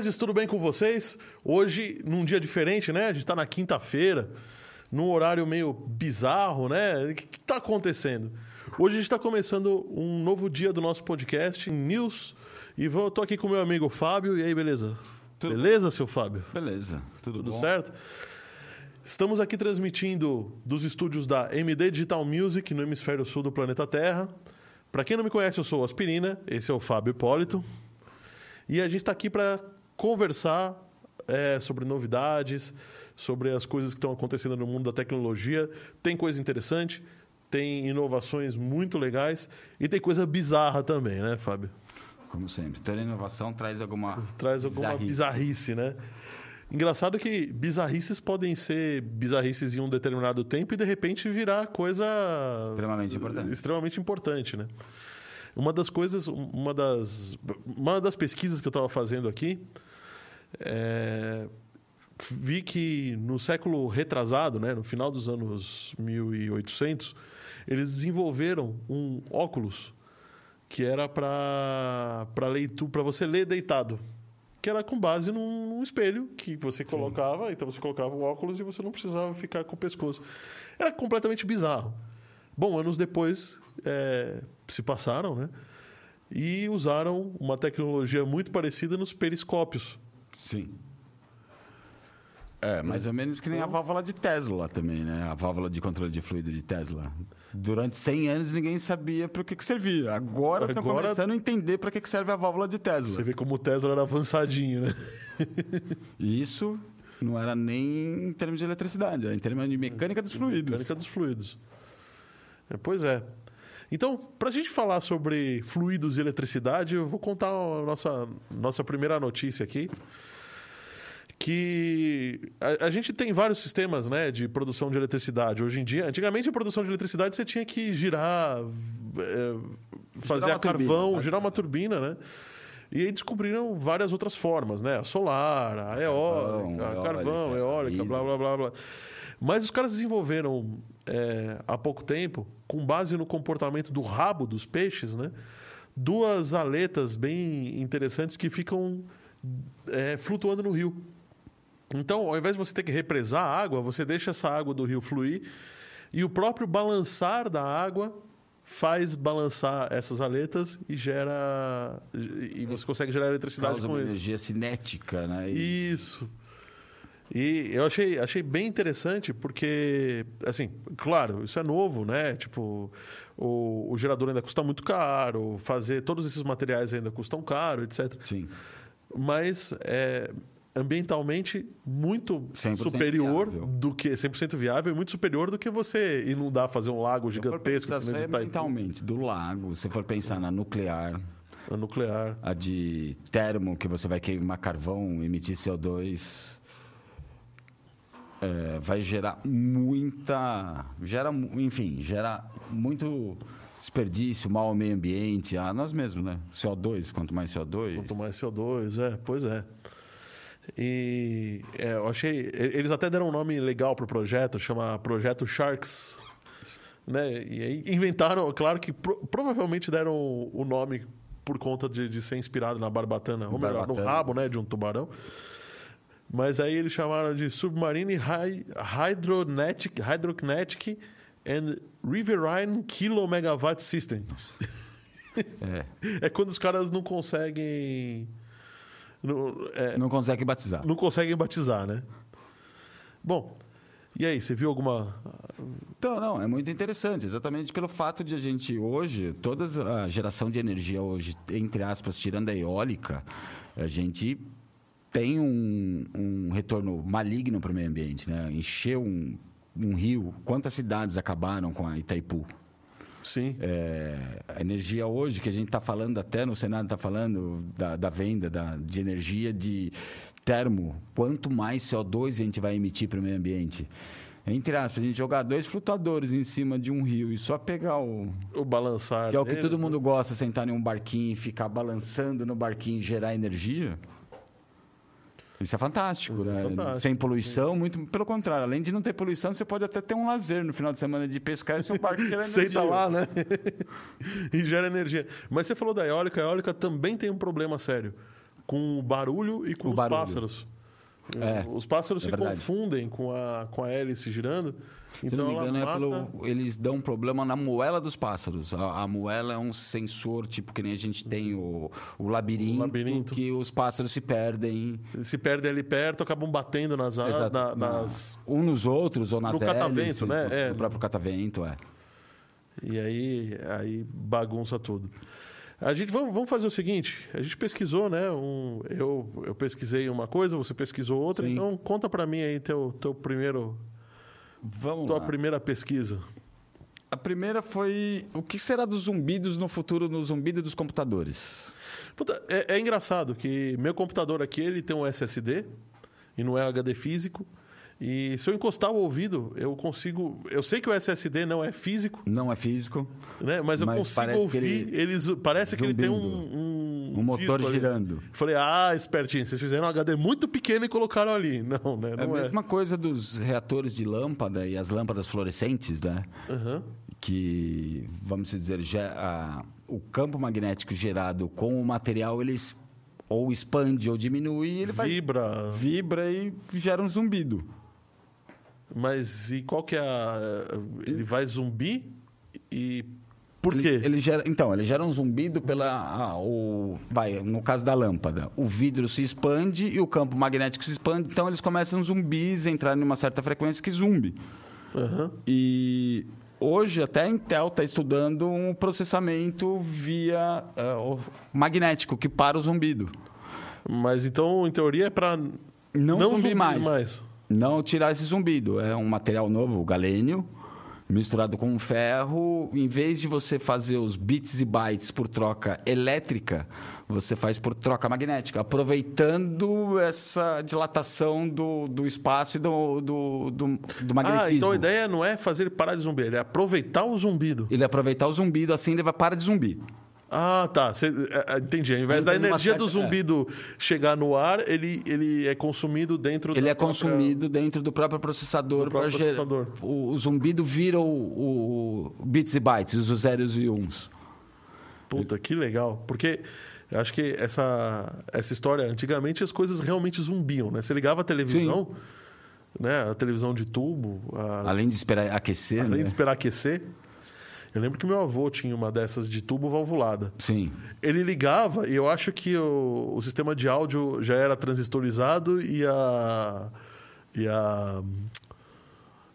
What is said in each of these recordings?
nerds, tudo bem com vocês? Hoje, num dia diferente, né? A gente está na quinta-feira, num horário meio bizarro, né? O que está acontecendo? Hoje a gente está começando um novo dia do nosso podcast, News, e eu estou aqui com meu amigo Fábio. E aí, beleza? Tudo- Beleza, seu Fábio? Beleza, tudo, Tudo bom? certo? Estamos aqui transmitindo dos estúdios da MD Digital Music no hemisfério sul do planeta Terra. Para quem não me conhece, eu sou o Aspirina, esse é o Fábio Hipólito. E a gente está aqui para conversar é, sobre novidades, sobre as coisas que estão acontecendo no mundo da tecnologia. Tem coisa interessante, tem inovações muito legais e tem coisa bizarra também, né, Fábio? Como sempre. Toda inovação traz alguma. traz alguma bizarrice. bizarrice, né? Engraçado que bizarrices podem ser bizarrices em um determinado tempo e de repente virar coisa Extremamente importante. extremamente importante, né? Uma das coisas, uma das, uma das pesquisas que eu estava fazendo aqui, é, vi que no século retrasado, né, no final dos anos 1800, eles desenvolveram um óculos que era para para leitura, para você ler deitado, que era com base num, num espelho que você colocava, então você colocava o óculos e você não precisava ficar com o pescoço. Era completamente bizarro. Bom, anos depois é, se passaram, né? E usaram uma tecnologia muito parecida nos periscópios. Sim. É, mais ou menos que nem a válvula de Tesla também, né? A válvula de controle de fluido de Tesla. Durante 100 anos ninguém sabia para o que, que servia. Agora estão Agora- começando a entender para que, que serve a válvula de Você Tesla. vê como o Tesla era avançadinho, né? Isso não era nem em termos de eletricidade, era em termos de mecânica dos fluidos. Mecânica dos fluidos. É, pois é. Então, para a gente falar sobre fluidos e eletricidade, eu vou contar a nossa, nossa primeira notícia aqui. Que a, a gente tem vários sistemas né, de produção de eletricidade hoje em dia. Antigamente, a produção de eletricidade você tinha que girar, é, fazer uma a carvão, turbina, girar uma turbina, né? E aí descobriram várias outras formas, né? A solar, a eólica, a eólica, carvão, eólica, blá, blá, blá, blá. Mas os caras desenvolveram é, há pouco tempo, com base no comportamento do rabo dos peixes, né? Duas aletas bem interessantes que ficam é, flutuando no rio. Então, ao invés de você ter que represar a água, você deixa essa água do rio fluir e o próprio balançar da água faz balançar essas aletas e gera e você consegue gerar eletricidade Causa com uma isso. energia cinética, né? E- Isso. E eu achei, achei bem interessante porque, assim, claro, isso é novo, né? Tipo, o, o gerador ainda custa muito caro, fazer todos esses materiais ainda custam caro, etc. Sim. Mas é ambientalmente muito 100% superior viável. do que 100% viável e muito superior do que você inundar, fazer um lago gigantesco pensar Itaipu, ambientalmente, do lago, se for pensar na nuclear, a nuclear. a de termo, que você vai queimar carvão, emitir CO2, é, vai gerar muita. Gera, enfim, gera muito desperdício, mal ao meio ambiente, a nós mesmos, né? CO2, quanto mais CO2. Quanto mais CO2, é, pois é. E é, eu achei. Eles até deram um nome legal pro projeto, chama Projeto Sharks. Né? E aí inventaram, claro que pro- provavelmente deram o nome por conta de, de ser inspirado na barbatana, ou melhor, no Barbatana. rabo né, de um tubarão. Mas aí eles chamaram de Submarine Hy- Hydronetic, Hydrokinetic and Riverine Kilomegawatt System. É, É quando os caras não conseguem. Não, é, não consegue batizar. não conseguem batizar, né? Bom, e aí, você viu alguma. Então, não, é muito interessante, exatamente pelo fato de a gente hoje, toda a geração de energia hoje, entre aspas, tirando a eólica, a gente tem um, um retorno maligno para o meio ambiente, né? Encheu um, um rio, quantas cidades acabaram com a Itaipu? Sim. É, a energia hoje, que a gente está falando, até no Senado está falando da, da venda da, de energia de termo, quanto mais CO2 a gente vai emitir para o meio ambiente? Entre aspas, a gente jogar dois flutuadores em cima de um rio e só pegar o. O balançar. Que é o que deles, todo né? mundo gosta, sentar em um barquinho e ficar balançando no barquinho e gerar energia. Isso é fantástico, né? fantástico, Sem poluição, muito pelo contrário. Além de não ter poluição, você pode até ter um lazer no final de semana de pescar e seu barco gera Senta energia. lá, né? e gera energia. Mas você falou da eólica, a eólica também tem um problema sério. com o barulho e com O os barulho. pássaros. É, os pássaros é se verdade. confundem com a, com a hélice girando. Se Então não me engano, é pelo, eles dão um problema na moela dos pássaros. A, a moela é um sensor, tipo que nem a gente tem o, o, labirinto, O labirinto. que os pássaros se perdem Se perdem ali perto, acabam batendo nas, exato, na- na- nas... um nos outros ou nas No catavento, hélices, né? No, É. no próprio catavento, é. E aí, aí bagunça tudo. A gente vamos, vamos fazer o seguinte: a gente pesquisou, né? Um, eu, eu pesquisei uma coisa, você pesquisou outra. Sim. Então conta para mim aí teu, teu primeiro, Vamos tua lá. primeira pesquisa. A primeira foi o que será dos zumbidos no futuro no zumbido dos computadores? Puta, é, é engraçado que meu computador aqui ele tem um SSD e não é HD físico. E se eu encostar o ouvido, eu consigo. Eu sei que o SSD não é físico, Não é físico, né? Mas eu Mas consigo ouvir. ele- Eles, parece que ele tem zumbindo. um, um motor disco ali. girando. Falei, ah, espertinho, vocês fizeram um HD muito pequeno e colocaram ali. Não, né? É a Não é. mesma coisa dos reatores de lâmpada e as lâmpadas fluorescentes, né? Aham. que, vamos dizer, ge- a- o campo magnético gerado com o material, ele es- ou expande ou diminui, ele vai, Vibra. vibra e gera um zumbido. Mas e qual que é a. Ele vai zumbi e. Por Ele, quê? ele gera, então, ele gera um zumbido pela. ah, o, vai, no caso da lâmpada, o vidro se expande e o campo magnético se expande, então eles começam zumbis, entrar em uma certa frequência que zumbi. Aham. E hoje até a Intel está estudando um processamento via o- magnético que para o zumbido. Mas então, em teoria, é pra Não zumbir zumbir mais. Não tirar esse zumbido. É um material novo, o galênio, misturado com ferro. Em vez de você fazer os bits e bytes por troca elétrica, você faz por troca magnética, aproveitando essa dilatação do, do espaço e do, do, do, do magnetismo. Ah, então a ideia não é fazer ele parar de zumbir, ele é aproveitar o zumbido. Ele aproveitar o zumbido, assim ele vai parar de zumbir. Ah, tá. Cê- é, é, entendi. Ao invés da energia do certa- zumbido chegar no ar, ele, ele é consumido dentro Ele é própria- consumido dentro do próprio processador. Do próprio processador. O, o zumbido vira o, o bits e bytes, os zeros e uns. Puta, que legal. Porque eu acho que essa, essa história, antigamente as coisas realmente zumbiam, né? Você ligava a televisão, né? A televisão de tubo, a- Além de esperar aquecer, além né? de esperar aquecer. Eu lembro que meu avô tinha uma dessas de tubo valvulada. Sim. Ele ligava e eu acho que o, o sistema de áudio já era transistorizado e a. E a.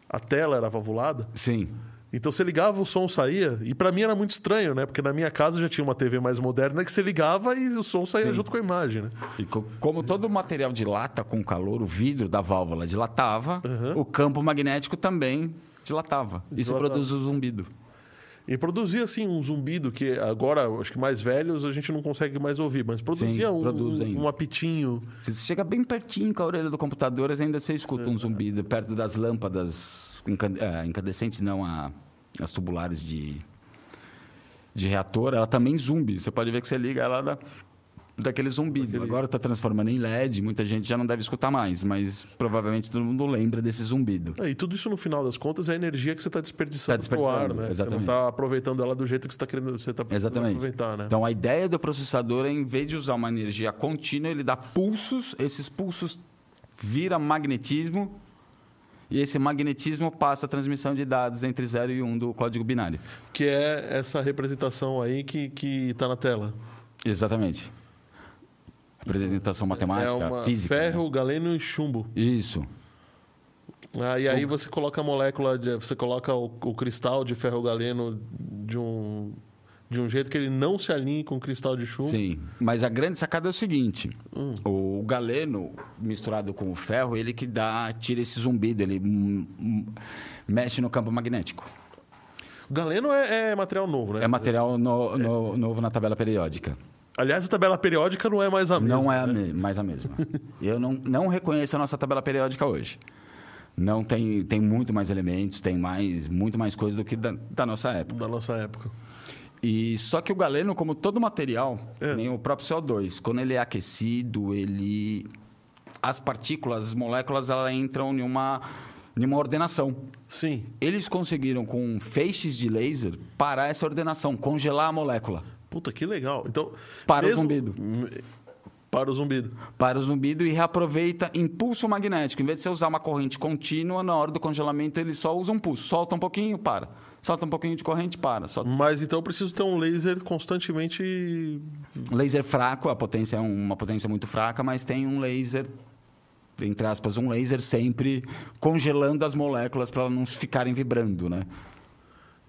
A tela era valvulada. Sim. Então você ligava, o som saía. E pra mim era muito estranho, né? Porque na minha casa já tinha uma TV mais moderna que você ligava e o som saía junto com a imagem, né? E co- como todo material dilata com calor, o vidro da válvula dilatava, o campo magnético também dilatava. Isso Dilatava. produz o zumbido. E produzia, assim, um zumbido que agora, acho que mais velhos, a gente não consegue mais ouvir. Mas produzia um, produz ainda. um apitinho. Você chega bem pertinho com a orelha do computador, ainda você escuta um zumbido perto das lâmpadas eh, incandescentes, não a- as tubulares de, de reator. Ela também zumbi. Você pode ver que você liga ela da, daquele zumbido. Agora está transformando em LED, muita gente já não deve escutar mais, mas provavelmente todo mundo lembra desse zumbido. É, E tudo isso, no final das contas, é a energia que você está desperdiçando, Tá pro ar, desperdiçando, né? exatamente. Você não está aproveitando ela do jeito que você está querendo você tá Exatamente. aproveitar, né? Então a ideia do processador é, em vez de usar uma energia contínua, ele dá pulsos, esses pulsos vira magnetismo e esse magnetismo passa a transmissão de dados entre 0 e 1 um do código binário. Que é essa representação aí que, que tá na tela. Exatamente. Representação matemática, é uma física. ferro, né? galeno e chumbo. Isso. Ah, e aí você coloca a molécula, de- você coloca o, o cristal de ferro galeno de um, de um jeito que ele não se alinhe com o cristal de chumbo. Sim. Mas a grande sacada é o seguinte: Hum. o galeno misturado com o ferro, ele que dá, tira esse zumbido, ele mexe no campo magnético. O galeno é, é material novo, né? É material no- no- novo na tabela periódica. Aliás, a tabela periódica não é mais a mesma. Não é a né? mais a mesma. Eu não, não reconheço a nossa tabela periódica hoje. Não tem, tem muito mais elementos, tem mais, muito mais coisa do que da, da nossa época. Da nossa época. E só que o galeno, como todo material, É. nem o próprio CO2, quando ele é aquecido, ele as partículas, as moléculas, elas entram em uma, em uma ordenação. Sim. Eles conseguiram com feixes de laser parar essa ordenação, congelar a molécula. Puta, que legal. Então, Para o zumbido. Para o zumbido. Para o zumbido e reaproveita impulso magnético. Em vez de você usar uma corrente contínua, na hora do congelamento ele só usa um pulso. Solta um pouquinho, para. Solta um pouquinho de corrente, para. Solta... Mas então eu preciso ter um laser constantemente. Laser fraco, a potência é uma potência muito fraca, mas tem um laser entre aspas, um laser sempre congelando as moléculas para elas não ficarem vibrando, né?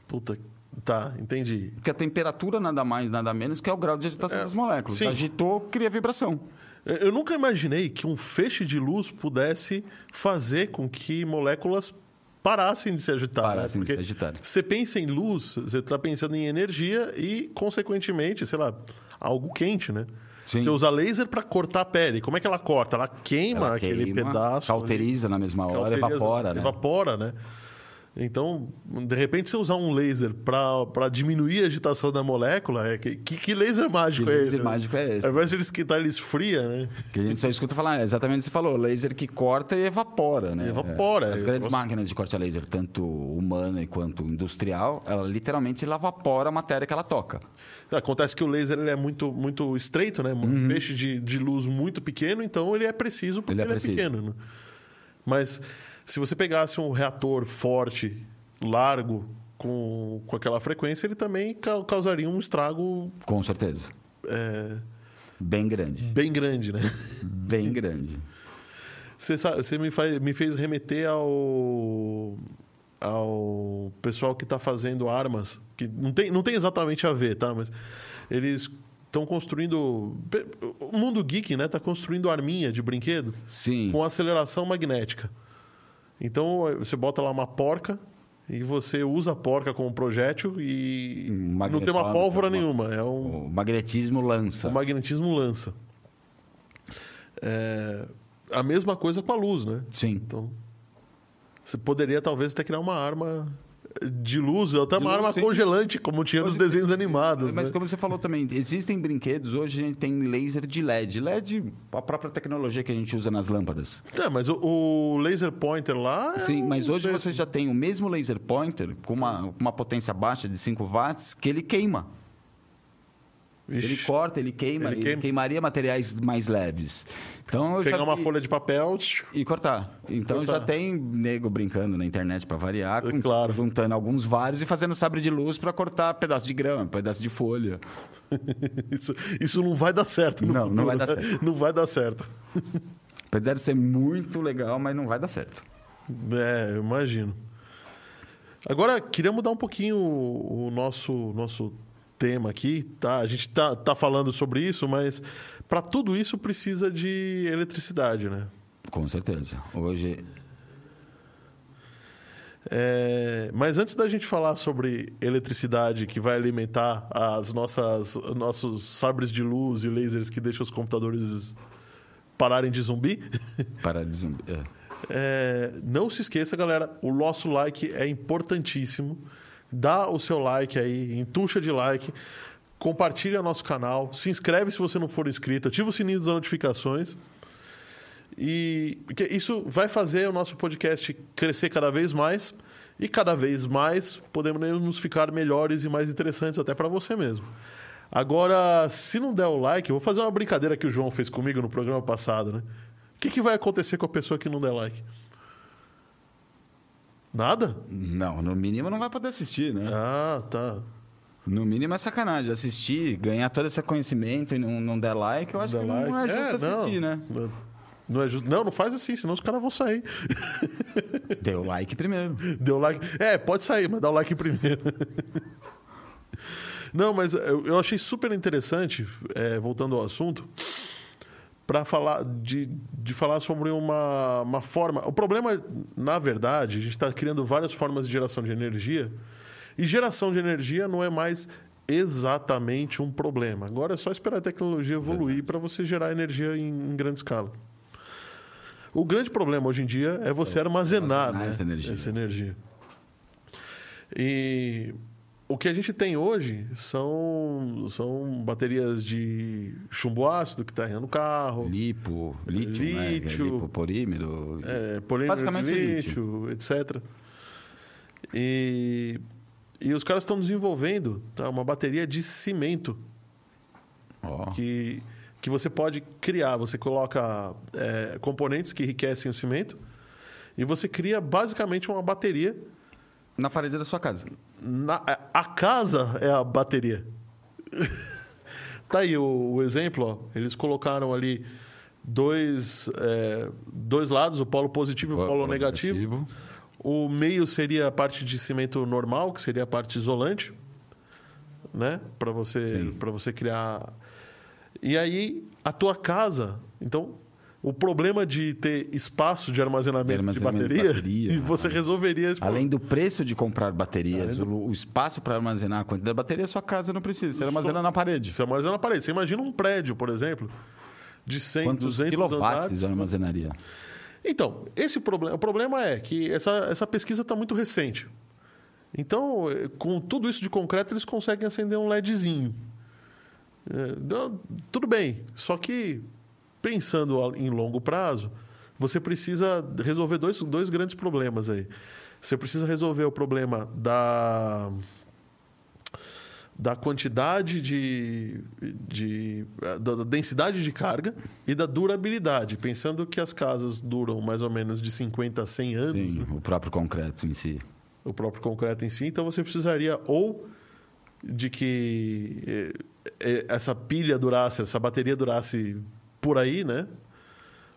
Puta, tá, entendi. Porque a temperatura nada mais, nada menos que é o grau de agitação É, das moléculas. sim. Agitou, cria vibração. Eu nunca imaginei que um feixe de luz pudesse fazer com que moléculas parassem de se agitar. né? Parassem de Porque se agitar. Você pensa em luz, você está pensando em energia e, consequentemente, sei lá, algo quente, né? Sim. Você usa laser para cortar a pele. Como é que ela corta? Ela queima Ela aquele queima, pedaço. ali. Cauteriza na mesma hora, Cauteriza, evapora, né? Evapora, né? Então, de repente, você usar um laser para diminuir a agitação da molécula, é que, que, laser mágico Que é laser esse? né? mágico é esse? Ao invés de ele esquentar, ele esfria, né? Que a gente só escuta falar, é exatamente o que você falou, laser que corta e evapora, né? Evapora, As é. grandes Eu- máquinas de corte a laser, tanto humana quanto industrial, ela literalmente ela evapora a matéria que ela toca. Acontece que o laser ele é muito, muito estreito, né? Um feixe de, de luz muito pequeno, então ele é preciso porque Uhum. Ele ele é é, preciso. pequeno. né? Mas se você pegasse um reator forte, largo, com, com aquela frequência, ele também ca- causaria um estrago Com certeza. é, Bem grande. bem grande, né? Bem grande. Você, sabe- você me, faz- me fez remeter ao, ao pessoal que está fazendo armas, que não tem, não tem exatamente a ver, tá? Mas eles estão construindo. O mundo geek, né? Está construindo arminha de brinquedo Sim. com aceleração magnética. Então você bota lá uma porca e você usa a porca como projétil e Um não tem uma pólvora uma- nenhuma. É um, O magnetismo lança. o magnetismo lança. É, a mesma coisa com a luz, né? Sim. Então, você poderia talvez até criar uma arma de luz, ou até De uma luz, arma sim. congelante, como tinha nos desenhos animados. Mas né? como você falou também, existem brinquedos, hoje a gente tem laser de LED. LED, a própria tecnologia que a gente usa nas lâmpadas. É, mas o, o laser pointer lá. é Sim, um mas hoje você já tem o mesmo laser pointer com uma, uma potência baixa de 5 watts que ele queima. Vixe, Ele corta, ele queima, Ele ele, queima. queimaria materiais mais leves. Então pegar já uma folha de papel. e cortar. Então Cortar. já tem nego brincando na internet para variar, É claro. juntando alguns vários e fazendo sabre de luz para cortar pedaço de grama, pedaço de folha. Isso, isso não vai dar certo. Não, não futuro, vai dar né? certo. Não vai dar certo. Apesar de ser muito legal, mas não vai dar certo. É, eu imagino. Agora, queria mudar um pouquinho o o nosso, nosso tema aqui, tá? A gente tá, tá falando sobre isso, mas para tudo isso precisa de eletricidade, né? Com certeza. Hoje É, mas antes da gente falar sobre eletricidade que vai alimentar as nossas nossos sabres de luz e lasers que deixam os computadores pararem de zumbi, para de zumbi. é. É, não se esqueça, galera, o nosso like é importantíssimo. Dá o seu like aí, entuxa de like, compartilha nosso canal, se inscreve se você não for inscrito, ativa o sininho das notificações. E porque isso vai fazer o nosso podcast crescer cada vez mais e cada vez mais podemos ficar melhores e mais interessantes até para você mesmo. Agora, se não der o like, eu vou fazer uma brincadeira que o João fez comigo no programa passado, né? O que, que vai acontecer com a pessoa que não der like? Nada? Não, no mínimo não vai poder assistir, né? Ah, tá. No mínimo é sacanagem. Assistir, ganhar todo esse conhecimento e não, não der like, eu acho que não é justo assistir, não. né? Não é justo. Não, não faz assim, senão os caras vão sair. Deu like primeiro. Deu like. É, pode sair, mas dá o like primeiro. Não, mas eu, eu achei super interessante, é, voltando ao assunto, para falar de, de falar sobre uma, uma forma. O problema, na verdade, a gente está criando várias formas de geração de energia, e geração de energia não é mais exatamente um problema. Agora é só esperar a tecnologia evoluir para você gerar energia em, em grande escala. O grande problema hoje em dia é você armazenar, armazenar né, essa energia. essa energia. E o que a gente tem hoje são, são baterias de chumbo ácido que está no carro, Lipo, lítio, né? É Lítio. Lipoporímero. é, polímero Basicamente de lítio. lítio, etc. E, e os caras estão desenvolvendo tá, uma bateria de cimento Ó, que, que você pode criar. Você coloca é, componentes que enriquecem o cimento e você cria basicamente uma bateria. Na parede da sua casa. Na, a casa é a bateria. tá aí o, o, exemplo, ó. Eles colocaram ali dois, é, dois lados, o polo positivo e o polo, polo negativo. negativo. O meio seria a parte de cimento normal, que seria a parte isolante, né? Para você, você criar. E aí a tua casa, então o problema de ter espaço de armazenamento, de, armazenamento de bateria, bateria e você resolveria esse Além do preço de comprar baterias, do... o, espaço para armazenar a quantidade de bateria, sua casa não precisa. Você armazena na parede. Você armazena na parede. Você imagina um prédio, por exemplo, de 100, Quantos 200 quilowatts andares. armazenaria? Então, esse problema, o problema é que essa, essa pesquisa está muito recente. Então, com tudo isso de concreto, eles conseguem acender um LEDzinho. É, tudo bem, só que pensando em longo prazo, você precisa resolver dois, dois grandes problemas aí. Você precisa resolver o problema da, da quantidade de, de. da densidade de carga e da durabilidade. Pensando que as casas duram mais ou menos de 50 a 100 anos. Sim, né? o próprio concreto em si. O próprio concreto em si. Então você precisaria ou de que eh, eh, essa pilha durasse, essa bateria durasse por aí, né?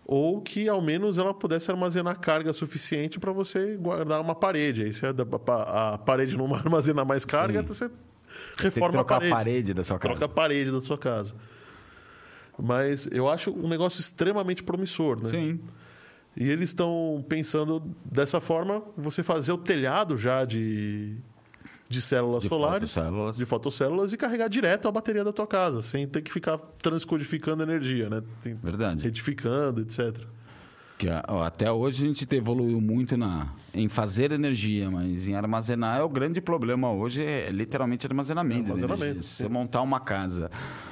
Ou que ao menos ela pudesse armazenar carga suficiente para você guardar uma parede. Aí se a, parede não armazenar mais carga, você reforma a parede. a parede da sua casa. Troca a parede da sua casa. Mas eu acho um negócio extremamente promissor, né? Sim. E eles estão pensando dessa forma, você fazer o telhado já de, de células de solares, fotocélulas. de fotocélulas e carregar direto a bateria da tua casa, sem ter que ficar transcodificando energia, né? Verdade. Retificando, etc. Que, ó, até hoje a gente evoluiu muito na, em fazer energia, mas em armazenar é o grande problema hoje, é literalmente armazenamento. É armazenamento. Você montar uma casa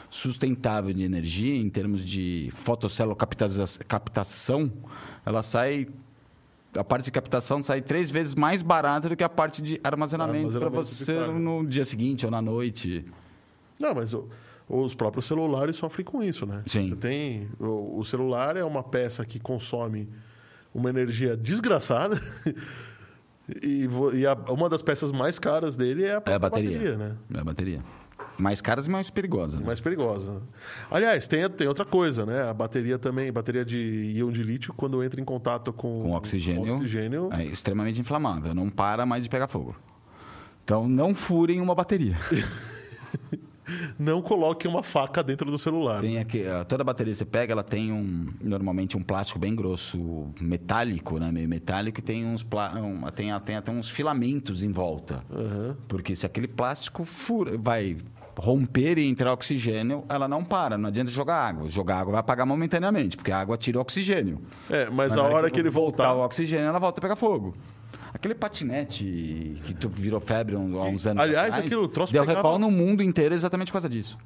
sustentável de energia, em termos de fotocélula captação, ela sai a parte de captação sai três vezes mais barata do que a parte de armazenamento, armazenamento para você no dia seguinte ou na noite. Não, mas o, os próprios celulares sofrem com isso, né? Sim. Você tem o, o celular é uma peça que consome uma energia desgraçada. e, e a, uma das peças mais caras dele é a, é a bateria. bateria, né? É a bateria. Mais caras e mais perigosas. Né? Mais perigosa. Aliás, tem, tem outra coisa, né? A bateria também, bateria de íon de lítio, quando entra em contato com, com oxigênio, com oxigênio... é extremamente inflamável, não para mais de pegar fogo. Então, não furem uma bateria. não coloque uma faca dentro do celular. Tem aqui, toda bateria que você pega, ela tem um normalmente um plástico bem grosso, metálico, né? Meio metálico, e tem uns um, tem, tem até uns filamentos em volta. Uhum. Porque se aquele plástico fura, vai romper e entrar oxigênio, ela não para. Não adianta jogar água. Jogar água vai apagar momentaneamente, porque a água tira o oxigênio. É, mas, mas a hora que, que ele voltar... o oxigênio, ela volta a pegar fogo. Aquele patinete que tu virou febre há uns anos Aliás, atrás, aquilo troço deu pegava... recall no mundo inteiro exatamente por causa disso.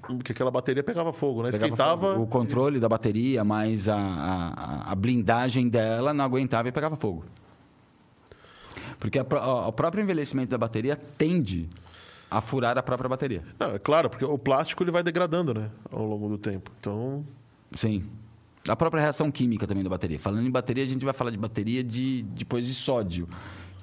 Porque aquela bateria pegava fogo, né? Pegava Esquentava... Fogo. O controle da bateria, mais a, a, a, blindagem dela não aguentava e pegava fogo. Porque o próprio envelhecimento da bateria tende a furar a própria bateria. Não, é claro, porque o plástico ele vai degradando, né, ao longo do tempo. Então, sim. A própria reação química também da bateria. Falando em bateria, a gente vai falar de bateria de depois de sódio,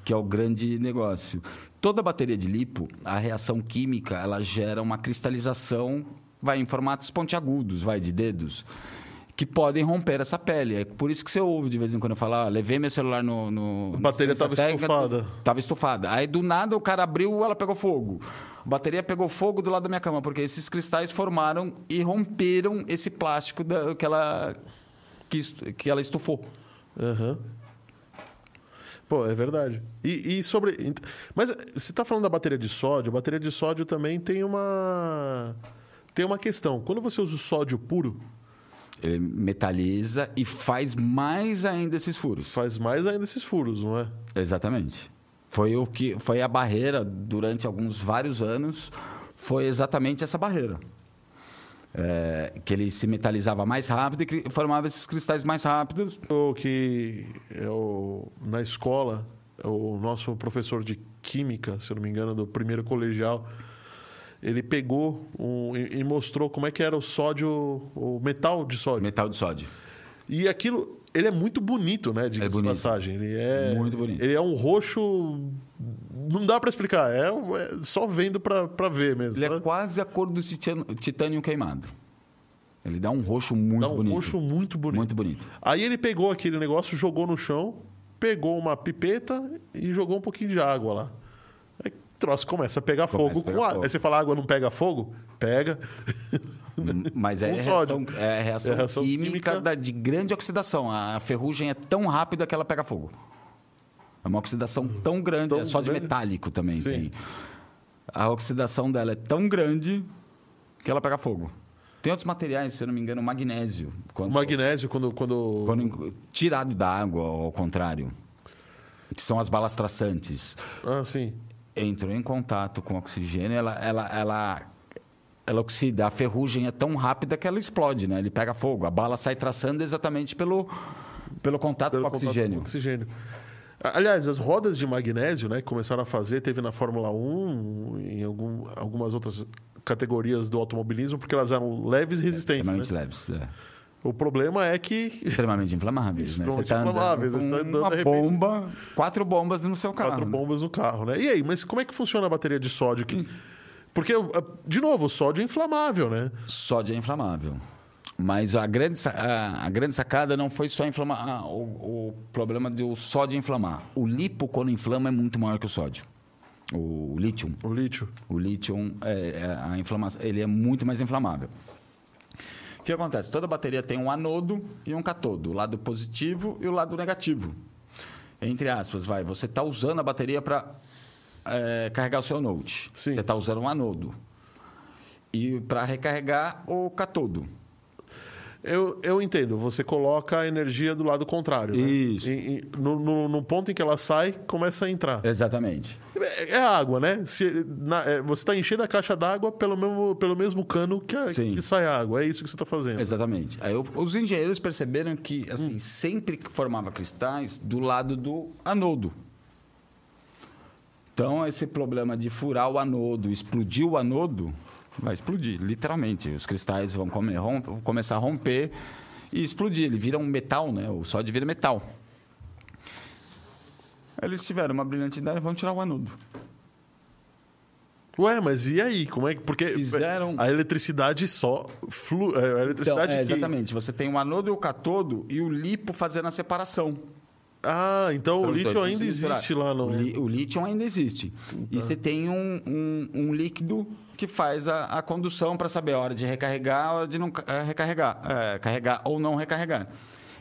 que é o grande negócio. Toda bateria de lipo, a reação química, ela gera uma cristalização, vai em formatos pontiagudos, vai de dedos que podem romper essa pele. É por isso que você ouve de vez em quando falar, ah, levei meu celular no. no a bateria estava estufada. Estava estufada. Aí do nada o cara abriu, ela pegou fogo. A bateria pegou fogo do lado da minha cama, porque esses cristais formaram e romperam esse plástico da, que, ela, que, que ela estufou. Uhum. Pô, é verdade. E, e, sobre. Mas você está falando da bateria de sódio, a bateria de sódio também tem uma. Tem uma questão. Quando você usa o sódio puro, ele metaliza e faz mais ainda esses furos. Faz mais ainda esses furos, não é? Exatamente. Foi o que foi a barreira durante alguns vários anos. Foi exatamente essa barreira. É, que ele se metalizava mais rápido e formava esses cristais mais rápidos. O que eu, na escola, o nosso professor de química, se não me engano, do primeiro colegial, ele pegou um, e, e mostrou como é que era o sódio, o metal de sódio. Metal de sódio. E aquilo, ele é muito bonito, né? De É bonito. passagem. Ele é Muito bonito. Ele é um roxo. Não dá pra explicar. É, é só vendo pra, pra ver mesmo. Ele Só é quase a cor do titânio, queimado. Ele dá um roxo muito dá um bonito. roxo muito bonito. Muito bonito. Aí ele pegou aquele negócio, jogou no chão, pegou uma pipeta e jogou um pouquinho de água lá. Aí o troço começa a pegar Começa fogo a pegar com água. Aí você fala, água não pega fogo? Pega. Mas é, reação, é a reação, É reação química, química. da- de grande oxidação. A ferrugem é tão rápida que ela pega fogo. É uma oxidação tão grande, Tão é sódio grande. metálico também. Sim. Tem. A oxidação dela é tão grande que ela pega fogo. Tem outros materiais, se eu não me engano, magnésio. O Quando, magnésio, quando. quando... quando tirado da água, ao contrário, que são as balas traçantes, Ah, sim. entram em contato com oxigênio, ela, ela, ela, ela oxida. A ferrugem é tão rápida que ela explode, né? Ele pega fogo. A bala sai traçando exatamente pelo, pelo contato Pelo com o contato oxigênio. com oxigênio. Aliás, as rodas de magnésio, né, que começaram a fazer, teve na Fórmula 1, em algum, algumas outras categorias do automobilismo, porque elas eram leves e resistentes. Extremamente né? leves. é. O problema é que Extremamente inflamáveis. né? Extremamente Você tá andando inflamáveis, com você tá andando, uma bomba, quatro bombas no seu carro. quatro né? bombas no carro, né? E aí, mas como é que funciona a bateria de sódio? Que- Porque, de novo, o sódio é inflamável, né? Sódio é inflamável. Mas a grande, a, a grande sacada não foi só inflamar. ah, o, o problema do sódio inflamar. O lipo, quando inflama, é muito maior que o sódio. O lítio. O lítio. O lítio, é, é, a inflamação, ele é muito mais inflamável. O que acontece? Toda bateria tem um anodo e um catodo, o lado positivo e o lado negativo. Entre aspas, vai, você está usando a bateria para carregar o seu note. Sim. Você está usando um anodo. E para recarregar o catodo. Eu, eu entendo, você coloca a energia do lado contrário. né? Isso. E- e no, no- no ponto em que ela sai, começa a entrar. Exatamente. É, é água, né? Se, na- é, você está enchendo a caixa d'água pelo mesmo, pelo mesmo cano que, a- que sai a água. É isso que você está fazendo. Exatamente. Aí o- os engenheiros perceberam que assim, sempre que formava cristais do lado do anodo. Então, esse problema de furar o anodo, explodir o anodo, vai explodir, literalmente. Os cristais vão come- rom- começar a romper e explodir. Ele vira um metal, né? O sódio vira metal. Eles tiveram uma brilhante ideia, vão tirar o anodo. Ué, mas e aí? Como é que. Porque Fizeram- a eletricidade só flui. A Então, eletricidade é, que- exatamente. Você tem o anodo e o catodo e o lipo fazendo a separação. Ah, então o lítio ainda existe lá no. O, lítio ainda existe. E você tem um, um- um líquido que faz a, a condução para saber a hora de recarregar, a hora de não eh, recarregar, eh, carregar ou não recarregar.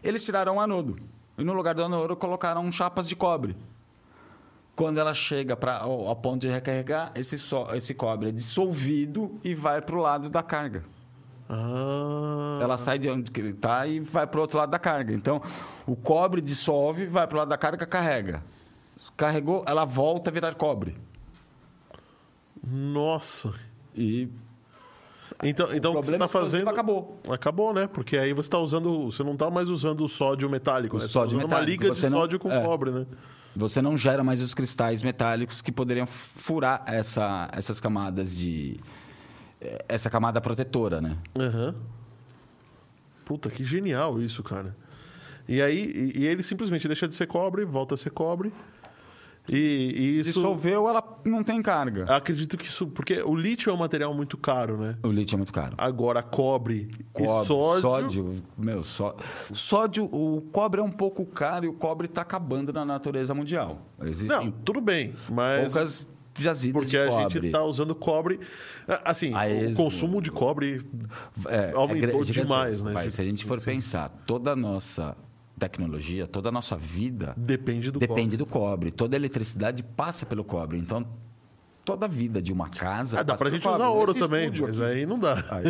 Eles tiraram o anodo. E no lugar do anodo colocaram chapas de cobre. Quando ela chega para ao, ao ponto de recarregar, esse, só, esse cobre é dissolvido e vai para o lado da carga. Ah. Ela sai de onde ele está e vai para o outro lado da carga. Então, o cobre dissolve, vai para o lado da carga, carrega. Carregou, ela volta a virar cobre. Nossa. E Então, então o que você está explosivo fazendo. acabou. Acabou, né? Porque aí você está usando. Você não está mais usando o sódio metálico, O né? Você sódio tá usando uma metálico. liga de não- sódio com é. cobre, né? você não gera mais os cristais metálicos que poderiam furar essa, essas camadas de. Essa camada protetora, né? Aham. Puta, que genial isso, cara. E aí, e, e ele simplesmente deixa de ser cobre, volta a ser cobre. E, e isso. Dissolveu, ela não tem carga. Acredito que isso. Porque o lítio é um material muito caro, né? O lítio é muito caro. Agora, cobre, Cobre, e sódio. sódio, meu, só, sódio, o cobre é um pouco caro e o cobre está acabando na natureza mundial. Existem Não, tudo bem, mas. poucas Porque a cobre. gente está usando cobre. Assim, A o consumo de cobre É, aumentou é gigantesco, demais, né? mas se a gente for pensar, toda a nossa tecnologia, toda a nossa vida Depende do depende do cobre. Toda a eletricidade passa pelo cobre. Então, toda a vida de uma casa. Ah, dá pra gente cobre. usar ouro também, mas aqui- aí não dá. Aí,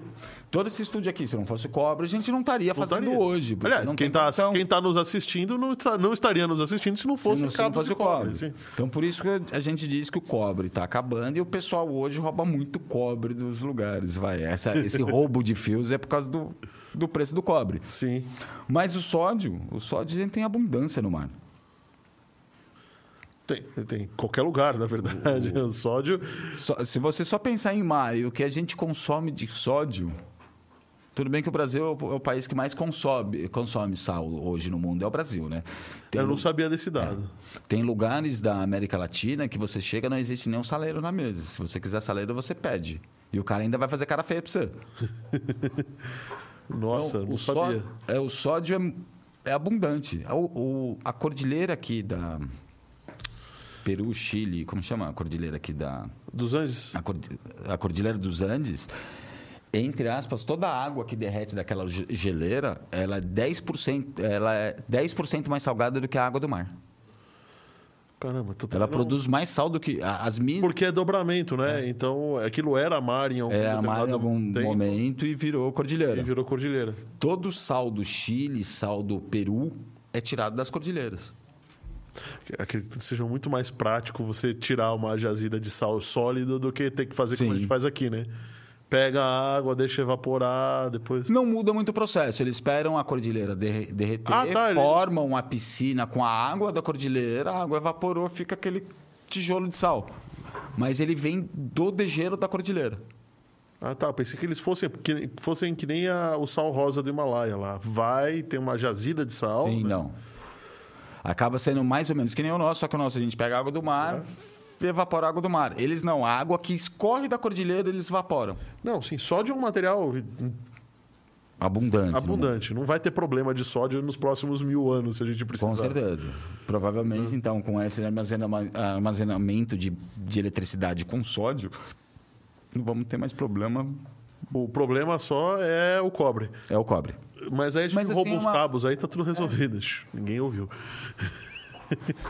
todo esse estúdio aqui, se não fosse cobre, a gente não estaria Não fazendo estaria. hoje. Aliás, quem está quem tá nos assistindo não, não estaria nos assistindo se não fosse Se não- se não fosse cobre. sim. Então, por isso que a gente diz que o cobre está acabando e o pessoal hoje rouba muito cobre dos lugares. Vai. Essa, esse roubo de fios é por causa do, do preço do cobre. Sim. Mas o sódio, o sódio a gente tem abundância no mar. Tem, tem em qualquer lugar, na verdade. O, o sódio. Só, se você só pensar em mar e o que a gente consome de sódio. Tudo bem que o Brasil é o, é o país que mais consome, consome sal hoje no mundo, é o Brasil, né? Tem, Eu não sabia desse dado. É, tem lugares da América Latina que você chega não existe nenhum saleiro na mesa. Se você quiser saleiro, você pede. E o cara ainda vai fazer cara feia para você. Nossa, então, não sabia. Sódio, é, o sódio é, é abundante. O, o, a cordilheira aqui da Peru, Chile, como chama a cordilheira aqui da... Dos Andes. A, a cordilheira dos Andes entre aspas, toda a água que derrete daquela geleira, ela é 10%, ela é 10 mais salgada do que a água do mar. Caramba, ela não... produz mais sal do que as minas. Porque é dobramento, né? É. Então, aquilo era mar em algum, é, mar em algum tempo, momento e virou cordilheira. E virou cordilheira. Todo sal do Chile, sal do Peru é tirado das cordilheiras. Acredito que seja muito mais prático você tirar uma jazida de sal sólido do que ter que fazer Sim. como a gente faz aqui, né? pega a água, deixa evaporar, depois. Não muda muito o processo. Eles esperam a cordilheira derreter, ah, tá, formam uma piscina com a água da cordilheira, a água evaporou, fica aquele tijolo de sal. Mas ele vem do degelo da cordilheira. Ah, tá. Pensei que eles fossem que, fossem que nem a, o sal rosa do Himalaia lá. Vai, tem uma jazida de sal. Sim, né? não. Acaba sendo mais ou menos que nem o nosso, só que o nosso a gente pega água do mar, evapora a água do mar. Eles não. A água que escorre da cordilheira, eles evaporam. Não, sim. Sódio é um material abundante. Abundante. Não vai ter problema de sódio nos próximos mil anos, se a gente precisar. Com certeza. Provavelmente, então, com esse armazenamento de, de eletricidade com sódio, não vamos ter mais problema. O problema só é o cobre. É o cobre. Mas aí a gente Mas, rouba assim, os uma... cabos, aí tá tudo resolvido. É. Ninguém ouviu.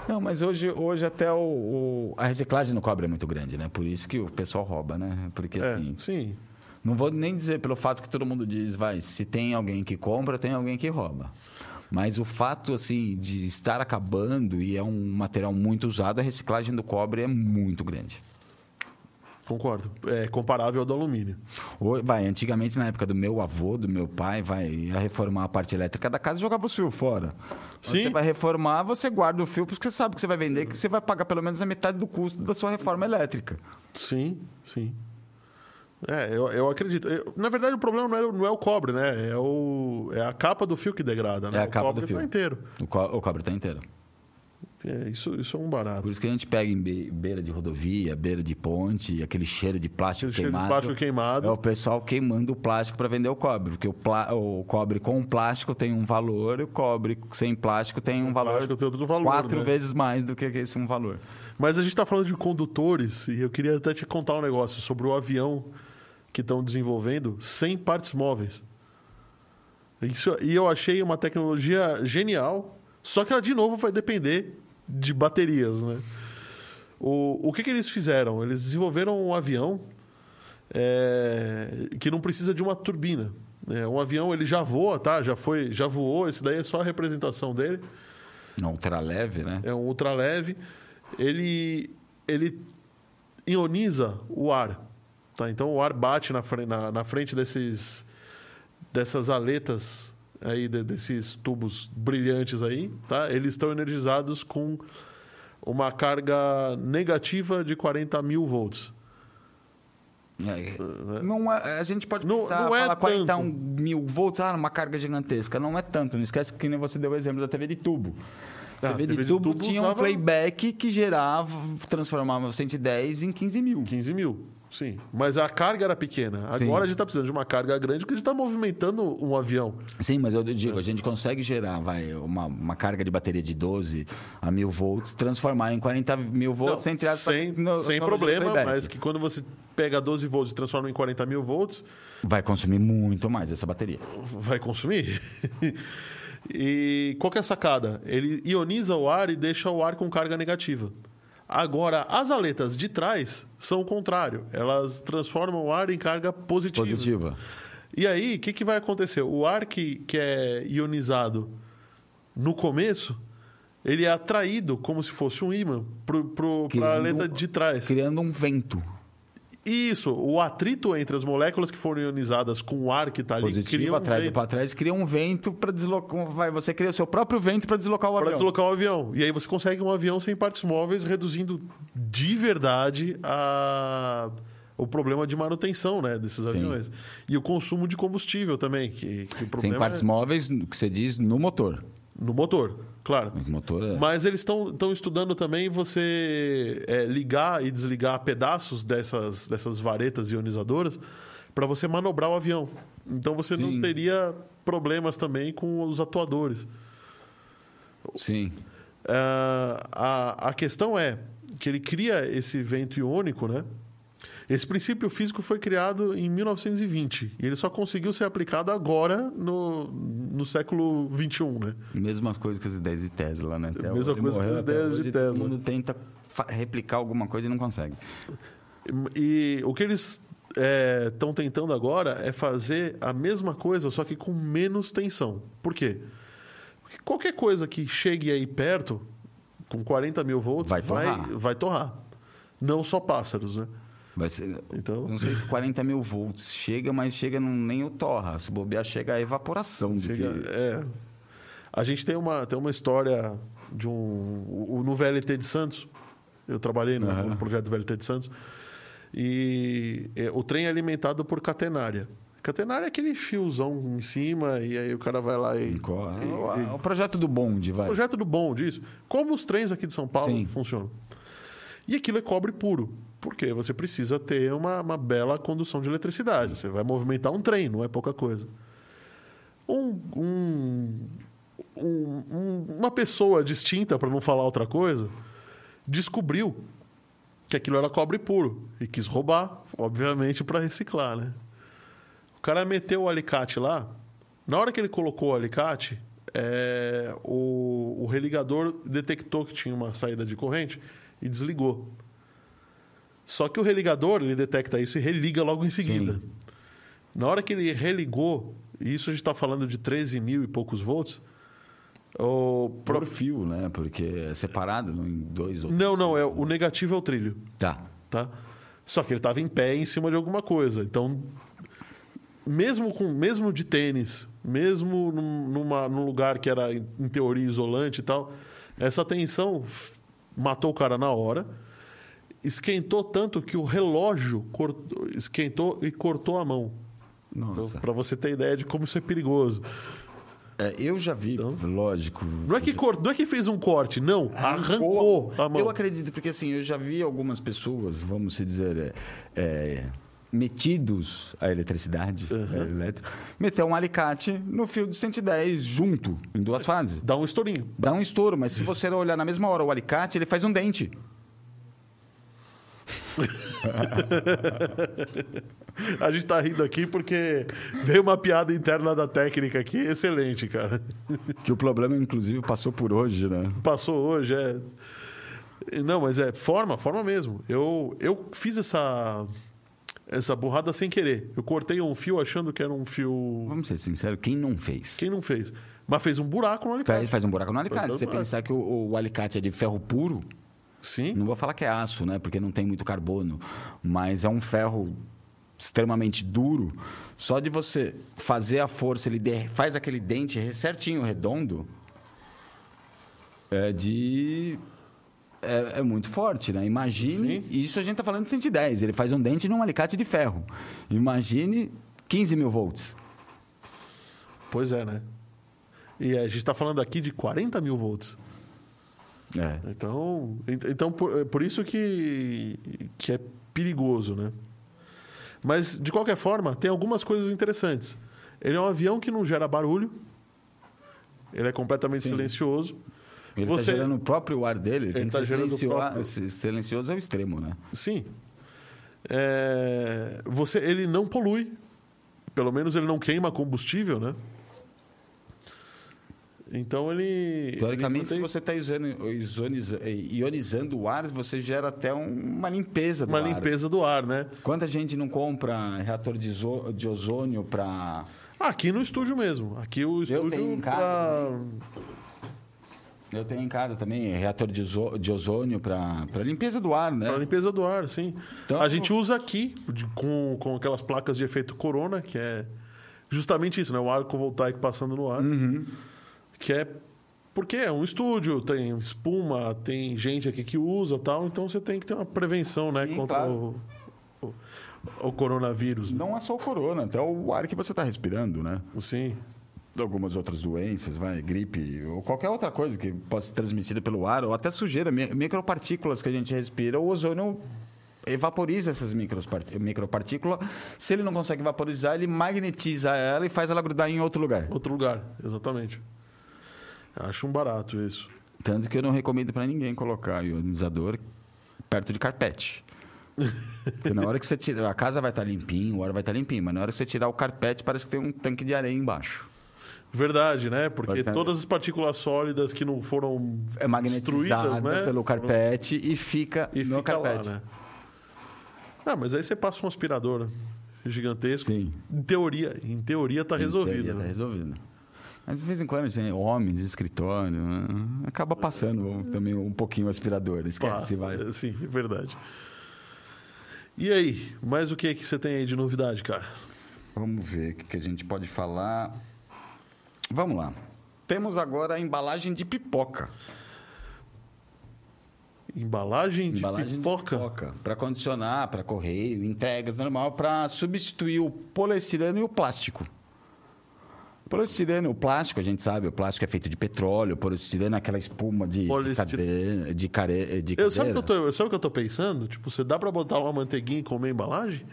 Não, mas hoje, hoje até o, o, a reciclagem no cobre é muito grande, né? Por isso que o pessoal rouba, né? Porque é, assim. Sim. Não vou nem dizer pelo fato que todo mundo diz, vai, se tem alguém que compra, tem alguém que rouba. Mas o fato assim de estar acabando e é um material muito usado, a reciclagem do cobre é muito grande. Concordo. É comparável ao do alumínio. Vai, antigamente, na época do meu avô, do meu pai, vai, ia reformar a parte elétrica da casa e jogava os fios fora. Sim. Você vai reformar, você guarda o fio, porque você sabe que você vai vender, que você vai pagar pelo menos a metade do custo da sua reforma elétrica. Sim, sim. É, eu, eu acredito. Eu, na verdade, o problema não é, não é, o cobre, né? É, o, é a capa do fio que degrada, né? É a capa o cobre do fio. Tá inteiro. O, co o cobre está inteiro. É, isso, isso é um barato. Por isso que a gente pega em beira de rodovia, beira de ponte, aquele cheiro de plástico aquele queimado. Cheiro de plástico queimado. É o pessoal queimando o plástico para vender o cobre. Porque o, o, cobre com plástico tem um valor e o cobre sem plástico tem um valor, tem outro valor quatro né? vezes mais do que esse um valor. Mas a gente está falando de condutores e eu queria até te contar um negócio sobre o avião que estão desenvolvendo sem partes móveis. Isso, e eu achei uma tecnologia genial, só que ela de novo vai depender de baterias, né? O, o que, que eles fizeram? Eles desenvolveram um avião é, que não precisa de uma turbina. É, um avião ele já voa, tá? Já foi, já voou. Esse daí é só a representação dele. Um ultraleve, né? É um ultraleve. Ele ele ioniza o ar, tá? Então o ar bate na, na, na frente desses dessas aletas aí desses tubos brilhantes aí, tá? Eles estão energizados com uma carga negativa de 40 mil volts. É, não é, a gente pode pensar, não, não é falar 40 mil volts, ah, uma carga gigantesca. Não é tanto. Não esquece que nem você deu o exemplo da TV de tubo. A TV, ah, TV de, tubo de tubo tinha usava... um playback que gerava, transformava 110 em 15 mil. 15 mil. Sim, mas a carga era pequena. Agora Sim. a gente está precisando de uma carga grande porque a gente está movimentando um avião. Sim, mas eu digo, a gente consegue gerar vai, uma, uma carga de bateria de 12 a mil volts, transformar em 40 mil volts Não, entre as Sem, no, sem problema, mas que quando você pega 12 volts e transforma em 40 mil volts. Vai consumir muito mais essa bateria. Vai consumir. e qual que é a sacada? Ele ioniza o ar e deixa o ar com carga negativa. Agora, as aletas de trás são o contrário. Elas transformam o ar em carga positiva. Positiva. E aí, o que, que vai acontecer? O ar que, que é ionizado no começo, ele é atraído como se fosse um ímã para a aleta de trás. Criando um vento. Isso, o atrito entre as moléculas que foram ionizadas com o ar que está ali Positivo cria um atrás, vento para trás, cria um vento para deslocar. Vai, você cria o seu próprio vento para deslocar o para avião. deslocar o avião. E aí você consegue um avião sem partes móveis, reduzindo de verdade a... o problema de manutenção né, desses aviões. E o consumo de combustível também. Que, que o Sem problema partes é móveis, que você diz, no motor. no motor, claro. O motor é... Mas eles estão estudando também você é, ligar e desligar pedaços dessas, dessas varetas ionizadoras para você manobrar o avião. Então você não Sim. teria problemas também com os atuadores. Sim. Ah, a, a questão é que ele cria esse vento iônico, né? Esse princípio físico foi criado em 1920 e ele só conseguiu ser aplicado agora no, no século 21, né? Mesma coisa que as ideias de Tesla, né? Até Mesma coisa que as ideias de Tesla. Todo mundo tenta replicar alguma coisa e não consegue. E o que eles estão tentando agora é fazer a mesma coisa, só que com menos tensão. Por quê? Porque qualquer coisa que chegue aí perto, com 40 mil volts, Vai vai, torrar. vai torrar. Não só pássaros, né? Vai ser... Então- Não sei se 40 mil volts chega, mas chega não, nem o torra. Se bobear, chega a evaporação. Chega- que- é. A gente tem uma, tem uma história de um. o- No VLT de Santos, eu trabalhei no, Aham. no projeto do VLT de Santos, e é, o trem é alimentado por catenária. Catenária é aquele fiozão em cima, e aí o cara vai lá e. Co- O, o projeto do bonde, vai. Projeto do bom disso. Como os trens aqui de São Paulo Sim. funcionam. E aquilo é cobre puro. Porque você precisa ter uma, uma bela condução de eletricidade. Você vai movimentar um trem, não é pouca coisa. Um, um- um- um- uma pessoa distinta, para não falar outra coisa, descobriu que aquilo era cobre puro e quis roubar, obviamente, para reciclar, né? O cara meteu o alicate lá. Na hora que ele colocou o alicate, é, o, o religador detectou que tinha uma saída de corrente e desligou. Só que o religador ele detecta isso e religa logo em seguida. Sim. Na hora que ele religou, e isso a gente está falando de 13 mil e poucos volts, o pro- Por fio, né? Porque é separado em dois ou não, não, é, o negativo é o trilho. Tá. tá? Só que ele estava em pé em cima de alguma coisa. Então, mesmo com mesmo de tênis, mesmo num, numa, num lugar que era em teoria isolante e tal, essa tensão matou o cara na hora. Esquentou tanto que o relógio cortou- esquentou e cortou a mão. Então, Nossa. para você ter ideia de como isso é perigoso. É, eu já vi, lógico. Não é que cort- não é que fez um corte, não, arrancou, a mão. Eu acredito, porque assim, eu já vi algumas pessoas, vamos se dizer, é, é, metidos à eletricidade, é, elétrico, meter um alicate no fio de 110 junto, em duas fases. Dá um estourinho. Dá um estouro, mas se você olhar na mesma hora o alicate, ele faz um dente. A gente tá rindo aqui porque veio uma piada interna da técnica aqui, excelente, cara. Que o problema, inclusive, passou por hoje, né? Passou hoje, é. Não, mas é forma, forma mesmo. Eu, eu fiz essa essa burrada sem querer. Eu cortei um fio achando que era um fio. Vamos ser sinceros, quem não fez? Quem não fez? Mas fez um buraco no alicate. Faz, faz um buraco no alicate. Faz Se você pensar que o, o alicate é de ferro puro, Sim. não vou falar que é aço, né? Porque não tem muito carbono, mas é um ferro extremamente duro. Só de você fazer a força, ele faz aquele dente certinho, redondo, é de é, é muito forte, né? Imagine, Sim. isso a gente tá falando de 110, ele faz um dente num alicate de ferro. Imagine 15 mil volts. Pois é, né? E a gente está falando aqui de 40 mil volts. É. Então, ent- então por, por isso que, que é perigoso, né? Mas, de qualquer forma, tem algumas coisas interessantes. Ele é um avião que não gera barulho. Ele é completamente Sim. silencioso. Ele Você- está gerando o próprio ar dele, Ele tá ser gerando o silencioso, próprio- silencioso ao extremo, né? Sim. É, você, ele não polui. Pelo menos ele não queima combustível, né? Então ele. Teoricamente, ele se você está ionizando o ar, você gera até um- uma limpeza do uma ar. limpeza do ar, né? Quanta gente não compra reator de, ozônio para... Aqui no estúdio mesmo. Aqui o tenho estúdio em casa pra- Eu tenho em casa também reator de, ozônio para limpeza do ar, né? Para limpeza do ar, sim. Então- a gente usa aqui com, com aquelas placas de efeito corona, que é justamente isso, né? O arco voltaico passando no ar. Uhum. Que é porque é um estúdio, tem espuma, tem gente aqui que usa tal, então você tem que ter uma prevenção, né? Sim, contra claro. o, o, o coronavírus. né? Não é só o corona, até o ar que você está respirando, né? Sim. algumas outras doenças, vai, gripe ou qualquer outra coisa que possa ser transmitida pelo ar, ou até sujeira, mi- micropartículas que a gente respira, o ozônio evaporiza essas micropart- micropartículas. Se ele não consegue vaporizar, ele magnetiza ela e faz ela grudar em outro lugar. Outro lugar, exatamente. Acho um barato isso. Tanto que eu não recomendo para ninguém colocar ionizador perto de carpete. Porque na hora que você tira, a casa vai estar limpinha, o ar vai estar limpinho, mas na hora que você tirar o carpete, parece que tem um tanque de areia embaixo. Verdade, né? Porque Bastante. todas as partículas sólidas que não foram É magnetizada destruídas, né? pelo carpete e fica e no fica carpete. lá, né? Ah, mas aí você passa um aspirador gigantesco. Sim. Em teoria, em teoria tá resolvido. Está né? resolvido. Mas de vez em quando tem homens, escritório, né? acaba passando também um pouquinho o aspirador. Esquece, Passa, vai. é, Sim, é verdade. E aí, mais o que que você tem aí de novidade, cara? Vamos ver o que que a gente pode falar. Vamos lá. Temos agora a embalagem de pipoca. Embalagem de embalagem pipoca? de pipoca. Para condicionar, para correio, entregas normal, para substituir o poliestireno e o plástico. O poliestireno, o plástico, a gente sabe, o plástico é feito de petróleo, o poliestireno é aquela espuma de, de, cadeira, de, care, de Eu, sabe o que eu que tô pensando? Tipo, você dá pra botar uma manteiguinha e comer embalagem?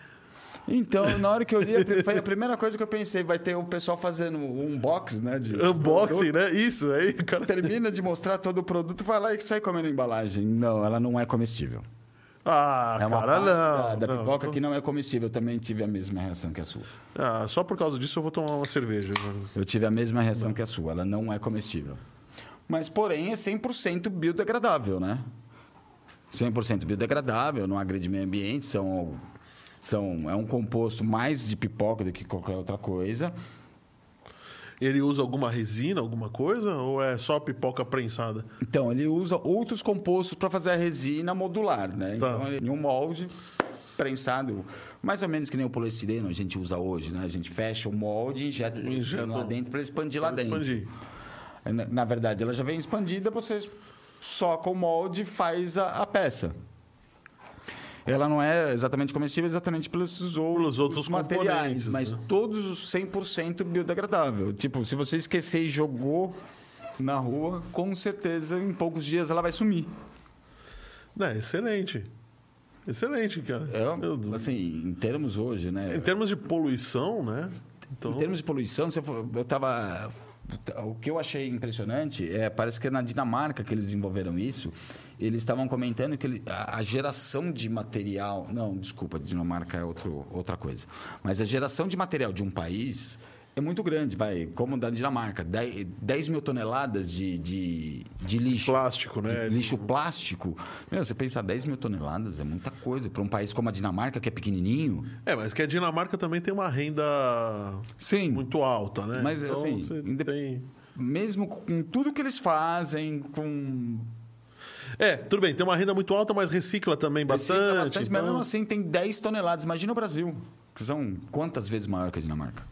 Então, na hora que eu li, foi a primeira coisa que eu pensei, vai ter o pessoal fazendo um unboxing, né? De Unboxing, produto. né? Isso, aí cara Termina de mostrar todo o produto, vai lá e sai comendo a embalagem. Não, ela não é comestível. Ah, é uma cara, não. da, da não. pipoca que não é comestível. Eu também tive a mesma reação que a sua. Ah, só por causa disso eu vou tomar uma cerveja. mano. Eu tive a mesma reação que a sua. Ela não é comestível. Mas, porém, é 100% biodegradável, né? 100% biodegradável, não agride meio ambiente, são, são, é um composto mais de pipoca do que qualquer outra coisa. Ele usa alguma resina, alguma coisa? Ou é só pipoca prensada? Então, ele usa outros compostos para fazer a resina modular, né? Tá. Então, ele, em um molde prensado, mais ou menos que nem o poliestireno a gente usa hoje, né? A gente fecha o molde e injeta o poliestireno lá Injeta dentro para expandir lá dentro. expandir. Na, na verdade, ela já vem expandida, você soca o molde e faz a, a peça. Ela não é exatamente comestível, exatamente pelos outros, outros materiais, mas né? todos os 100% biodegradável. Tipo, se você esquecer e jogou na rua, com certeza em poucos dias ela vai sumir. É, excelente. Excelente, cara. É, assim, em termos hoje, né? Em termos de poluição, né? Então, Em termos de poluição, eu tava. O que eu achei impressionante é parece que é na Dinamarca que eles desenvolveram isso. Eles estavam comentando que ele- a, a geração de material. Não, desculpa, Dinamarca é outro, outra coisa. Mas a geração de material de um país é muito grande, vai, como da Dinamarca. 10, 10 mil toneladas de, de, de lixo. Plástico, né? Lixo plástico. Meu, você pensar 10 mil toneladas é muita coisa. Para um país como a Dinamarca, que é pequenininho. É, mas que a Dinamarca também tem uma renda Sim. muito alta, né? Mas, então, assim, indep- tem... mesmo com tudo que eles fazem, com É, tudo bem, tem uma renda muito alta, mas recicla também bastante. recicla bastante, mas então- mesmo assim tem 10 toneladas. Imagina o Brasil, que são quantas vezes maior que a Dinamarca?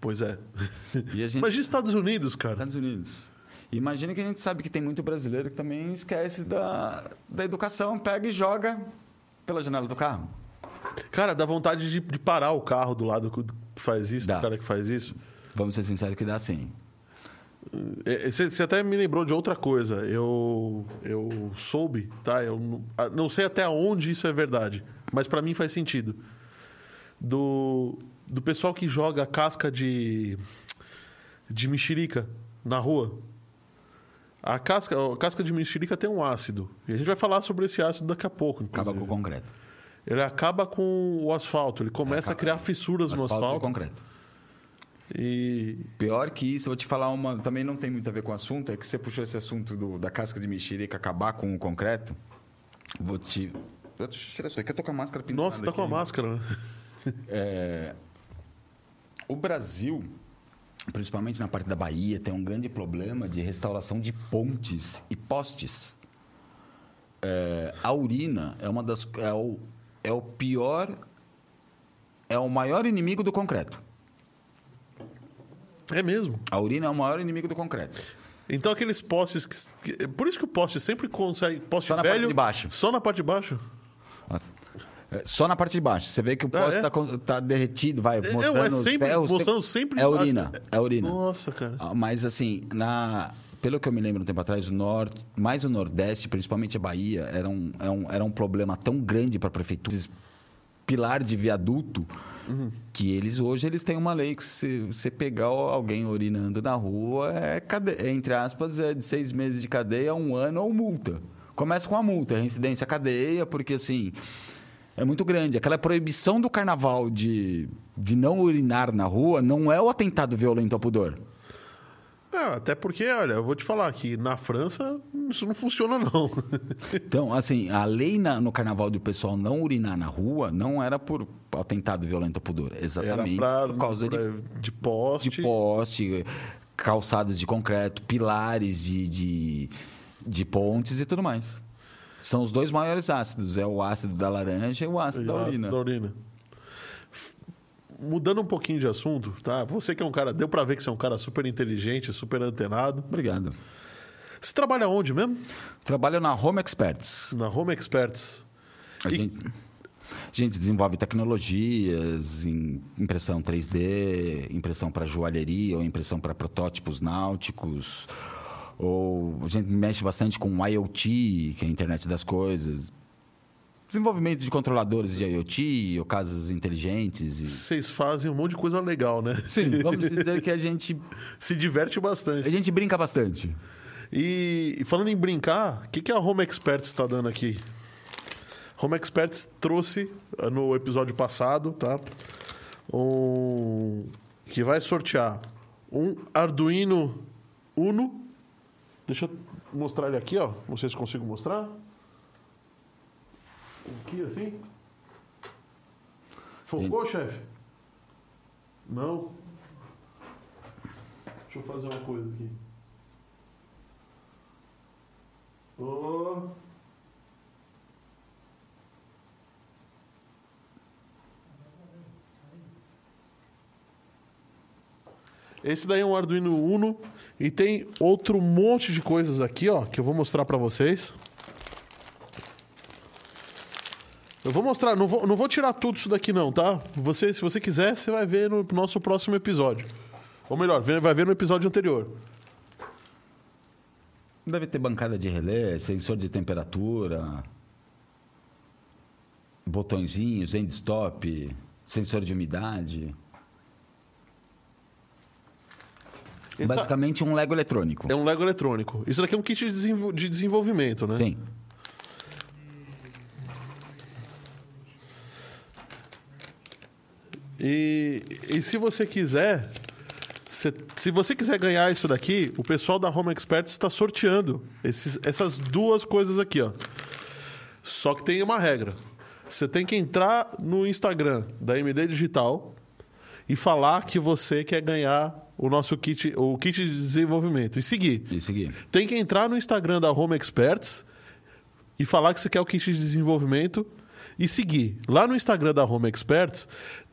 Pois é. Gente Imagina Estados Unidos, cara. Estados Unidos. Imagina que a gente sabe que tem muito brasileiro que também esquece da, da educação, pega e joga pela janela do carro. Cara, dá vontade de, de parar o carro do lado que faz isso, Dá. do cara que faz isso. Vamos ser sinceros que dá assim. É, Você você até me lembrou de outra coisa. Eu, eu soube, tá? Eu não, não sei até onde isso é verdade, mas pra mim faz sentido. Do, do pessoal que joga casca de, de mexerica na rua. A casca, a casca de mexerica tem um ácido. E a gente vai falar sobre esse ácido daqui a pouco. Acaba com inclusive. o concreto. Ele acaba com o asfalto. Ele começa a criar fissuras no Asfalto e asfalto. concreto. E Pior que isso, eu vou te falar uma. Também não tem muito a ver com o assunto, é que você puxou esse assunto do- da casca de mexerica acabar com o concreto. Vou te. Deixa eu tirar isso aqui, eu tô com a máscara pintada. Nossa, tá com a aqui. máscara, né? É, o Brasil principalmente na parte da Bahia, tem um grande problema de restauração de pontes e postes. É, a urina é uma das é o, é o pior é o maior inimigo do concreto. É mesmo. A urina é o maior inimigo do concreto. Então aqueles postes que, que- por isso que o poste sempre consegue poste Só na velho parte de baixo. Só na parte de baixo. É, Só na parte de baixo. Você vê que o Ah, poste é? está derretido, vai É, mostrando é os sempre ferros. mostrando sempre É embaixo. urina, é urina. Nossa, cara. Ah, Mas assim, na, pelo que eu me lembro um tempo atrás, o norte, mais o Nordeste, principalmente a Bahia, era um, era um, era um problema tão grande para a prefeitura, esses pilar de viaduto, que eles hoje eles têm uma lei que se você pegar alguém urinando na rua, é, é, entre aspas, é de seis meses de cadeia, um ano ou multa. Começa com a multa, reincidência cadeia, porque assim. É muito grande. Aquela proibição do carnaval de, de não urinar na rua não é o atentado violento ao pudor. É, até porque, olha, eu vou te falar que na França isso não funciona não. Então, assim, a lei na- no carnaval do pessoal não urinar na rua não era por atentado violento ao pudor. Era Exatamente pra, por causa de, pra- de poste. de poste, calçadas de concreto, pilares de, de, de pontes e tudo mais. São os dois maiores ácidos. É o ácido da laranja e o ácido da ácido urina. da urina. Mudando um pouquinho de assunto, tá? Você que é um cara, deu pra ver que você é um cara super inteligente, super antenado. Obrigado. Você trabalha onde mesmo? Trabalho na Home Experts. Na Home Experts. A E- gente, a gente desenvolve tecnologias, em impressão 3D, impressão para joalheria ou impressão para protótipos náuticos. Ou a gente mexe bastante com IoT, que é a internet das coisas. Desenvolvimento de controladores de IoT ou casas inteligentes. E... Vocês fazem um monte de coisa legal, né? Sim, vamos dizer que a gente, Se diverte a bastante. gente brinca bastante. E, falando em brincar, o que, que a Home Experts está dando aqui? Home Experts trouxe eh, no episódio passado, tá? Um que vai sortear um Arduino Uno. Deixa eu mostrar ele aqui, ó. Não sei se consigo mostrar. Aqui assim. Focou, chefe? Não. Deixa eu fazer uma coisa aqui. Ô. Esse daí é um Arduino Uno e tem outro monte de coisas aqui, ó, que eu vou mostrar pra vocês. Eu vou mostrar, não vou, não vou tirar tudo isso daqui não, tá? Você, se você quiser, você vai ver no nosso próximo episódio. Ou melhor, vai ver no episódio anterior. Deve ter bancada de relé, sensor de temperatura, botõezinhos, end stop, sensor de umidade. Essa- Basicamente um Lego eletrônico. É um Lego eletrônico. Isso daqui é um kit de, desenvol- de desenvolvimento, né? Sim. E, e se você quiser, se, se você quiser ganhar isso daqui, o pessoal da Home Experts está sorteando esses- essas duas coisas aqui, ó. Só que tem uma regra. Você tem que entrar no Instagram da MD Digital e falar que você quer ganhar o nosso kit, o kit de desenvolvimento e seguir. E seguir. Tem que entrar no Instagram da Home Experts e falar que você quer o kit de desenvolvimento e seguir. Lá no Instagram da Home Experts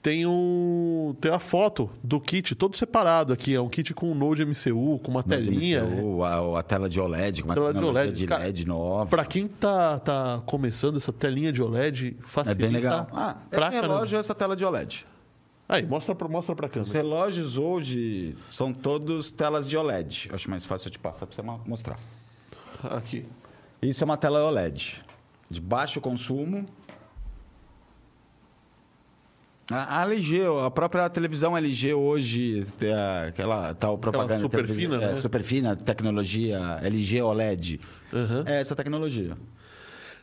tem um tem a foto do kit todo separado aqui, é um kit com um Node MCU, com uma telinha. Ou a, a tela de OLED, com uma Tela de OLED. de Cara, LED nova. Pra quem tá, tá começando essa telinha de OLED, É facilita bem legal. Ah, pra esse caramba. relógio é essa tela de OLED. Aí, mostra pra, mostra pra Os câmera. relógios hoje são todos telas de OLED. Acho mais fácil eu te passar para você mo- mostrar. Aqui. Isso é uma tela OLED de baixo consumo. A, a LG, a própria televisão LG hoje, tem aquela tal propaganda super televisão- fina, é, né? super fina, tecnologia LG OLED. Aham. É essa tecnologia.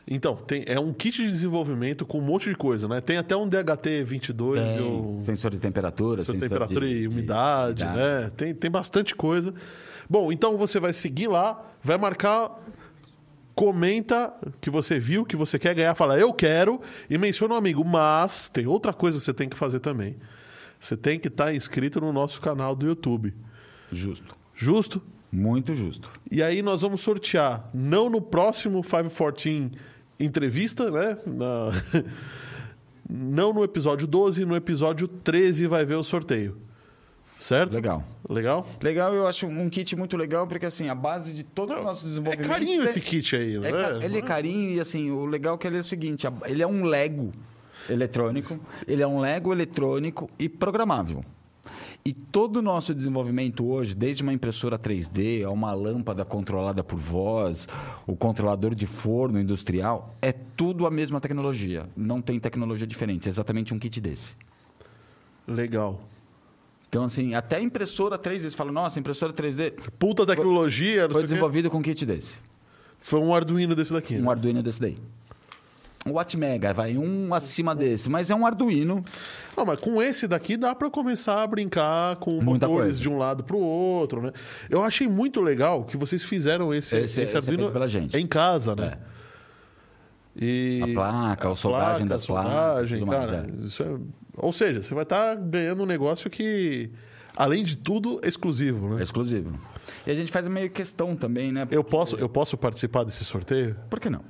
Então, tem, é um kit de desenvolvimento com um monte de coisa, né? Tem até um DHT22 e um Sensor de temperatura, sensor de sensor temperatura de- e de- umidade, umidade. né? Tem, tem bastante coisa. Bom, então você vai seguir lá, vai marcar, comenta que você viu, que você quer ganhar, fala eu quero e menciona um amigo. Mas tem outra coisa que você tem que fazer também. você tem que estar inscrito no nosso canal do YouTube. Justo. Justo? Muito justo. E aí nós vamos sortear, não no próximo 514 entrevista, né? Na- não no episódio 12, no episódio 13 vai ver o sorteio. Certo? Legal. Legal? Legal, eu acho um kit muito legal, porque assim, a base de todo o nosso É desenvolvimento. carinho esse kit aí, É né? ca- ele é carinho e assim, o legal é que ele é o seguinte, ele é um Lego eletrônico, ele é um Lego eletrônico e programável. E todo o nosso desenvolvimento hoje, desde uma impressora 3D, a uma lâmpada controlada por voz, o controlador de forno industrial, é tudo a mesma tecnologia. Não tem tecnologia diferente, é exatamente um kit desse. Legal. Então, assim, até impressora 3D, você fala, nossa, impressora 3D Puta tecnologia, foi o quê. desenvolvida com um kit desse. Foi um Arduino desse daqui. Um né? Arduino desse daí. Um Wattmega, vai, um acima desse. Mas é um Arduino. Não, mas com esse daqui dá pra começar a brincar com Muita motores coisa. de um lado pro outro, né? Eu achei muito legal que vocês fizeram esse, Esse- esse, esse é Arduino gente. em casa, né? E A placa, a soldagem das a placas, soldagem, mais, cara. é. É... Ou seja, você vai estar ganhando um negócio que, além de tudo, é exclusivo, É né? exclusivo. E a gente faz meio questão também, né? Eu posso, eu posso participar desse sorteio? Por que não?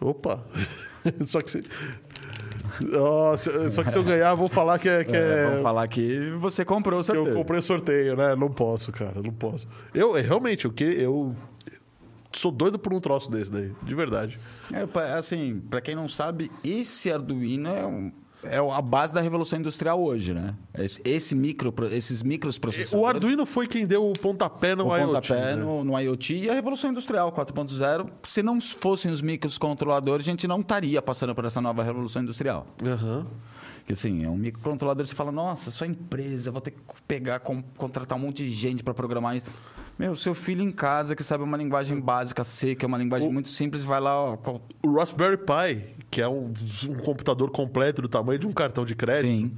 Opa! só que se... Se- só que se eu ganhar, vou falar que é, que É, é- Vamos falar que você comprou o que eu sorteio. comprei o sorteio, né? Não posso, cara, não posso. Eu, é, realmente, eu, que, eu sou doido por um troço desse daí, de verdade. É, assim, para quem não sabe, esse Arduino é, um- é a base da revolução industrial hoje, né? Esse, esse micro, esses microprocessadores. O Arduino foi quem deu o pontapé no o IoT. pontapé né? no, no IoT e a Revolução Industrial 4.0. Se não fossem os microcontroladores, a gente não estaria passando por essa nova Revolução Industrial. Aham. Porque assim, é um microcontrolador, você fala, nossa, sua empresa, vou ter que pegar, com- contratar um monte de gente para programar isso. Meu, seu filho em casa que sabe uma linguagem básica, seca, uma linguagem muito simples, vai lá, ó, co- O Raspberry Pi, que é um, um computador completo do tamanho de um cartão de crédito, Sim.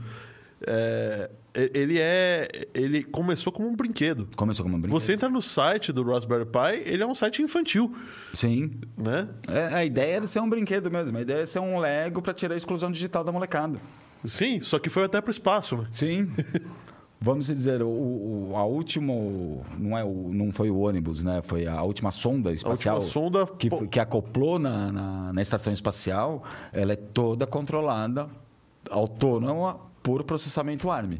é, ele é. Ele começou como um brinquedo. começou como um brinquedo. Você entra no site do Raspberry Pi, ele é um site infantil, Sim. né? É, a ideia era ser um brinquedo mesmo. A ideia é ser um Lego para tirar a exclusão digital da molecada. Sim, só que foi até pro espaço, né? Sim. Vamos dizer, o, o- a última. Não, é o, não foi o ônibus, né? Foi a última sonda espacial. sonda, Que, que acoplou na, na, na estação espacial. Ela é toda controlada, autônoma, por processamento ARM.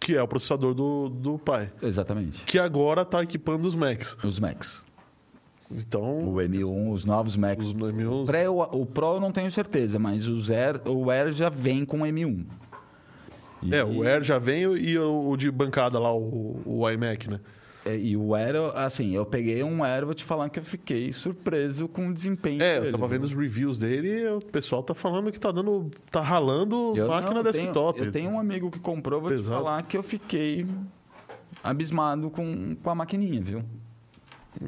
Que é o processador do, do Pi. Exatamente. Que agora está equipando os Macs. Os Macs. Então, O M1, os novos Macs. os O, M1... pré, o, o Pro eu não tenho certeza, mas o, Zero, o Air já vem com M1. E- É, o Air já vem e o, o de bancada lá, o, o iMac, né? É, E o Air, assim, eu peguei um Air, vou te falar que eu fiquei surpreso com o desempenho É, eu dele, tava viu? vendo os reviews dele e o pessoal tá falando que tá dando. tá ralando Eu máquina não, eu tenho- desktop. eu tenho um amigo que comprou, vou te Pesado. falar que eu fiquei abismado com, com a maquininha, viu?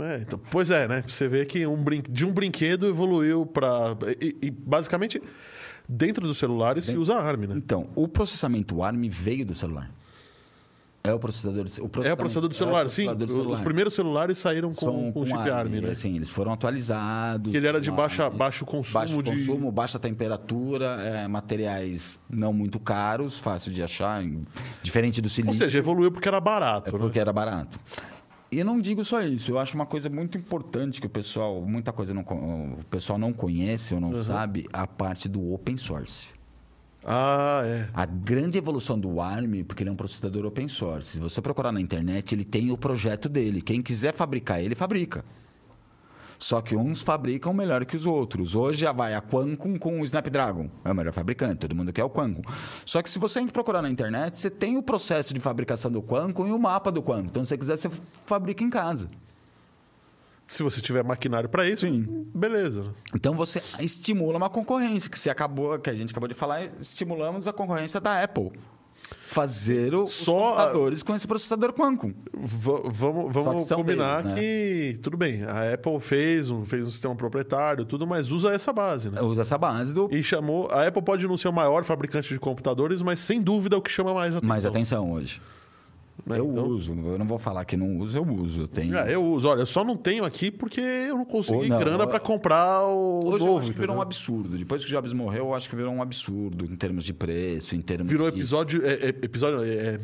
É, então, pois é, né? Você vê que um brin... de um brinquedo evoluiu para e, e, basicamente dentro dos celulares se usa ARM, né? Então, o processamento ARM veio do celular. É o processador, o É o processador do celular, sim. processador do Os celular. primeiros celulares saíram com, São com chip ARM, né? Assim, eles foram atualizados. Que ele era de com baixa, ARM. baixo consumo baixo de. consumo, baixa temperatura, é, materiais não muito caros, fácil de achar, em- diferente do Ou silício. seja, evoluiu porque era É barato, né? porque era barato. E eu não digo só isso, eu acho uma coisa muito importante que o pessoal, muita coisa não, o pessoal não conhece ou não sabe, a parte do open source. Ah, é. A grande evolução do ARM, porque ele é um processador open source. Se você procurar na internet, ele tem o projeto dele. Quem quiser fabricar ele, fabrica. Só que uns fabricam melhor que os outros. Hoje já vai a Qualcomm com o Snapdragon. É o melhor fabricante, todo mundo quer o Qualcomm. Só que se você procurar na internet, você tem o processo de fabricação do Qualcomm e o mapa do Qualcomm. Então, se você quiser, você fabrica em casa. Se você tiver maquinário para isso, beleza. Então você estimula uma concorrência, que você acabou, que a gente acabou de falar, estimulamos a concorrência da Apple. Fazer o- os Só a- computadores com esse processador Qualcomm. Va- vamos vamos que combinar deles, né? que tudo bem. A Apple fez um, fez um sistema proprietário, tudo, mas usa essa base, né? Usa essa base do E chamou. A Apple pode não ser o maior fabricante de computadores, mas sem dúvida é o que chama mais atenção. mais atenção hoje. Né? Eu Então- uso, eu não vou falar que não uso, eu uso. Eu tenho. Ah, eu uso. Olha, eu só não tenho aqui porque eu não consegui não, grana ou- para comprar o Hoje eu novo. acho que virou um absurdo. Depois que o Jobs morreu, eu acho que virou um absurdo em termos de preço, em termos Virou de... episódio. É, é- episódio. é- é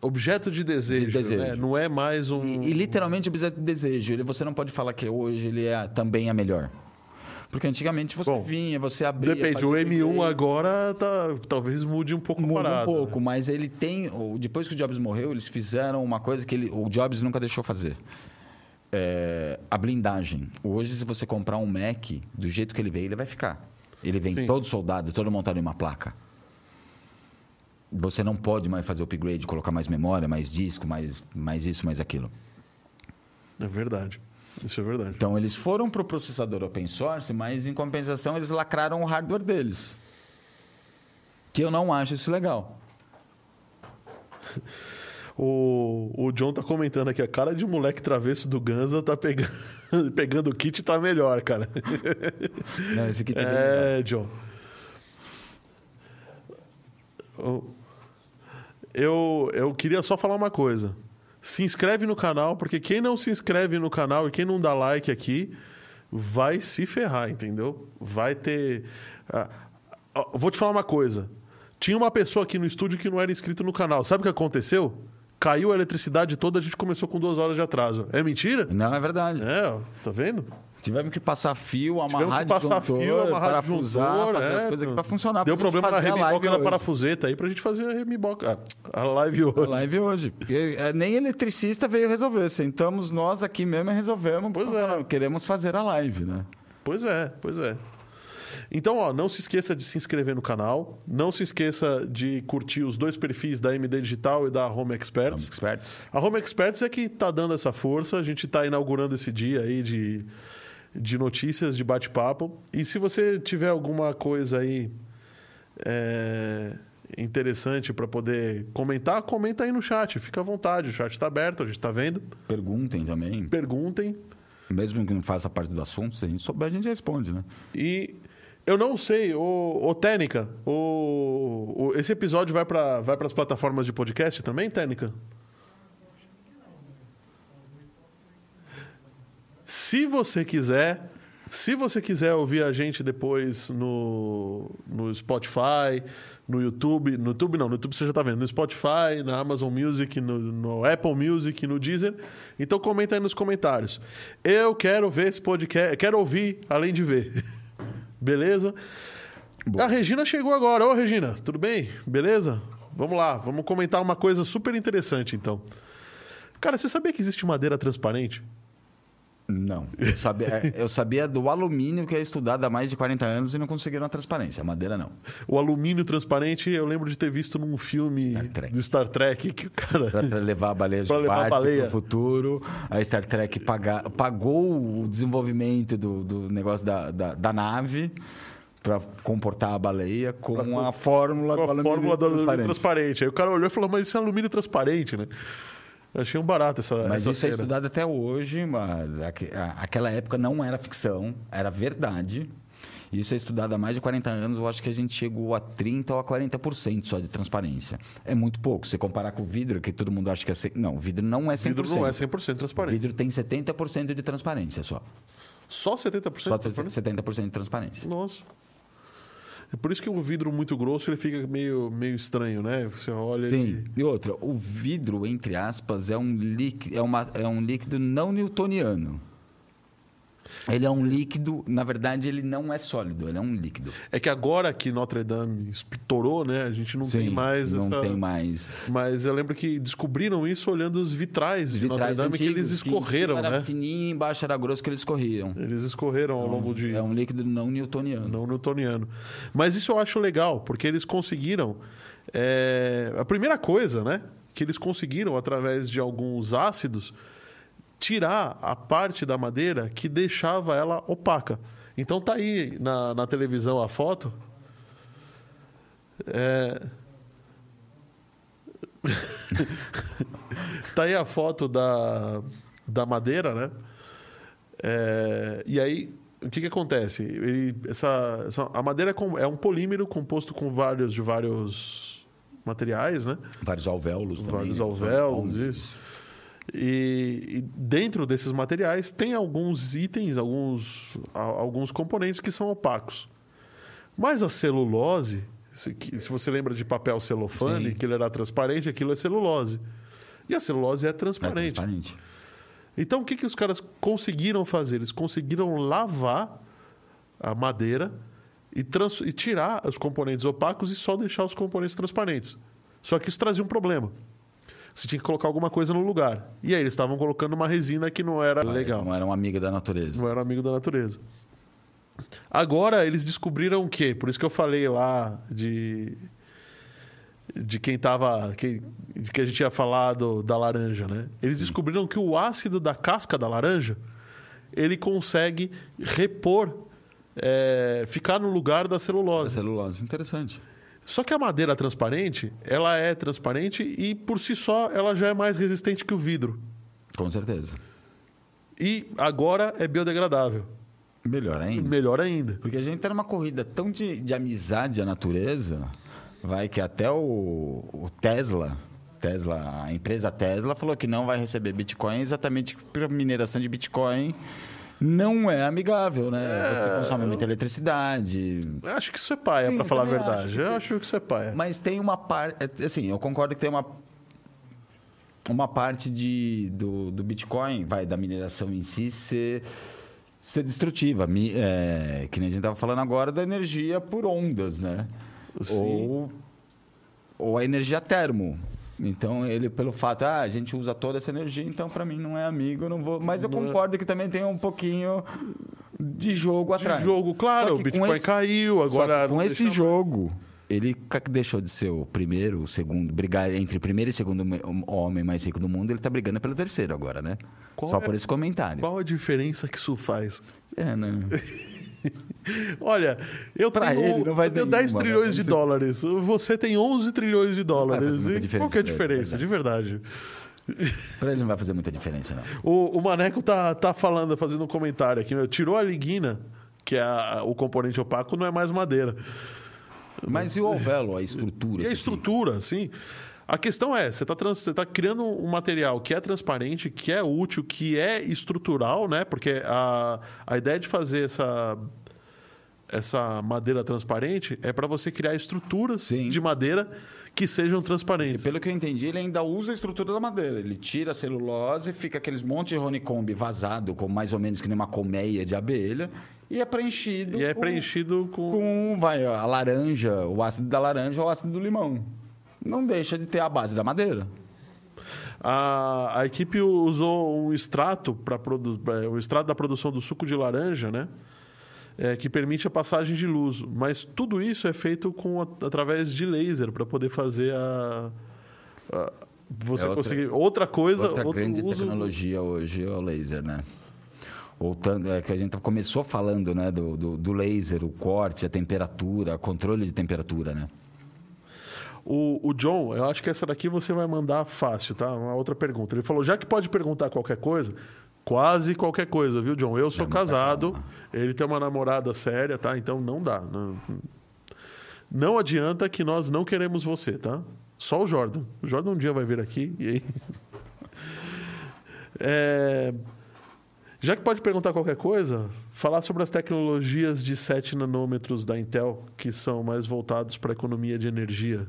objeto de desejo. De desejo. né? Não é mais um. E, e literalmente objeto de desejo. Ele, você não pode falar que hoje ele é também é melhor. Porque antigamente você Bom, vinha, você abria... Depende, o M1 upgrade, agora tá, talvez mude um pouco Muda um parada. pouco, né? mas ele tem... Depois que o Jobs morreu, eles fizeram uma coisa que ele, o Jobs nunca deixou fazer. É, a blindagem. Hoje, se você comprar um Mac, do jeito que ele veio, ele vai ficar. Ele vem Sim. todo soldado, todo montado em uma placa. Você não pode mais fazer upgrade, colocar mais memória, mais disco, mais, mais isso, mais aquilo. É verdade. Isso é verdade. Então, eles foram para o processador open source, mas em compensação, eles lacraram o hardware deles. Que eu não acho isso legal. O, o John tá comentando aqui, a cara de moleque travesso do Ganza tá pegando, pegando o kit tá melhor, cara. Não, esse bem legal. É, John. Eu, eu queria só falar uma coisa. Se inscreve no canal, porque quem não se inscreve no canal e quem não dá like aqui vai se ferrar, entendeu? Vai ter. Ah, vou te falar uma coisa. Tinha uma pessoa aqui no estúdio que não era inscrito no canal. Sabe o que aconteceu? Caiu a eletricidade toda, a gente começou com duas horas de atraso. É mentira? Não, é verdade. É, ó, tá vendo? Tivemos que passar fio, Tivemos amarrar que passar disjuntor, fio, amarrar parafusar, disjuntor, fazer é, as coisas aqui pra funcionar. Deu pra problema na remiboca da parafuseta aí pra gente fazer a remiboca. A live hoje. A live hoje. Porque, é, nem eletricista veio resolver. Sentamos nós aqui mesmo e resolvemos. Pois é. Queremos fazer a live, né? Pois é, pois é. Então, ó, não se esqueça de se inscrever no canal. Não se esqueça de curtir os dois perfis da MD Digital e da Home Experts. Experts. A Home Experts é que tá dando essa força. A gente tá inaugurando esse dia aí de, de notícias, de bate-papo. E se você tiver alguma coisa aí é, interessante para poder comentar, comenta aí no chat. Fica à vontade, o chat está aberto, a gente está vendo. Perguntem também. Perguntem. Mesmo que não faça parte do assunto, se a gente souber, a gente responde, né? E eu não sei, ô, ô Técnica, ô, ô, esse episódio vai para vai as plataformas de podcast também, Técnica? Se você quiser, se você quiser ouvir a gente depois no, no Spotify, no YouTube, no YouTube não, no YouTube você já está vendo, no Spotify, na Amazon Music, no, no Apple Music, no Deezer, então comenta aí nos comentários. Eu quero ver esse podcast, quero ouvir além de ver. Beleza? A Regina chegou agora. Ô, Regina, tudo bem? Beleza? Vamos lá, vamos comentar uma coisa super interessante então. Cara, você sabia que existe madeira transparente? Não. Eu sabia, é, eu sabia do alumínio que é estudado há mais de 40 anos e não conseguiram a transparência. A madeira não. O alumínio transparente, eu lembro de ter visto num filme Star do Star Trek que o cara. Para levar a baleia de Pra levar a baleia. pro futuro. A Star Trek paga- pagou o desenvolvimento do, do negócio da, da, da nave para comportar a baleia com Pra- a fórmula com a do alumínio fórmula do alumínio transparente. transparente. Aí o cara olhou e falou, mas isso é alumínio transparente, né? Eu achei um barato essa, Mas essa isso é cena. estudado até hoje. Mas aquela época não era ficção, era verdade. Isso é estudado há mais de 40 anos. Eu acho que a gente chegou a 30% ou a 40% só de transparência. É muito pouco. Se comparar com o vidro, que todo mundo acha que é... Não, o vidro não é 100%. vidro não é 100% O transparente. vidro tem 70% de transparência só. Só 70% Só transparente? 70% de transparência. Nossa. É por isso que o vidro muito grosso ele fica meio, meio estranho, né? Você olha Sim. ele... E outra, o vidro, entre aspas, é um, líquido, é, uma, é um líquido não newtoniano. Ele é um líquido, na verdade, ele não é sólido, ele é um líquido. É que agora que Notre Dame estourou, né? A gente não tem Sim, mais não essa... tem mais. Mas eu lembro que descobriram isso olhando os vitrais, de Notre Dame que antigos, eles escorreram, em cima né? Era fininho, embaixo era grosso que eles escorriam. Eles escorreram ao longo de... É um líquido não newtoniano. não newtoniano. Mas isso eu acho legal, porque eles conseguiram. é, A primeira coisa, né? Que eles conseguiram, através de alguns ácidos, tirar a parte da madeira que deixava ela opaca. Então tá aí na, na televisão a foto. É... tá aí a foto da, da madeira, né? É, e aí, o que, que acontece? Ele, essa, essa- a madeira é é um polímero composto com vários de vários materiais, né? Vários alvéolos também. Vários né? alvéolos, isso. E, e dentro desses materiais tem alguns itens, alguns, alguns componentes que são opacos. Mas a celulose, se, se você lembra de papel celofane, Sim. que ele era transparente, aquilo é celulose. E a celulose é É transparente. transparente. Então, o que, que os caras conseguiram fazer? Eles conseguiram lavar a madeira e, trans- e tirar os componentes opacos e só deixar os componentes transparentes. Só que isso trazia um problema. Você tinha que colocar alguma coisa no lugar. E aí eles estavam colocando uma resina que não era legal, Não era uma amiga da natureza. não era amigo da natureza. Agora eles descobriram o quê? Por isso que eu falei lá de de quem tava quem, de que a gente ia falar do- da laranja, né? Eles descobriram que o ácido da casca da laranja ele consegue repor é, ficar no lugar da A celulose. celulose, interessante. Só que a madeira transparente, ela é transparente e por si só ela já é mais resistente que o vidro. Com certeza. E agora é biodegradável. Melhor ainda. Melhor ainda. Porque a gente tá numa corrida tão de, de amizade à natureza, vai que até o, o Tesla, Tesla, a empresa Tesla falou que não vai receber Bitcoin exatamente para mineração de Bitcoin não é amigável, né? Você consome muita eletricidade. Eu Acho que isso é paia, pra falar a verdade. acho que- Eu acho que isso é paia. Mas tem uma parte, assim, eu concordo que tem uma uma parte de, do, do Bitcoin, vai, da mineração em si ser, ser destrutiva. É, que nem a gente estava falando agora da energia por ondas, né? Sim. Ou, ou a energia termo. Então, ele, pelo fato, ah, a gente usa toda essa energia, então para mim não é amigo, não vou. Mas eu é. concordo que também tem um pouquinho de jogo De atrás. jogo, claro, o Bitcoin esse- caiu, agora. que com esse jogo, ele deixou de ser o primeiro, o segundo, brigar entre primeiro e segundo me- homem mais rico do mundo, ele tá brigando pelo terceiro agora, né? Qual Só é- por esse comentário. Qual a diferença que isso faz? É, né? Olha, eu Pra tenho, ele não faz eu tenho 10 nenhuma, trilhões de dólares. Você tem 11 trilhões de dólares. E qual que é a diferença? De verdade. pra ele não vai fazer muita diferença, não. O, o Maneco tá, tá falando, fazendo um comentário aqui. meu. Tirou a liguina, que é a- o componente opaco, não é mais madeira. Mas e o alvéolo, a estrutura? E a estrutura, sim. A questão é, você está tá criando um material que é transparente, que é útil, que é estrutural, né? Porque a, a ideia de fazer essa, essa madeira transparente é para você criar estruturas Sim. de madeira que sejam E transparentes. pelo que eu entendi, ele ainda usa a estrutura da madeira. Ele tira a celulose, fica aqueles monte de honeycomb vazado, com mais ou menos que nem uma colmeia de abelha, e é preenchido. E é com- preenchido com. com vai, a laranja, o ácido da laranja ou o ácido do limão. Não deixa de ter a base da madeira. A, a equipe usou um extrato para o extrato da produção do suco de laranja, né? É, que permite a passagem de luz. Mas tudo isso é feito com através de laser para poder fazer a, a- você É outra- conseguir outra coisa, Outra outro grande uso. tecnologia hoje é o laser, né? Ou tanto, é que a gente começou falando, né, do, do, do laser, o corte, a temperatura, controle de temperatura, né? O, o John, eu acho que essa daqui você vai mandar fácil, tá? Uma outra pergunta. Ele falou, já que pode perguntar qualquer coisa, quase qualquer coisa, viu, John? Eu sou muita casado, ele tem uma namorada séria, tá? Então não dá. Não, não adianta que nós não queremos você, tá? Só o Jordan. O Jordan um dia vai vir aqui e aí... É, Já que pode perguntar qualquer coisa, falar sobre as tecnologias de 7 nanômetros da Intel, que são mais voltados para a economia de energia.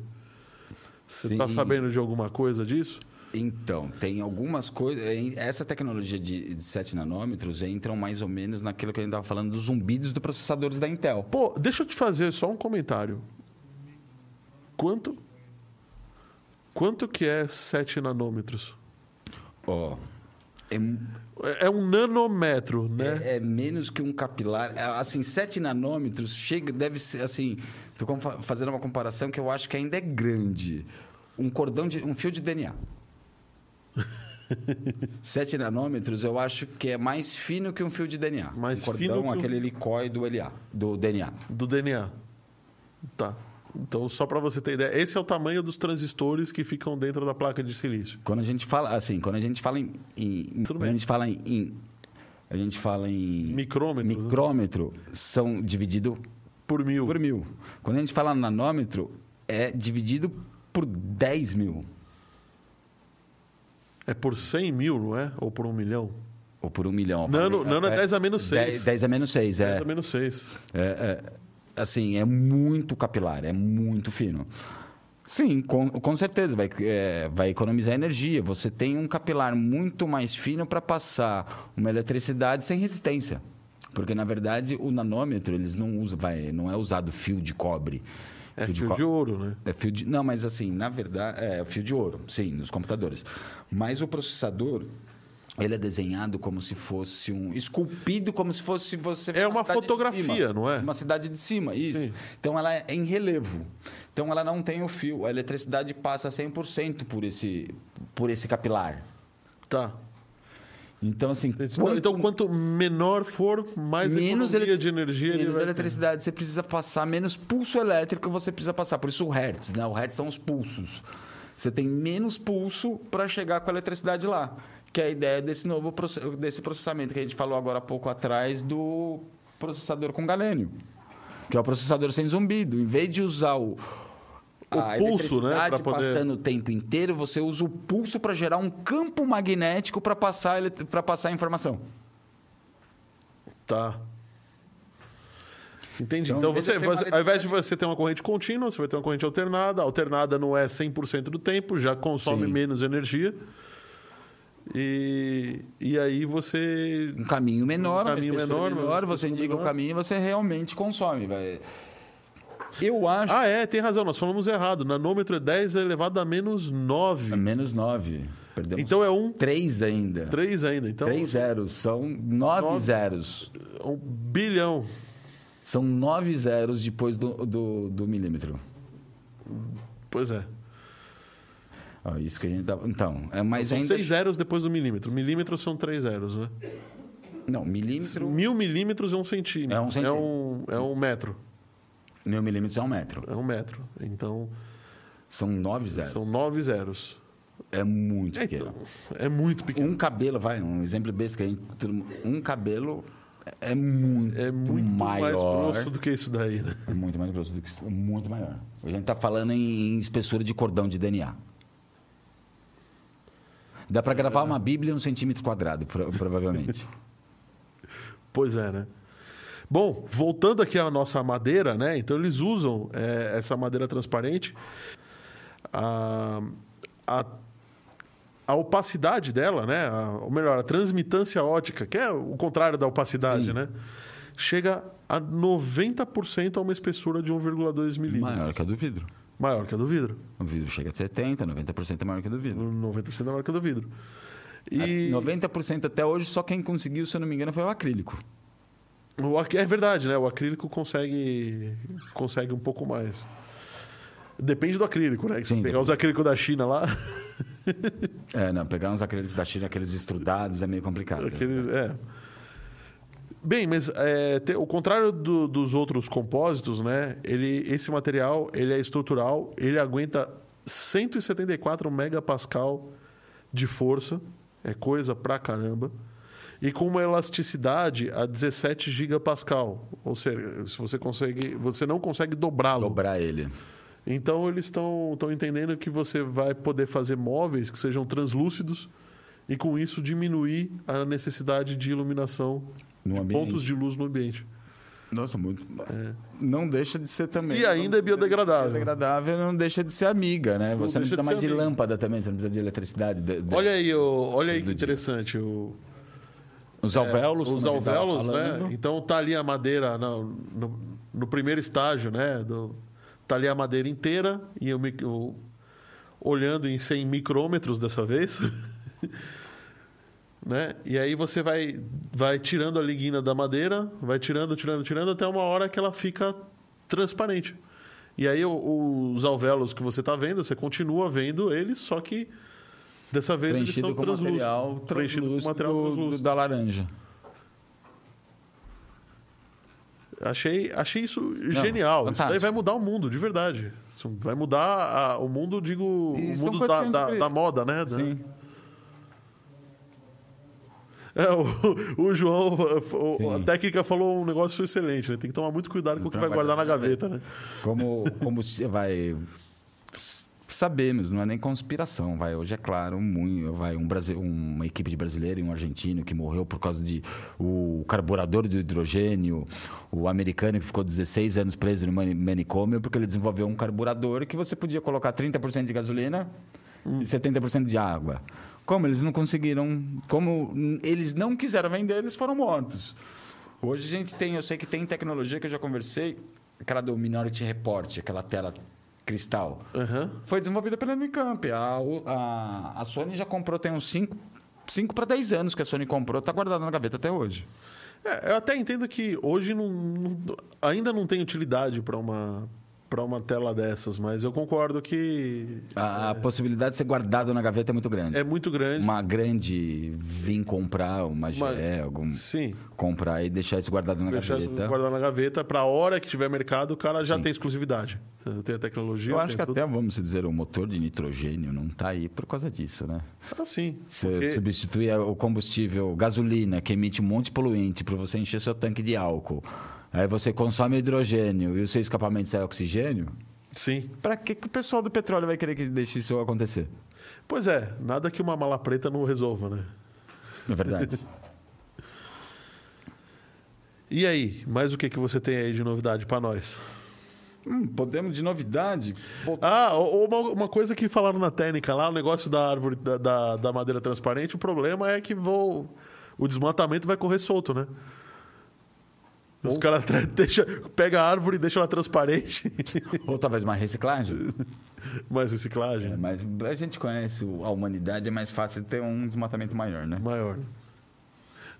Você está sabendo de alguma coisa disso? Então, tem algumas coisas. em- Essa tecnologia de, de 7 nanômetros entram mais ou menos naquilo que a gente estava falando dos zumbidos dos processadores da Intel. Pô, deixa eu te fazer só um comentário. Quanto quanto que é 7 nanômetros? Ó. é, É- É um nanômetro, né? é, é menos que um capilar. É, Assim, 7 nanômetros chega, deve ser assim. Com- fazendo uma comparação que eu acho que ainda é grande. Um cordão de. um fio de DNA. 7 nanômetros eu acho que é mais fino que um fio de DNA. Mais um cordão, fino que um- aquele helicóide do LA, do DNA. Do DNA. Tá. Então, só para você ter ideia, esse é o tamanho dos transistores que ficam dentro da placa de silício. Quando a gente fala, assim, quando a gente fala em. em- quando bem. a gente fala em, em- A gente fala em. Né? Micrômetro são dividido Por mil. por mil. Quando a gente fala nanômetro, é dividido por 10 mil. É por 100 mil, não é? Ou por um milhão? Ou por um milhão. Nano, nano é 10 a menos 6. 10, 10 a menos 6, é. 10 a menos 6. É, é, assim, é muito capilar, é muito fino. Sim, com, com certeza, vai, é, vai economizar energia. Você tem um capilar muito mais fino para passar uma eletricidade sem resistência. Porque, na verdade, o nanômetro eles não usa, vai, não é usado fio de cobre. É fio, de, de, ouro, né? É fio de, não, mas assim, na verdade, é fio de ouro, sim, nos computadores. Mas o processador, ele é desenhado como se fosse um. esculpido como se fosse você. É uma, uma fotografia, não é? Uma cidade de cima, isso. Sim. Então ela é em relevo. Então ela não tem o fio. A eletricidade passa 100% por esse, por esse capilar. Tá. Então, assim. Quanto, então, quanto menor for, mais menos economia de energia menos eletricidade. Ter. Você precisa passar, menos pulso elétrico você precisa passar. Por isso o Hertz, né? O Hertz são os pulsos. Você tem menos pulso para chegar com a eletricidade lá. Que é a ideia desse novo desse processamento que a gente falou agora há pouco atrás do processador com galênio. Que é o processador sem zumbido. Em vez de usar o, o pulso, né? Para poder... passando o tempo inteiro, você usa o pulso para gerar um campo magnético para passar, para passar a informação. Tá. Entendi. Então, então você, você ao invés de você ter uma corrente contínua, você vai ter uma corrente alternada. A alternada não é 100% do tempo, já consome Sim. menos energia. E, e aí você. Um caminho menor, um caminho menor, menor você indica menor. o caminho e você realmente consome. Vai. Eu acho. Ah, é, tem razão, nós falamos errado. Nanômetro é 10 elevado a menos 9. A menos 9. Perdemos então é um. 3 ainda. 3 ainda. Então, 3 zeros. São 9, 9 zeros. Um bilhão. São 9 zeros depois do, do, do milímetro. Pois é. Oh, isso que a gente dá. Então, é mais são ainda. 6 zeros depois do milímetro. Milímetro são 3 zeros, né? Não, milímetro. Mil milímetros é um centímetro. É um centímetro. É um, é um metro. Mil milímetros é um metro. É um metro. Então. São nove zeros. São nove zeros. É muito é, pequeno. É muito pequeno. Um cabelo, vai, um exemplo besta. Um cabelo é muito, é muito maior. mais grosso do que isso daí, né? É muito mais grosso do que isso. Muito maior. A gente está falando em espessura de cordão de DNA. Dá para gravar é. uma Bíblia em um centímetro quadrado, provavelmente. pois é, né? Bom, voltando aqui à nossa madeira, né? Então eles usam é, essa madeira transparente. A, a, a, opacidade dela, né? A, ou melhor, a transmitância ótica, que é o contrário da opacidade, Sim. né? Chega a 90% a uma espessura de 1,2 milímetros. Maior que a do vidro. Maior que a do vidro. O vidro chega a 70%, 90% é maior que a do vidro. 90% é maior que a do vidro. E... 90% até hoje, só quem conseguiu, se eu não me engano, foi o acrílico. O, é verdade, né? O acrílico consegue, consegue um pouco mais. Depende do acrílico, né? Se Sim, pegar os acrílicos da China lá. é, não, pegar uns acrílicos da China, aqueles estrudados, é meio complicado. Aquele, é. Bem, mas é, te, o contrário do, dos outros compósitos, né? Ele, esse material ele é estrutural, ele aguenta 174 megapascal de força, é coisa pra caramba e com uma elasticidade a 17 gigapascal. Ou seja, se você consegue, você não consegue dobrá-lo. Dobrar ele. Então eles estão entendendo que você vai poder fazer móveis que sejam translúcidos e com isso diminuir a necessidade de iluminação no de pontos de luz no ambiente. Nossa, muito. É. Não deixa de ser também. E ainda é biodegradável. Biodegradável não deixa de ser amiga, né? Não você não precisa mais de, lâmpada também, você não precisa de eletricidade. De, de, olha aí, olha aí que interessante. O, os alvéolos, é, os alvéolos, né? Então tá ali a madeira no, no, no, primeiro estágio, né? Do, tá ali a madeira inteira e eu, eu olhando em 100 micrômetros dessa vez. né? E aí você vai vai tirando a liguina da madeira, vai tirando, tirando, tirando até uma hora que ela fica transparente. E aí os alvéolos que você está vendo, você continua vendo eles, só que Dessa vez preenchido eles são com material preenchido com material do, da laranja. Achei, achei isso Não, genial. Fantástico. Isso daí vai mudar o mundo, de verdade. Isso vai mudar a, o mundo, digo, o mundo da, da, da, moda, né? Sim. É, o, o João, o, a técnica falou um negócio excelente, né? Tem que tomar muito cuidado com o que vai guardar na gaveta, né? Como, como vai sabemos, não é nem conspiração. Vai, hoje é claro, muito, vai um Brasil, uma equipe de brasileiro e um argentino que morreu por causa de o carburador do hidrogênio, o americano que ficou 16 anos preso no manicômio porque ele desenvolveu um carburador que você podia colocar 30% de gasolina hum. e 70% de água. Como eles não conseguiram, como eles não quiseram vender, eles foram mortos. Hoje a gente tem, eu sei que tem tecnologia que eu já conversei, aquela do Minority Report, aquela tela cristal. Uhum. Foi desenvolvida pela Unicamp. A, a, a Sony já comprou, tem uns 5 para 10 anos que a Sony comprou, está guardada na gaveta até hoje. É, eu até entendo que hoje não, não, ainda não tem utilidade para uma para uma tela dessas, mas eu concordo que. A, é... possibilidade de ser guardado na gaveta é muito grande. É muito grande. Uma grande vir comprar uma, uma... Algum. Sim. Comprar e deixar isso guardado na deixar gaveta. Deixar guardado na gaveta, para a hora que tiver mercado, o cara já Sim. tem exclusividade. Tem a tecnologia. Eu acho que tudo. até, vamos dizer, o motor de nitrogênio não está aí por causa disso, né? Ah, sim. Você porque... substitui o combustível gasolina, que emite um monte de poluente, para você encher seu tanque de álcool Aí você consome hidrogênio e o seu escapamento sai oxigênio. Sim. Para que, que o pessoal do petróleo vai querer que deixe isso acontecer? Pois é, nada que uma mala preta não resolva, né? É verdade. e aí, mais o que, que você tem aí de novidade para nós? Hum, podemos de novidade. Ah, uma, uma, coisa que falaram na técnica lá, o negócio da árvore da, da, da madeira transparente, o problema é que vou, o desmatamento vai correr solto, né? Os caras deixa, pega a árvore e deixa ela transparente. Ou talvez mais reciclagem. mais reciclagem. É, mas a gente conhece a humanidade, é mais fácil ter um desmatamento maior, né? Maior.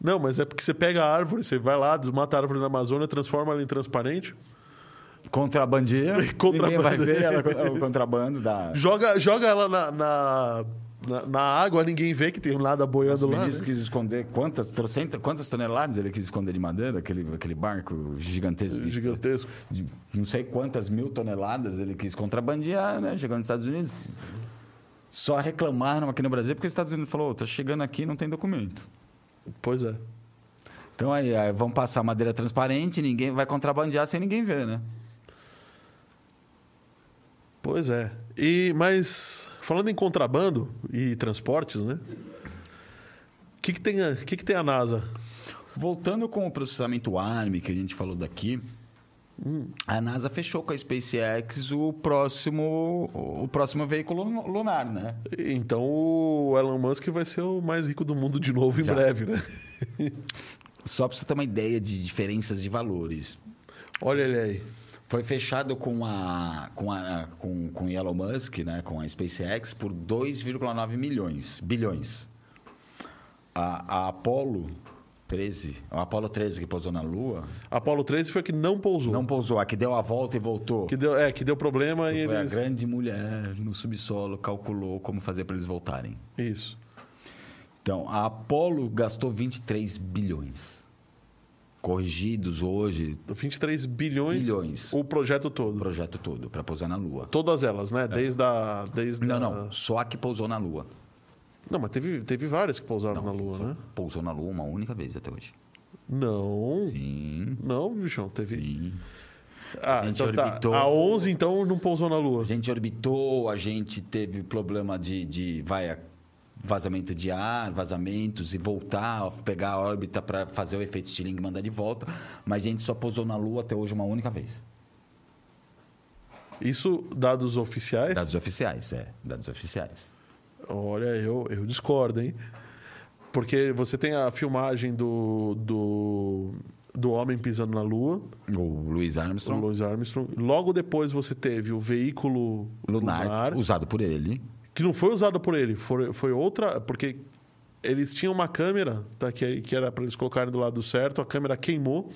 Não, mas é porque você pega a árvore, você vai lá, desmata a árvore na Amazônia, transforma ela em transparente. Contrabandia. Ninguém vai ver ela, o contrabando da... Joga, joga ela na, na na, na, água ninguém vê que tem um nada boiando lá. Ele né? quis esconder quantas, trocenta, quantas toneladas ele quis esconder de madeira, aquele, aquele barco gigantesco. Gigantesco. De, de, não sei quantas mil toneladas ele quis contrabandear, né? Chegando nos Estados Unidos. Só reclamaram aqui no Brasil porque os Estados Unidos falou: tá chegando aqui não tem documento. Pois é. Então aí, aí vão passar madeira transparente, ninguém vai contrabandear sem ninguém ver, né? Pois é. E mas Falando em contrabando e transportes, né? O que, que, tem, a, que, que tem a NASA? Voltando com o processamento ARM que a gente falou daqui, hum. a NASA fechou com a SpaceX o próximo, o próximo veículo lunar, né? Então o Elon Musk vai ser o mais rico do mundo de novo em Já. breve, né? Só para você ter uma ideia de diferenças de valores. Olha ele aí. Foi fechado com a com a com, com Elon Musk, né, com a SpaceX por 2,9 milhões, bilhões. A, a Apollo 13, o Apollo 13 que pousou na Lua. Apollo 13 foi a que não pousou. Não pousou, a que deu a volta e voltou. Que deu, é, que deu problema que e foi eles... a grande mulher no subsolo calculou como fazer para eles voltarem. Isso. Então, a Apollo gastou 23 bilhões corrigidos hoje. 23 bilhões, bilhões. O projeto todo. O projeto todo, para pousar na Lua. Todas elas, né? É. Desde a. Desde não, a... não. Só a que pousou na Lua. Não, mas teve, teve várias que pousaram não, na Lua, né? Pousou na Lua uma única vez até hoje. Não. Sim. Não, bichão, teve. Sim. Ah, a gente então tá. orbitou. Tá. A 11, então, não pousou na Lua. A gente orbitou, a gente teve problema de. de vai, vazamento de ar, vazamentos e voltar, pegar a órbita para fazer o efeito Stirling e mandar de volta, mas a gente só pousou na Lua até hoje uma única vez. Isso dados oficiais? Dados oficiais, é, dados oficiais. Olha, eu, eu discordo, hein? Porque você tem a filmagem do, do, do homem pisando na Lua. O Louis Armstrong. O Louis Armstrong. Logo depois você teve o veículo lunar, lunar usado por ele que não foi usado por ele, foi, foi outra, porque eles tinham uma câmera tá, que, que era para eles colocarem do lado certo, a câmera queimou.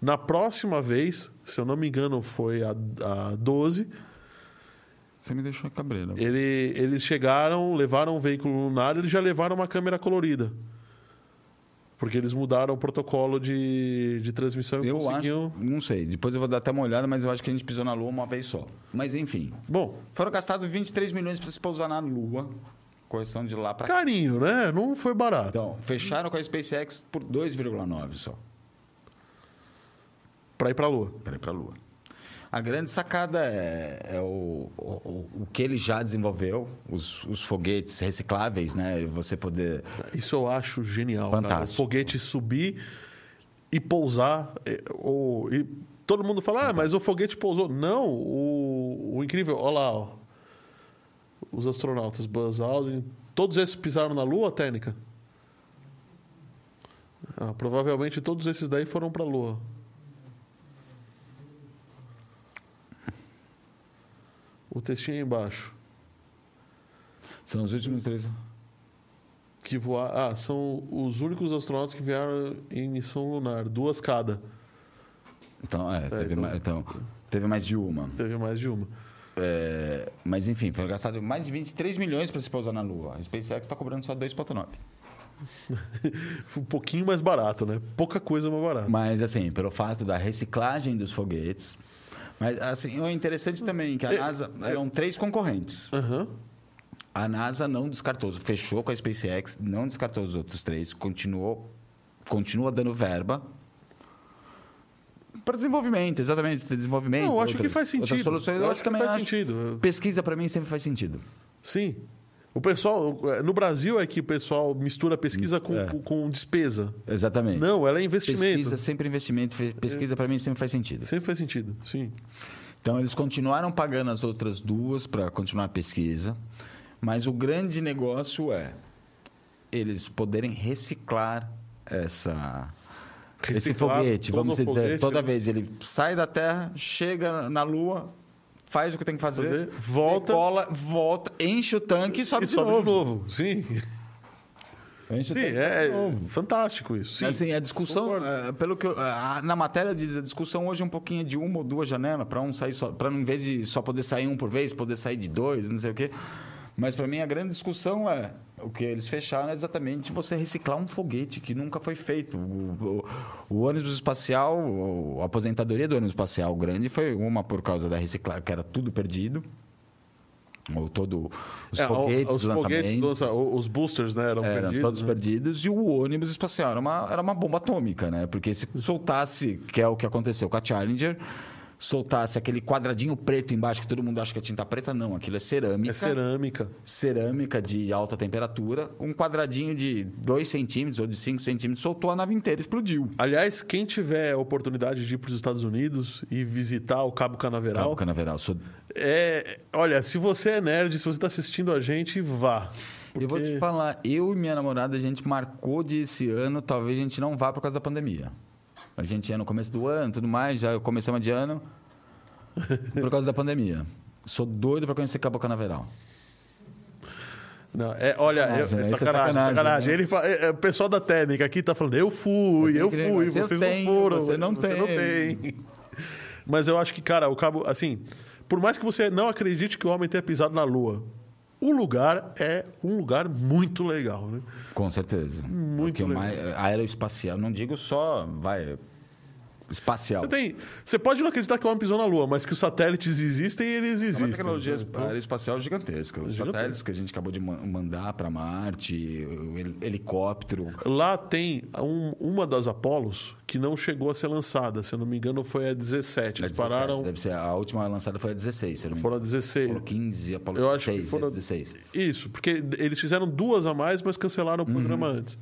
Na próxima vez, se eu não me engano, foi a, a 12. Você me deixou cabreiro. Ele, eles chegaram, levaram um veículo lunar, eles já levaram uma câmera colorida. Porque eles mudaram o protocolo de, de transmissão e eu conseguiam... acho, não sei, depois eu vou dar até uma olhada, mas eu acho que a gente pisou na Lua uma vez só. Mas enfim. Bom, foram gastados 23 milhões para se pousar na Lua. Correção de lá para Carinho, né? Não foi barato. Então, fecharam com a SpaceX por 2,9 só. Para ir para a Lua. Para ir para a Lua. A grande sacada é, é o, o, o, que ele já desenvolveu, os, os, foguetes recicláveis, né? Você poder. Isso eu acho genial. Fantástico. Cara. O foguete subir e pousar. É, ou, e todo mundo fala, ah, mas o foguete pousou. Não, o, o incrível, olha lá, ó. os astronautas, Buzz Aldrin, todos esses pisaram na Lua, técnica? Ah, provavelmente todos esses daí foram para a Lua. O textinho embaixo. São os últimos três. Que voar. Ah, são os únicos astronautas que vieram em missão lunar, duas cada. Então, é, é teve, então, mais, então, teve mais de uma. Teve mais de uma. É, mas enfim, foi gastado mais de 23 milhões para se pousar na Lua. A SpaceX está cobrando só 2,9. um pouquinho mais barato, né? Pouca coisa mais barata. Mas assim, pelo fato da reciclagem dos foguetes, mas, assim, é interessante também que a é, NASA... É. Eram três concorrentes. Uhum. A NASA não descartou, fechou com a SpaceX, não descartou os outros três, continuou, continua dando verba para desenvolvimento, exatamente, desenvolvimento. Não, eu acho outras, que faz sentido. Soluções, eu, eu acho que faz acho. sentido. Pesquisa para mim sempre faz sentido. Sim. O pessoal, no Brasil é que o pessoal mistura pesquisa com, é. com despesa. Exatamente. Não, ela é investimento. Pesquisa sempre investimento. Pesquisa é. para mim sempre faz sentido. Sempre faz sentido, sim. Então eles continuaram pagando as outras duas para continuar a pesquisa, mas o grande negócio é eles poderem reciclar essa reciclar esse foguete, vamos dizer, foguete, toda vez ele sai da Terra, chega na Lua, faz o que tem que fazer, fazer volta, decola, volta, enche o tanque e sobe, e de, sobe novo. de novo. Sim. Enche Sim, é, fantástico isso. Sim, assim, a discussão, é, pelo que eu, a, na matéria diz, a discussão hoje é um pouquinho de uma ou duas janelas para um sair só, para em vez de só poder sair um por vez, poder sair de dois, não sei o quê. Mas para mim a grande discussão é o que eles fecharam é exatamente você reciclar um foguete que nunca foi feito. O, o, o ônibus espacial, a aposentadoria do ônibus espacial grande foi uma por causa da reciclagem, que era tudo perdido. Ou todo os é, foguetes, os, foguetes lança, os boosters né, eram, eram perdidos, todos né? perdidos e o ônibus espacial era uma, era uma bomba atômica, né? Porque se soltasse, que é o que aconteceu com a Challenger, soltasse aquele quadradinho preto embaixo que todo mundo acha que é tinta preta, não, aquilo é cerâmica. É cerâmica. Cerâmica de alta temperatura. Um quadradinho de 2 centímetros ou de 5 centímetros soltou a nave inteira, explodiu. Aliás, quem tiver a oportunidade de ir para os Estados Unidos e visitar o Cabo Canaveral. Cabo Canaveral, sou... é, olha, se você é nerd, se você está assistindo a gente, vá. Porque... Eu vou te falar, eu e minha namorada, a gente marcou de esse ano, talvez a gente não vá por causa da pandemia. A gente ia no começo do ano tudo mais, já começamos de ano por causa da pandemia. Sou doido para conhecer Cabo Canaveral. Não, é, olha, sacanagem, eu, é sacanagem, sacanagem, sacanagem. Né? Ele fala, é, é, o pessoal da técnica aqui tá falando, eu fui, eu, eu fui, vocês não foram. Você não você tem. Não tem. Mas eu acho que, cara, o Cabo, assim, por mais que você não acredite que o homem tenha pisado na Lua, o lugar é um lugar muito legal, né? Com certeza. Muito Porque legal. Uma aeroespacial, não digo só, vai, espacial. Você, tem, você pode não acreditar que o homem pisou na Lua, mas que os satélites existem, eles existem. É uma tecnologia então, aeroespacial gigantesca. Os gigantesca. satélites que a gente acabou de mandar para Marte, o helicóptero. Lá tem um, uma das Apolos que não chegou a ser lançada. Se eu não me engano, foi a 17. Eles 17, pararam... Deve ser, a última lançada foi a 16. Se foram a 16. Foram 15, Apolo eu 16, acho que foram... 16. Isso, porque eles fizeram duas a mais, mas cancelaram o programa uhum. antes.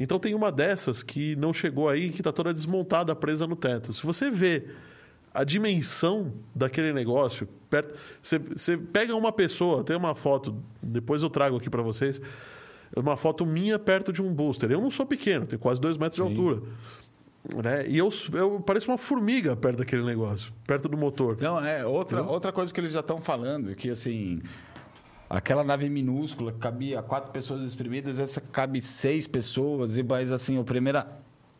Então tem uma dessas que não chegou aí, que está toda desmontada, presa no teto. Se você vê a dimensão daquele negócio, perto, você, você pega uma pessoa, tem uma foto, depois eu trago aqui para vocês, uma foto minha perto de um booster. Eu não sou pequeno, tenho quase dois metros Sim. de altura. Né? E eu, eu pareço uma formiga perto daquele negócio, perto do motor. Não, é outra, outra coisa que eles já estão falando, que assim, Aquela nave minúscula que cabia quatro pessoas exprimidas, essa cabe seis pessoas. E mas assim, a primeira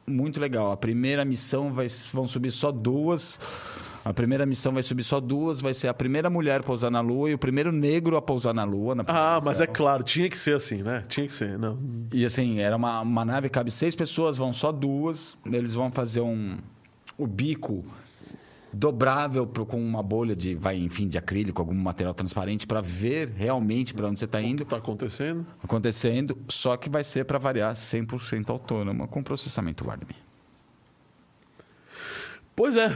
muito legal. A primeira missão vai, vão subir só duas. A primeira missão vai subir só duas, vai ser a primeira mulher a pousar na Lua e o primeiro negro a pousar na Lua. Na ah, mas é claro, tinha que ser assim, né? Tinha que ser, não. E assim, era uma, uma nave, cabe seis pessoas, vão só duas. Eles vão fazer um. O bico dobrável com uma bolha de, vai, enfim, de acrílico, algum material transparente para ver realmente para onde você está indo. Está acontecendo? Acontecendo, só que vai ser para variar 100% autônoma com processamento Warmi. Pois é.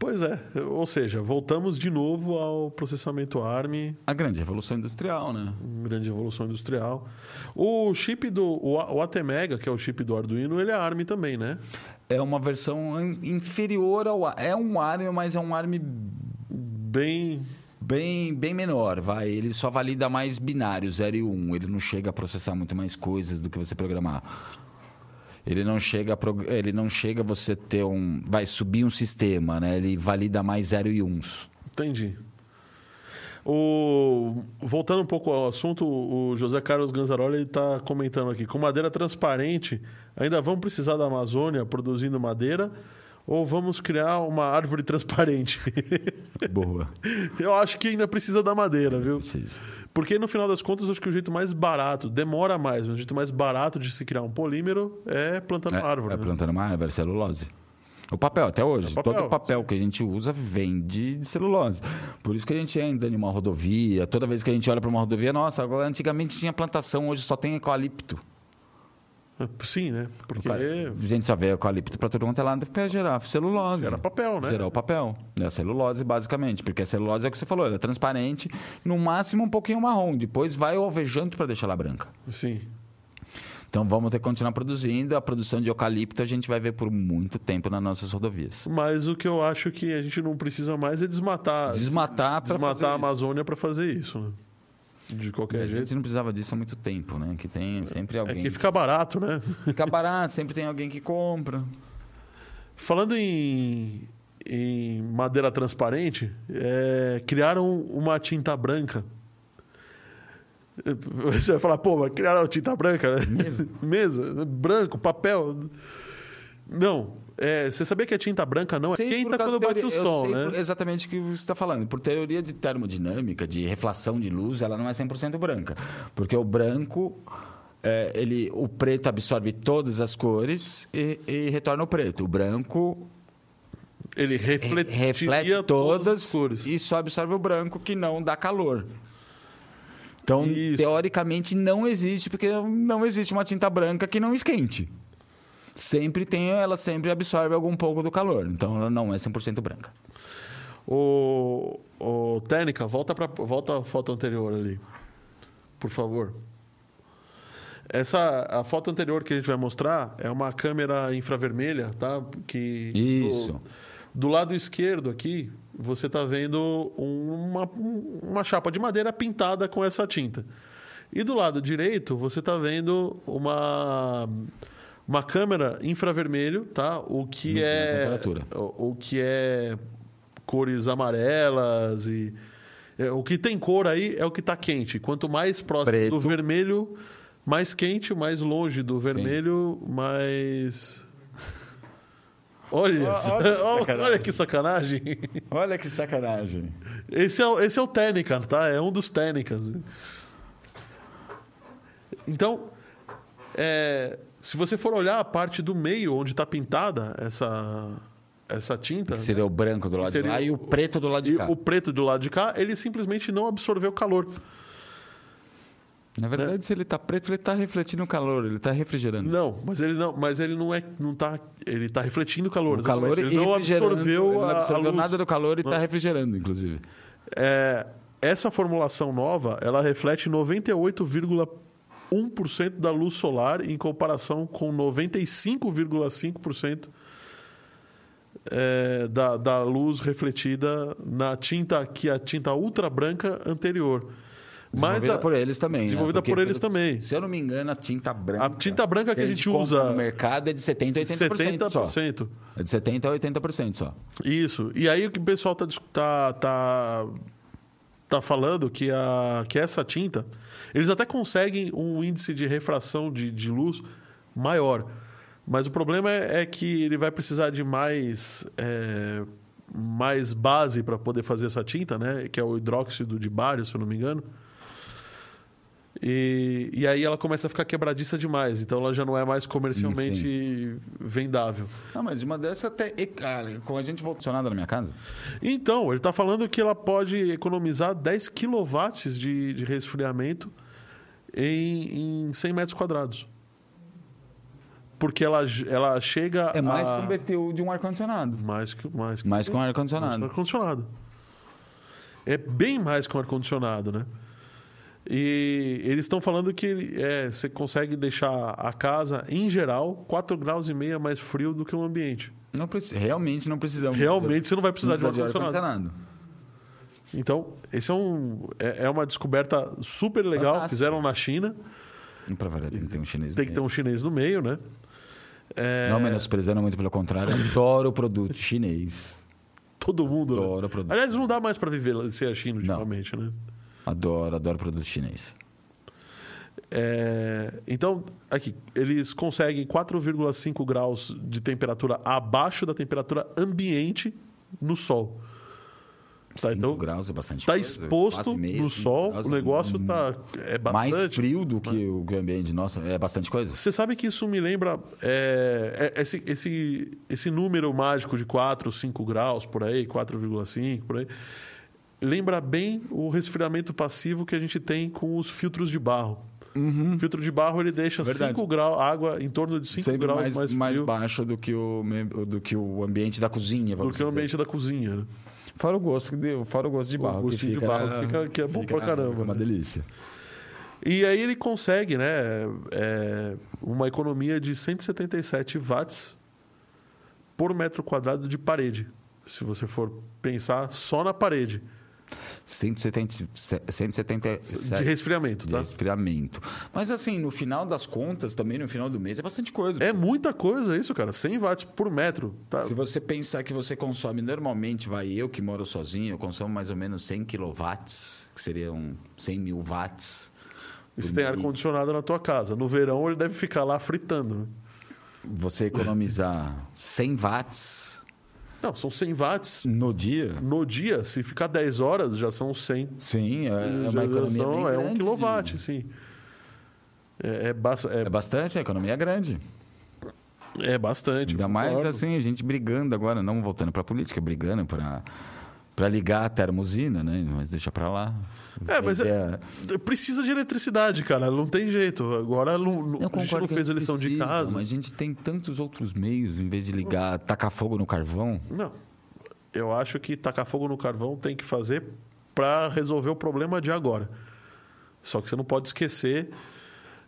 Pois é, ou seja, voltamos de novo ao processamento ARM. A grande revolução industrial, né? Grande revolução industrial. O chip do o ATmega, que é o chip do Arduino, ele é ARM também, né? É uma versão inferior ao é um ARM, mas é um ARM bem bem bem menor, vai. Ele só valida mais binários 0 e 1. Um. Ele não chega a processar muito mais coisas do que você programar. Ele não chega a, ele não chega você ter um vai subir um sistema, né? Ele valida mais 0 e 1. Uns. Entendi. O... Voltando um pouco ao assunto, o José Carlos Ganzaroli está comentando aqui: com madeira transparente, ainda vamos precisar da Amazônia produzindo madeira ou vamos criar uma árvore transparente? Boa. Eu acho que ainda precisa da madeira, viu? Precisa. Porque no final das contas, acho que o jeito mais barato, demora mais, mas o jeito mais barato de se criar um polímero é plantando é, árvore. É né? plantando uma árvore, celulose. O papel, até hoje, é papel. todo o papel que a gente usa vem de, de, celulose. Por isso que a gente anda em uma rodovia, toda vez que a gente olha para uma rodovia, nossa, agora antigamente tinha plantação, hoje só tem eucalipto. Sim, né? Porque. A gente só vê eucalipto para todo mundo é lá para gerar celulose. Era papel, né? Gerar o papel. É a celulose, basicamente. Porque a celulose é o que você falou, ela é transparente, no máximo um pouquinho marrom. Depois vai alvejando para deixar ela branca. Sim. Então vamos ter que continuar produzindo. A produção de eucalipto a gente vai ver por muito tempo nas nossas rodovias. Mas o que eu acho que a gente não precisa mais é desmatar. Desmatar, desmatar a Amazônia para fazer isso. Né? De qualquer a jeito. A gente não precisava disso há muito tempo, né? Que tem sempre alguém. É que fica barato, né? Fica barato, sempre tem alguém que compra. Falando em, em madeira transparente, é, criaram uma tinta branca. Você vai falar, pô, mas criaram tinta branca? Né? Mesa. Mesa, branco, papel. Não, é, você sabia que a tinta branca não é quente quando bate o sol, né? Exatamente o que você está falando. Por teoria de termodinâmica, de reflação de luz, ela não é 100% branca. Porque o branco, é, ele, o preto absorve todas as cores e, e retorna o preto. O branco ele reflete todas as cores. E só absorve o branco que não dá calor. Então, Isso. teoricamente, não existe, porque não existe uma tinta branca que não esquente sempre tem, ela sempre absorve algum pouco do calor. Então ela não é 100% branca. O, o Técnica, volta para volta a foto anterior ali. Por favor. Essa a foto anterior que a gente vai mostrar é uma câmera infravermelha, tá? Que Isso. Do, do lado esquerdo aqui, você está vendo uma, uma chapa de madeira pintada com essa tinta. E do lado direito, você está vendo uma uma câmera infravermelho, tá? O que Muito é o, o, que é cores amarelas e é, o que tem cor aí é o que está quente. Quanto mais próximo Preto. do vermelho, mais quente, mais longe do vermelho, Sim. mais Olha, olha, que olha, que sacanagem. Olha que sacanagem. Esse é, esse é o Técnica, tá? É um dos Técnicas. Então, é, se você for olhar a parte do meio onde está pintada essa, essa tinta. Que seria né? o branco do lado de lá e o preto do lado de cá. O preto do lado de cá, ele simplesmente não absorveu calor. Na verdade, né? se ele está preto, ele está refletindo o calor, ele está refrigerando. Não, mas ele não, mas ele não é, não tá, ele está refletindo o calor. O calor ele não absorveu, ele não absorveu nada do calor e está refrigerando, inclusive. É, essa formulação nova, ela reflete 98, 1% da luz solar em comparação com 95,5% é, da, da luz refletida na tinta que é a tinta ultra branca anterior. Desenvolvida Mas a, por eles também. Né? Desenvolvida né? por eles também. Se eu não me engano, a tinta branca. A tinta branca que, a gente, usa. no mercado é de 70% a 80%. 70%. Só. É de 70% a 80% só. Isso. E aí o que o pessoal está tá, tá, tá falando que, a, que essa tinta eles até conseguem um índice de refração de, de luz maior. Mas o problema é, é que ele vai precisar de mais, é, mais base para poder fazer essa tinta, né? que é o hidróxido de bário, se eu não me engano. E, e aí ela começa a ficar quebradiça demais, então ela já não é mais comercialmente Sim. vendável. Não, mas uma dessas até. Com a gente funcionada na minha casa? Então, ele está falando que ela pode economizar 10 kW de, de resfriamento em, em 100 metros quadrados. porque ela, ela chega É mais a... que um BTU de um ar-condicionado. Mais que, mais que, Mais que um ar-condicionado. um ar-condicionado. É bem mais que um ar-condicionado, né? E eles estão falando que é, você consegue deixar a casa, em geral, 4 graus e meio mais frio do que o ambiente. Não preci- realmente não precisamos. Realmente você não vai precisar de um Precisa ar-condicionado. ar-condicionado. Então, esse é, um, é, é uma descoberta super legal. Fantástico. Fizeram na China. E pra variar, tem que ter um chinês. Tem que ter um chinês no meio, né? É, Não menosprezando muito, pelo contrário, adoro o produto chinês. todo mundo. né? Adoro produto. Aliás, não dá mais para viver ser a China ultimamente, né? Adoro, adoro produto chinês. É, então, aqui, eles conseguem 4,5 graus de temperatura abaixo da temperatura ambiente no sol. Tá, 5 então, graus é bastante está exposto 4,5, no 5 sol, o é negócio um- tá, é Mais bastante. frio do que o que o ambiente. Nossa, é bastante coisa. Você sabe que isso me lembra é, é, esse, esse, esse número mágico de 4, 5 graus por aí, 4,5 por aí. Lembra bem o resfriamento passivo que a gente tem com os filtros de barro. O filtro de barro ele deixa Verdade. 5 graus, água em torno de 5 Sempre graus mais, mais, mais, baixo do que, o, do que o ambiente da cozinha. do que o ambiente da cozinha. Né? Fora o gosto que deu, fora o gosto de barro. que gostinho de fica, barro fica- que é bom pra caramba, É uma né? delícia. E aí ele consegue né, é, uma economia de 177 watts por metro quadrado de parede. Se você for pensar só na parede 170, 177 de resfriamento, de tá? resfriamento. Mas assim, no final das contas, também no final do mês, é bastante coisa. É muita coisa isso, cara. 100 watts por metro. Tá? Se você pensar que você consome normalmente, vai, eu que moro sozinho, eu consumo mais ou menos 100 quilowatts, que seriam 100 mil watts. Por tem ar-condicionado na tua casa. No verão ele deve ficar lá fritando. Né? Você economizar 100 watts Não, são 100 watts no dia, no dia. Se ficar 10 horas, já são 100. sim, é, é uma economia são- É um quilowatt, sim. É, é, ba- é- É bastante, a economia é grande. é bastante. Ainda mais assim, a gente brigando agora, não voltando para a política, brigando para para ligar a termosina, né? Mas deixa para lá. É, mas é- precisa de eletricidade, cara. Não tem jeito. Agora não, a gente não fez a gente lição de precisa, casa. Mas a gente tem tantos outros meios, em vez de ligar, tacar fogo no carvão. Não. Eu acho que tacar fogo no carvão tem que fazer para resolver o problema de agora. Só que você não pode esquecer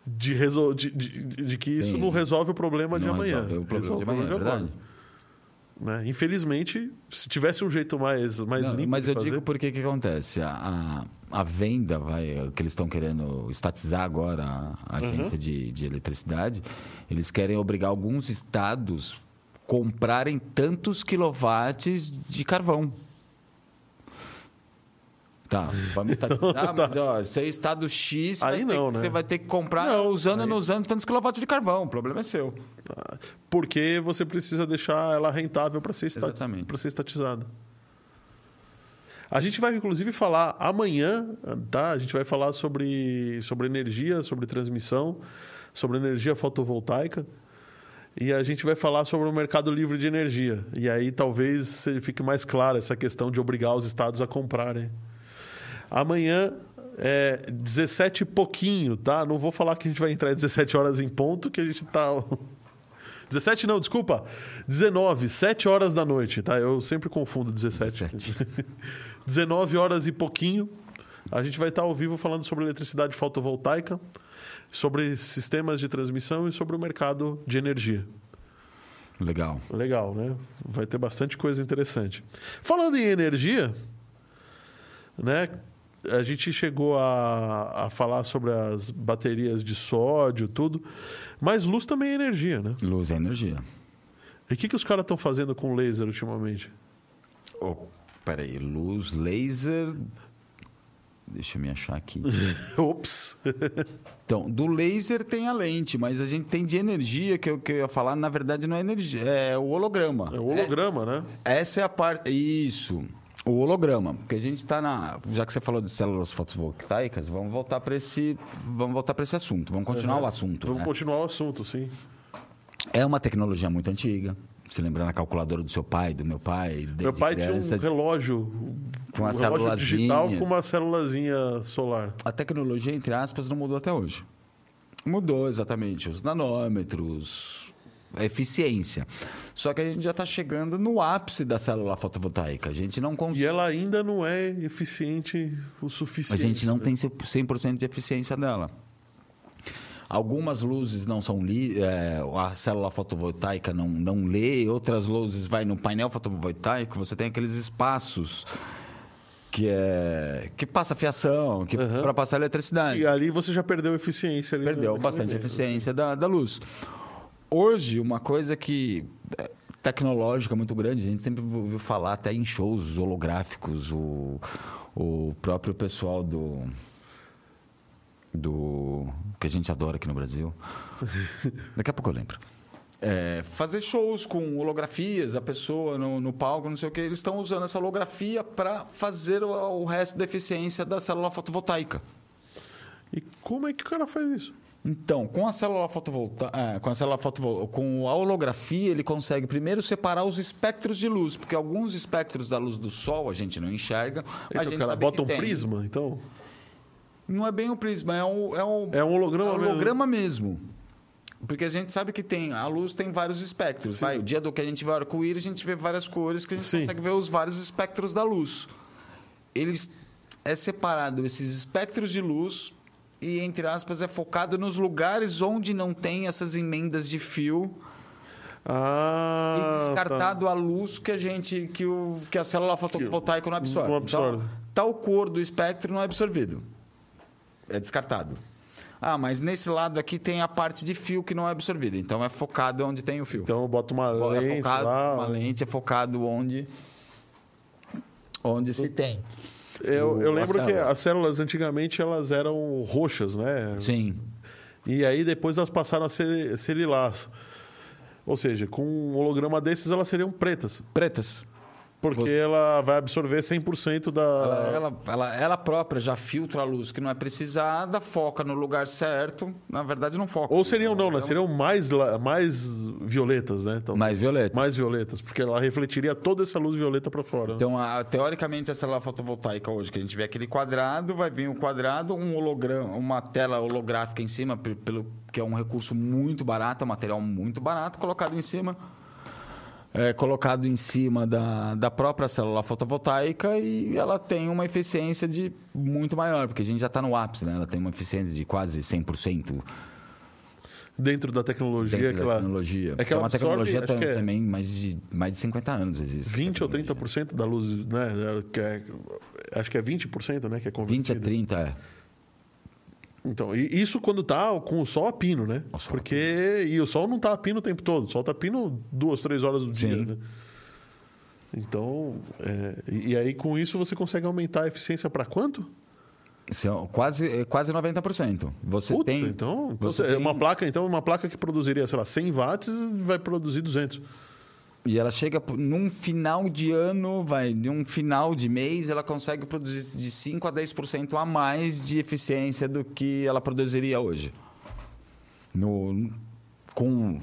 de, resol... de, de- de que isso Sim. não resolve o problema de Não amanhã. resolve o problema Resolve de amanhã, é agora. verdade. Né? Infelizmente, se tivesse um jeito mais, mais Não, limpo mas de eu fazer... digo porque que acontece. A, a, a venda vai, que eles estão querendo estatizar agora, a, a Uhum. agência de, de eletricidade, eles querem obrigar alguns estados comprarem tantos quilowatts de carvão. Tá, vamos estatizar, mas ó, se é estado X, Aí vai ter não, que- né? você vai ter que comprar Não, usando ou não usando tantos quilowatts de carvão. O problema é seu. Porque você precisa deixar ela rentável para ser, esta... Exatamente. pra ser estatizada. A gente vai, inclusive, falar amanhã, tá? A gente vai falar sobre, sobre energia, sobre transmissão, sobre energia fotovoltaica. E a gente vai falar sobre o mercado livre de energia. E aí talvez fique mais clara essa questão de obrigar os estados a comprarem. Amanhã é 17 e pouquinho, tá? Não vou falar que a gente vai entrar às 17 horas em ponto, que a gente tá 17 não, desculpa. 19, 7 horas da noite, tá? Eu sempre confundo 17. 19 horas e pouquinho. A gente vai estar ao vivo falando sobre eletricidade fotovoltaica, sobre sistemas de transmissão e sobre o mercado de energia. Legal. Legal, né? Vai ter bastante coisa interessante. Falando em energia, né? A gente chegou a, a falar sobre as baterias de sódio, tudo. Mas luz também é energia, né? Luz é energia. E o que, que os caras estão fazendo com laser ultimamente? Oh, peraí, luz, laser. Deixa eu me achar aqui. Ops! Então, do laser tem a lente, mas a gente tem de energia, que eu, que eu ia falar, na verdade não é energia, é o holograma. É o holograma, né? É- essa é a parte. Isso. O holograma. Porque a gente está na. Já que você falou de células fotovoltaicas, vamos voltar para esse. Vamos voltar para esse assunto. Vamos continuar o assunto. Vamos né? continuar o assunto, sim. É uma tecnologia muito antiga. Se lembrando a calculadora do seu pai, do meu pai. Meu pai criança. tinha um relógio, Com uma um relógio digital com uma célulazinha solar. a tecnologia, entre aspas, não mudou até hoje. Mudou exatamente os nanômetros, eficiência. Só que a gente já está chegando no ápice da célula fotovoltaica. A gente não consegue. E ela ainda não é eficiente o A suficiente. gente não né? tem 100% de eficiência dela. Algumas luzes não são li é, a célula fotovoltaica não, não lê, outras luzes vai no painel fotovoltaico, você tem aqueles espaços que é que passa fiação, que Aham. para passar eletricidade. E ali você já perdeu eficiência. Ali Perdeu no- bastante eficiência da, da luz. Hoje, uma coisa que é tecnológica muito grande, a gente sempre ouviu falar até em shows holográficos, o, o próprio pessoal do do que a gente adora aqui no Brasil. Daqui a pouco eu lembro. É, fazer shows com holografias, a pessoa no, no palco, não sei o que, eles estão usando essa holografia para fazer o, o resto da eficiência da célula fotovoltaica. E como é que o cara faz isso? Então, com a célula fotovoltaica, com a célula fotovol... com a holografia, ele consegue primeiro separar os espectros de luz, porque alguns espectros da luz do sol a gente não enxerga, mas a Então, gente o cara bota um tem. prisma, então. Não é bem um prisma, é um é um, É um holograma é um mesmo. holograma mesmo. Porque a gente sabe que tem a luz tem vários espectros. Vai, o dia do que a gente vê arco-íris, a gente vê várias cores que a gente Sim. consegue ver os vários espectros da luz. Eles é separado esses espectros de luz e entre aspas é focado nos lugares onde não tem essas emendas de fio Ah. e descartado a luz que a gente que o que a célula fotovoltaica não absorve. não absorve. Então, tal cor do espectro não é absorvido. É descartado. Ah, mas nesse lado aqui tem a parte de fio que não é absorvida. Então é focado onde tem o fio. Então bota uma é lente focado, lá. uma lente é focado onde onde se tem. Eu, eu o- a lembro que célula. as células antigamente elas eram roxas, né? Sim. E aí depois elas passaram a ser, ser lilás. Ou seja, com um holograma desses elas seriam pretas. Pretas. Porque Você- ela vai absorver 100% da. Ela, ela, ela, ela própria já filtra a luz que não é precisada, foca no lugar certo. Na verdade, não foca. Ou seriam não, né? Seriam mais, mais violetas, né? Então, Mais violeta. mais violetas, porque ela refletiria toda essa luz violeta para fora. né? Então, a- teoricamente, a célula fotovoltaica hoje, que a gente vê aquele quadrado, vai vir um quadrado, um holograma, uma tela holográfica em cima, pe- pelo, que é um recurso muito barato, é um material muito barato, colocado em cima. É, colocado em cima da, da própria célula fotovoltaica e ela tem uma eficiência de muito maior, porque a gente já está no ápice, né? Ela tem uma eficiência de quase 100% Dentro da tecnologia dentro que da ela. tecnologia. É que ela uma absorve, tecnologia acho que é também mais de, mais de 50 anos existe. 20 ou tecnologia. 30% da luz, né? Que é, acho que é 20%, né? Que é 20 convertida. a 30, é. Então, e isso quando tá com o sol a pino, né? Porque e o sol não tá a pino o tempo todo, o sol tá a pino duas, três horas do dia, Sim. né? Então, é, e aí com isso você consegue aumentar a eficiência para quanto? São quase, é quase 90%. Você Puta, tem. então, então você você- tem- uma placa, então uma placa que produziria, sei lá, 100 watts vai produzir 200. E ela chega num final de ano, vai, num final de mês, ela consegue produzir de 5 a 10% a mais de eficiência do que ela produziria hoje. No, com,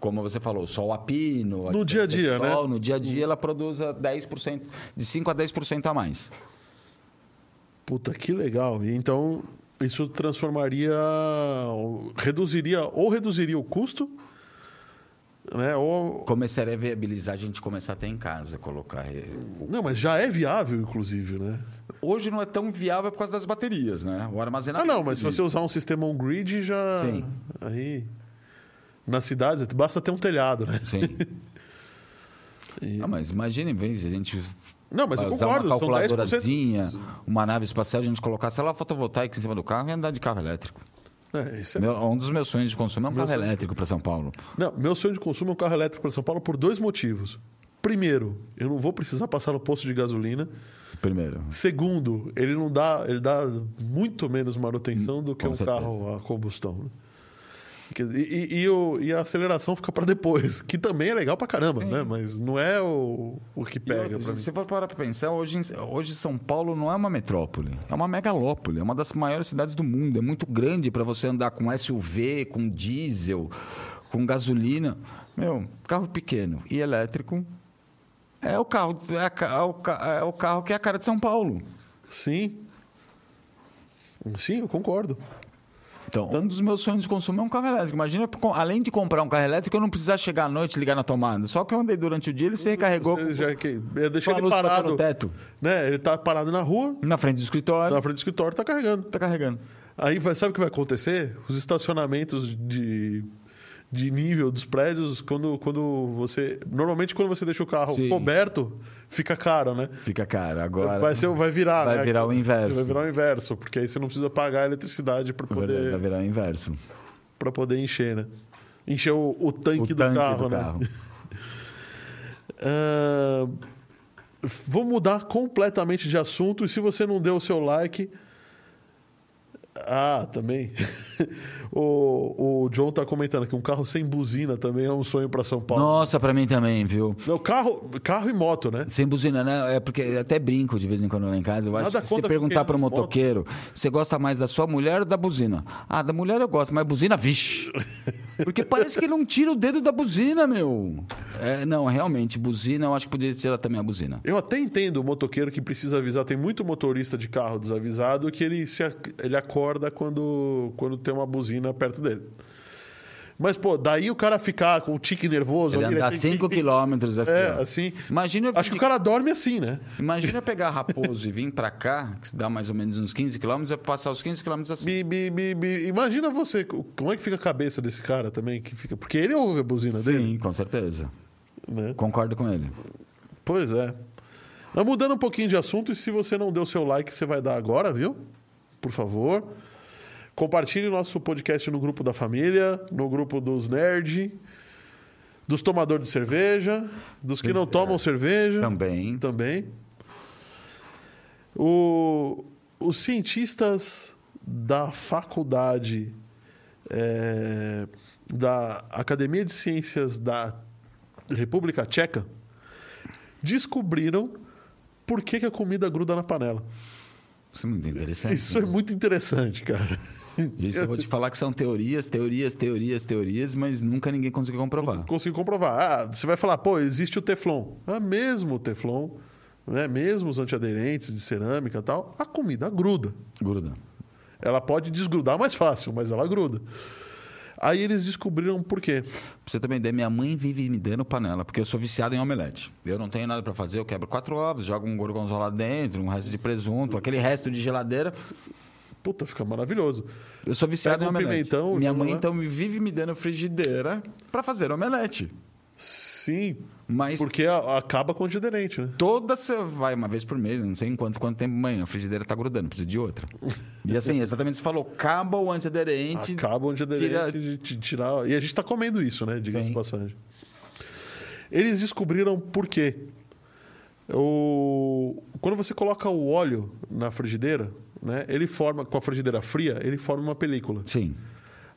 como você falou, sol a pino. No dia a dia, né? sol, No dia a dia ela produz a 10%, de 5 a 10% a mais. Puta, que legal. Então isso transformaria, reduziria ou reduziria o custo, né? Ou Começaria a viabilizar a gente começar até em casa, colocar. não, mas já é viável, inclusive, né? Hoje não é tão viável por causa das baterias, né? O Ah, armazenamento. não, mas se você usar um sistema on-grid, já. Sim. Aí. Nas cidades, basta ter um telhado, né? Sim. Ah, mas imagine, em vez de a gente Não, mas eu concordo, uma são 10%. calculadorazinha, uma nave espacial, a gente colocar célula fotovoltaica em cima do carro e andar de carro elétrico. É, isso é- Meu- um dos meus sonhos de consumo é um Meu carro sonho- elétrico para São Paulo. Não, meu sonho de consumo é um carro elétrico para São Paulo por dois motivos. Primeiro, eu não vou precisar passar no posto de gasolina. Primeiro. Segundo, ele não dá, ele dá muito menos manutenção do que Com um certeza. carro a combustão. né? E, e- o- e a aceleração fica para depois, que também é legal pra caramba, né? Mas não é o, o que pega outra, se você for parar para pensar, hoje, hoje São Paulo não é uma metrópole, é uma megalópole, é uma das maiores cidades do mundo. É muito grande para você andar com SUV, com diesel, com gasolina. Meu, carro pequeno e elétrico é o carro, é, a é o, é o carro que é a cara de São Paulo. Sim. Sim, eu concordo. Então, um dos meus sonhos de consumo é um carro elétrico. Imagina, além de comprar um carro elétrico, eu não precisar chegar à noite e ligar na tomada. Só que eu andei durante o dia, ele se recarregou Você já que com a ele parado. no teto. Né? Ele tá parado na rua, na frente do escritório. na frente do escritório, tá carregando. Tá carregando. Aí vai, sabe o que vai acontecer? Os estacionamentos de, de nível dos prédios, quando, quando você. Normalmente, quando você deixa o carro Sim. coberto, fica caro, né? Fica caro. Agora Vai, ser, vai virar, vai né? virar o inverso. Vai virar o inverso, porque aí você não precisa pagar a eletricidade para vai poder, virar o inverso. pra poder encher, né? Encher o, o tanque, O do tanque carro, do né? carro. Ah, vou mudar completamente de assunto e se você não deu o seu like. Ah, também. o, o John tá comentando que um carro sem buzina também é um sonho para São Paulo. Nossa, pra mim também, viu? Não, carro, carro e moto, né? Sem buzina, né? É porque até brinco de vez em quando lá em casa. Eu acho Nada que se perguntar para um moto. motoqueiro, você gosta mais da sua mulher ou da buzina? Ah, da mulher eu gosto, mas buzina, vixe. Porque parece que ele não tira o dedo da buzina, meu. É, não, realmente, buzina, eu acho que poderia tirar também a buzina. Eu até entendo o motoqueiro que precisa avisar. Tem muito motorista de carro desavisado que ele, se, ele acorda quando, quando tem uma buzina perto dele. Mas, pô, daí o cara ficar com o tique nervoso... Ele ali, andar tem- 5 tem- quilômetros aqui, É, ó. assim... Imagina Acho que o cara dorme assim, né? Imagina pegar Raposo e vir pra cá, que dá mais ou menos uns 15 quilômetros, eu passar os 15 quilômetros assim. Bi, bi, bi, bi. Imagina você, como é que fica a cabeça desse cara também? Que fica... Porque ele ouve a buzina dele, Sim, com certeza. né? Concordo com ele. Pois é. Mas mudando um pouquinho de assunto, e se você não deu seu like, você vai dar agora, viu? Por favor. Compartilhe nosso podcast no grupo da família, no grupo dos nerd, dos tomadores de cerveja, dos que não é. tomam cerveja. Também. Também. O- os cientistas da faculdade é, da Academia de Ciências da República Tcheca descobriram por que, que a comida gruda na panela. Isso é muito interessante. Isso é muito interessante, cara. Isso eu vou te falar que são teorias, teorias, teorias, teorias, mas nunca ninguém conseguiu comprovar. Consegui comprovar. Ah, você vai falar, pô, existe o Teflon. Ah, mesmo o Teflon, né? mesmo os antiaderentes de cerâmica e tal, a comida gruda. Gruda. Ela pode desgrudar mais fácil, mas ela gruda. Aí eles descobriram por quê. Pra você também minha mãe vive me dando panela, porque eu sou viciado em omelete. Eu não tenho nada pra fazer, eu quebro quatro ovos, jogo um gorgonzola dentro, um resto de presunto, aquele resto de geladeira. Puta, fica maravilhoso. Eu sou viciado Pega em um omelete. pimentão, minha mãe lá. então vive me dando frigideira pra fazer omelete. Sim, Mas porque a- acaba com o antiaderente, né? toda você vai uma vez por mês, não sei em quanto, quanto tempo, mãe, a frigideira tá grudando, precisa de outra. E assim, exatamente você falou, acaba o antiaderente. Acaba o antiaderente tira- de, tirar. E a gente tá comendo isso, né? Diga-se Sim. de passagem. Eles descobriram por quê. O... Quando você coloca o óleo na frigideira, né? Ele forma, com a frigideira fria, ele forma uma película. Sim.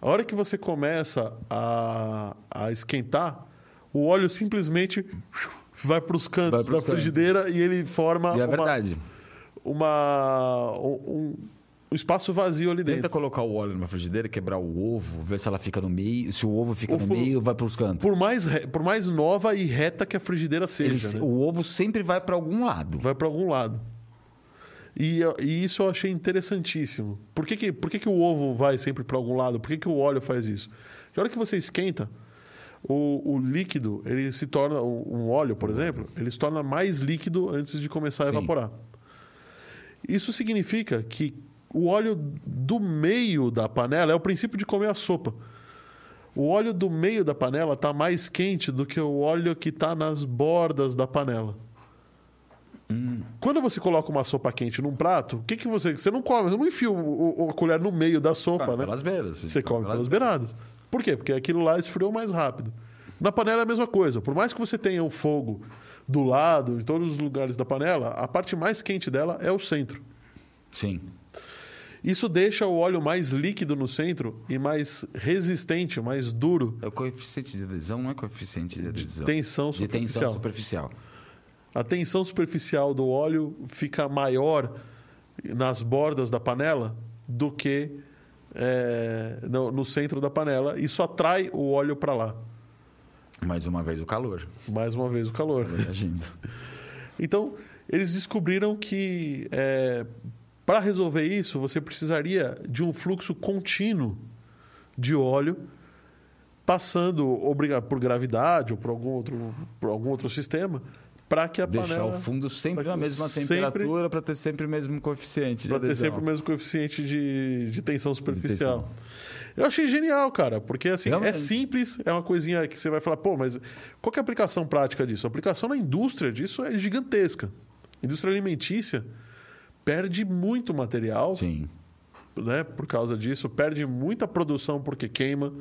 A hora que você começa a, a esquentar, o óleo simplesmente vai para os cantos da cantos. frigideira e ele forma E é uma, verdade. uma- um, um espaço vazio ali Tenta dentro. colocar o óleo numa frigideira, quebrar o ovo, ver se ela fica no meio. Se o ovo fica O no meio, vai pros cantos. Por mais, por mais nova e reta que a frigideira Ele seja, se- né? O ovo sempre vai pra algum lado. vai para algum lado. E, e isso eu achei interessantíssimo. Por que, que, por que, que o ovo vai sempre para algum lado? Por que, que o óleo faz isso? Porque a hora que você esquenta, o, o líquido, ele se torna. Um óleo, por exemplo, ele se torna mais líquido antes de começar a Sim. evaporar. Isso significa que o óleo do meio da panela é o princípio de comer a sopa. O óleo do meio da panela está mais quente do que o óleo que está nas bordas da panela. Quando você coloca uma sopa quente num prato, o que, que você. Você não come, você não enfia o, o- a colher no meio da sopa, Come né? pelas beiras. Você come pelas beiradas. Por quê? Porque aquilo lá esfriou mais rápido. Na panela é a mesma coisa. Por mais que você tenha o fogo do lado, em todos os lugares da panela, a parte mais quente dela é o centro. Sim. Isso deixa o óleo mais líquido no centro e mais resistente, mais duro. É o coeficiente de adesão, não é coeficiente de adesão. tensão De tensão superficial. superficial. A tensão superficial do óleo fica maior nas bordas da panela do que é, no, no centro da panela. Isso atrai o óleo para lá. Mais uma vez o calor. Mais uma vez o calor. Agindo. Então, eles descobriram que é, Para resolver isso, você precisaria de um fluxo contínuo de óleo passando por gravidade ou por algum outro, por algum outro sistema para que a Deixar panela o fundo sempre na mesma temperatura para ter sempre o mesmo coeficiente de para ter sempre o mesmo coeficiente de, de tensão superficial. Eu achei genial, cara, porque assim, é Realmente. simples, é uma coisinha que você vai falar, pô, mas qual que é a aplicação prática disso? A aplicação na indústria disso é gigantesca. A indústria alimentícia perde muito material, Sim. né, por causa disso, perde muita produção porque queima,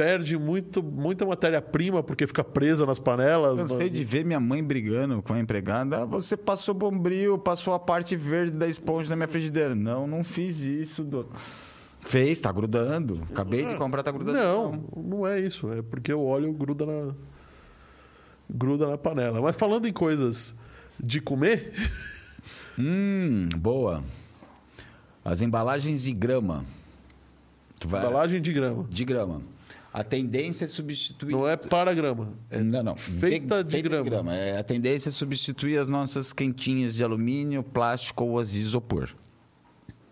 perde muito, muita matéria-prima porque fica presa nas panelas. Cansei mas- de ver minha mãe brigando com a empregada. Ah, você passou bombril, passou a parte verde da esponja na minha frigideira. Não, não fiz isso. Fez, tá grudando. Acabei de comprar, tá grudando. Não, não é isso. É porque o óleo gruda na gruda na panela. Mas falando em coisas de comer, Hum, boa. As embalagens de grama. Vai- embalagem de grama. De grama. A tendência é substituir. Não é para grama. É não, não. feita de grama. É, a tendência é substituir as nossas quentinhas de alumínio, plástico ou as de isopor.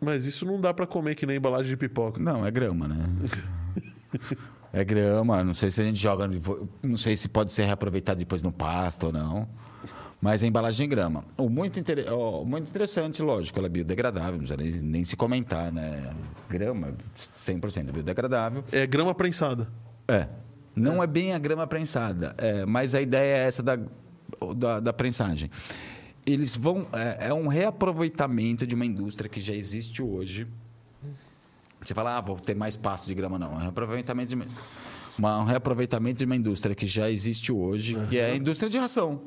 Mas isso não dá para comer que nem embalagem de pipoca. Não, é grama, né? é grama. Não sei se a gente joga. Não sei se pode ser reaproveitado depois no pasto ou não. Mas é embalagem em grama. O muito, inter... muito interessante, lógico, ela é biodegradável, não precisa nem, nem se comentar, né? Grama, 100% biodegradável. É grama prensada. É. Não é, bem a grama prensada, é, mas a ideia é essa da, da, da prensagem. Eles vão. É, é um reaproveitamento de uma indústria que já existe hoje. Você fala, ah, vou ter mais pasto de grama, não. É um reaproveitamento de, uma, um reaproveitamento de uma indústria que já existe hoje, que é a indústria de ração.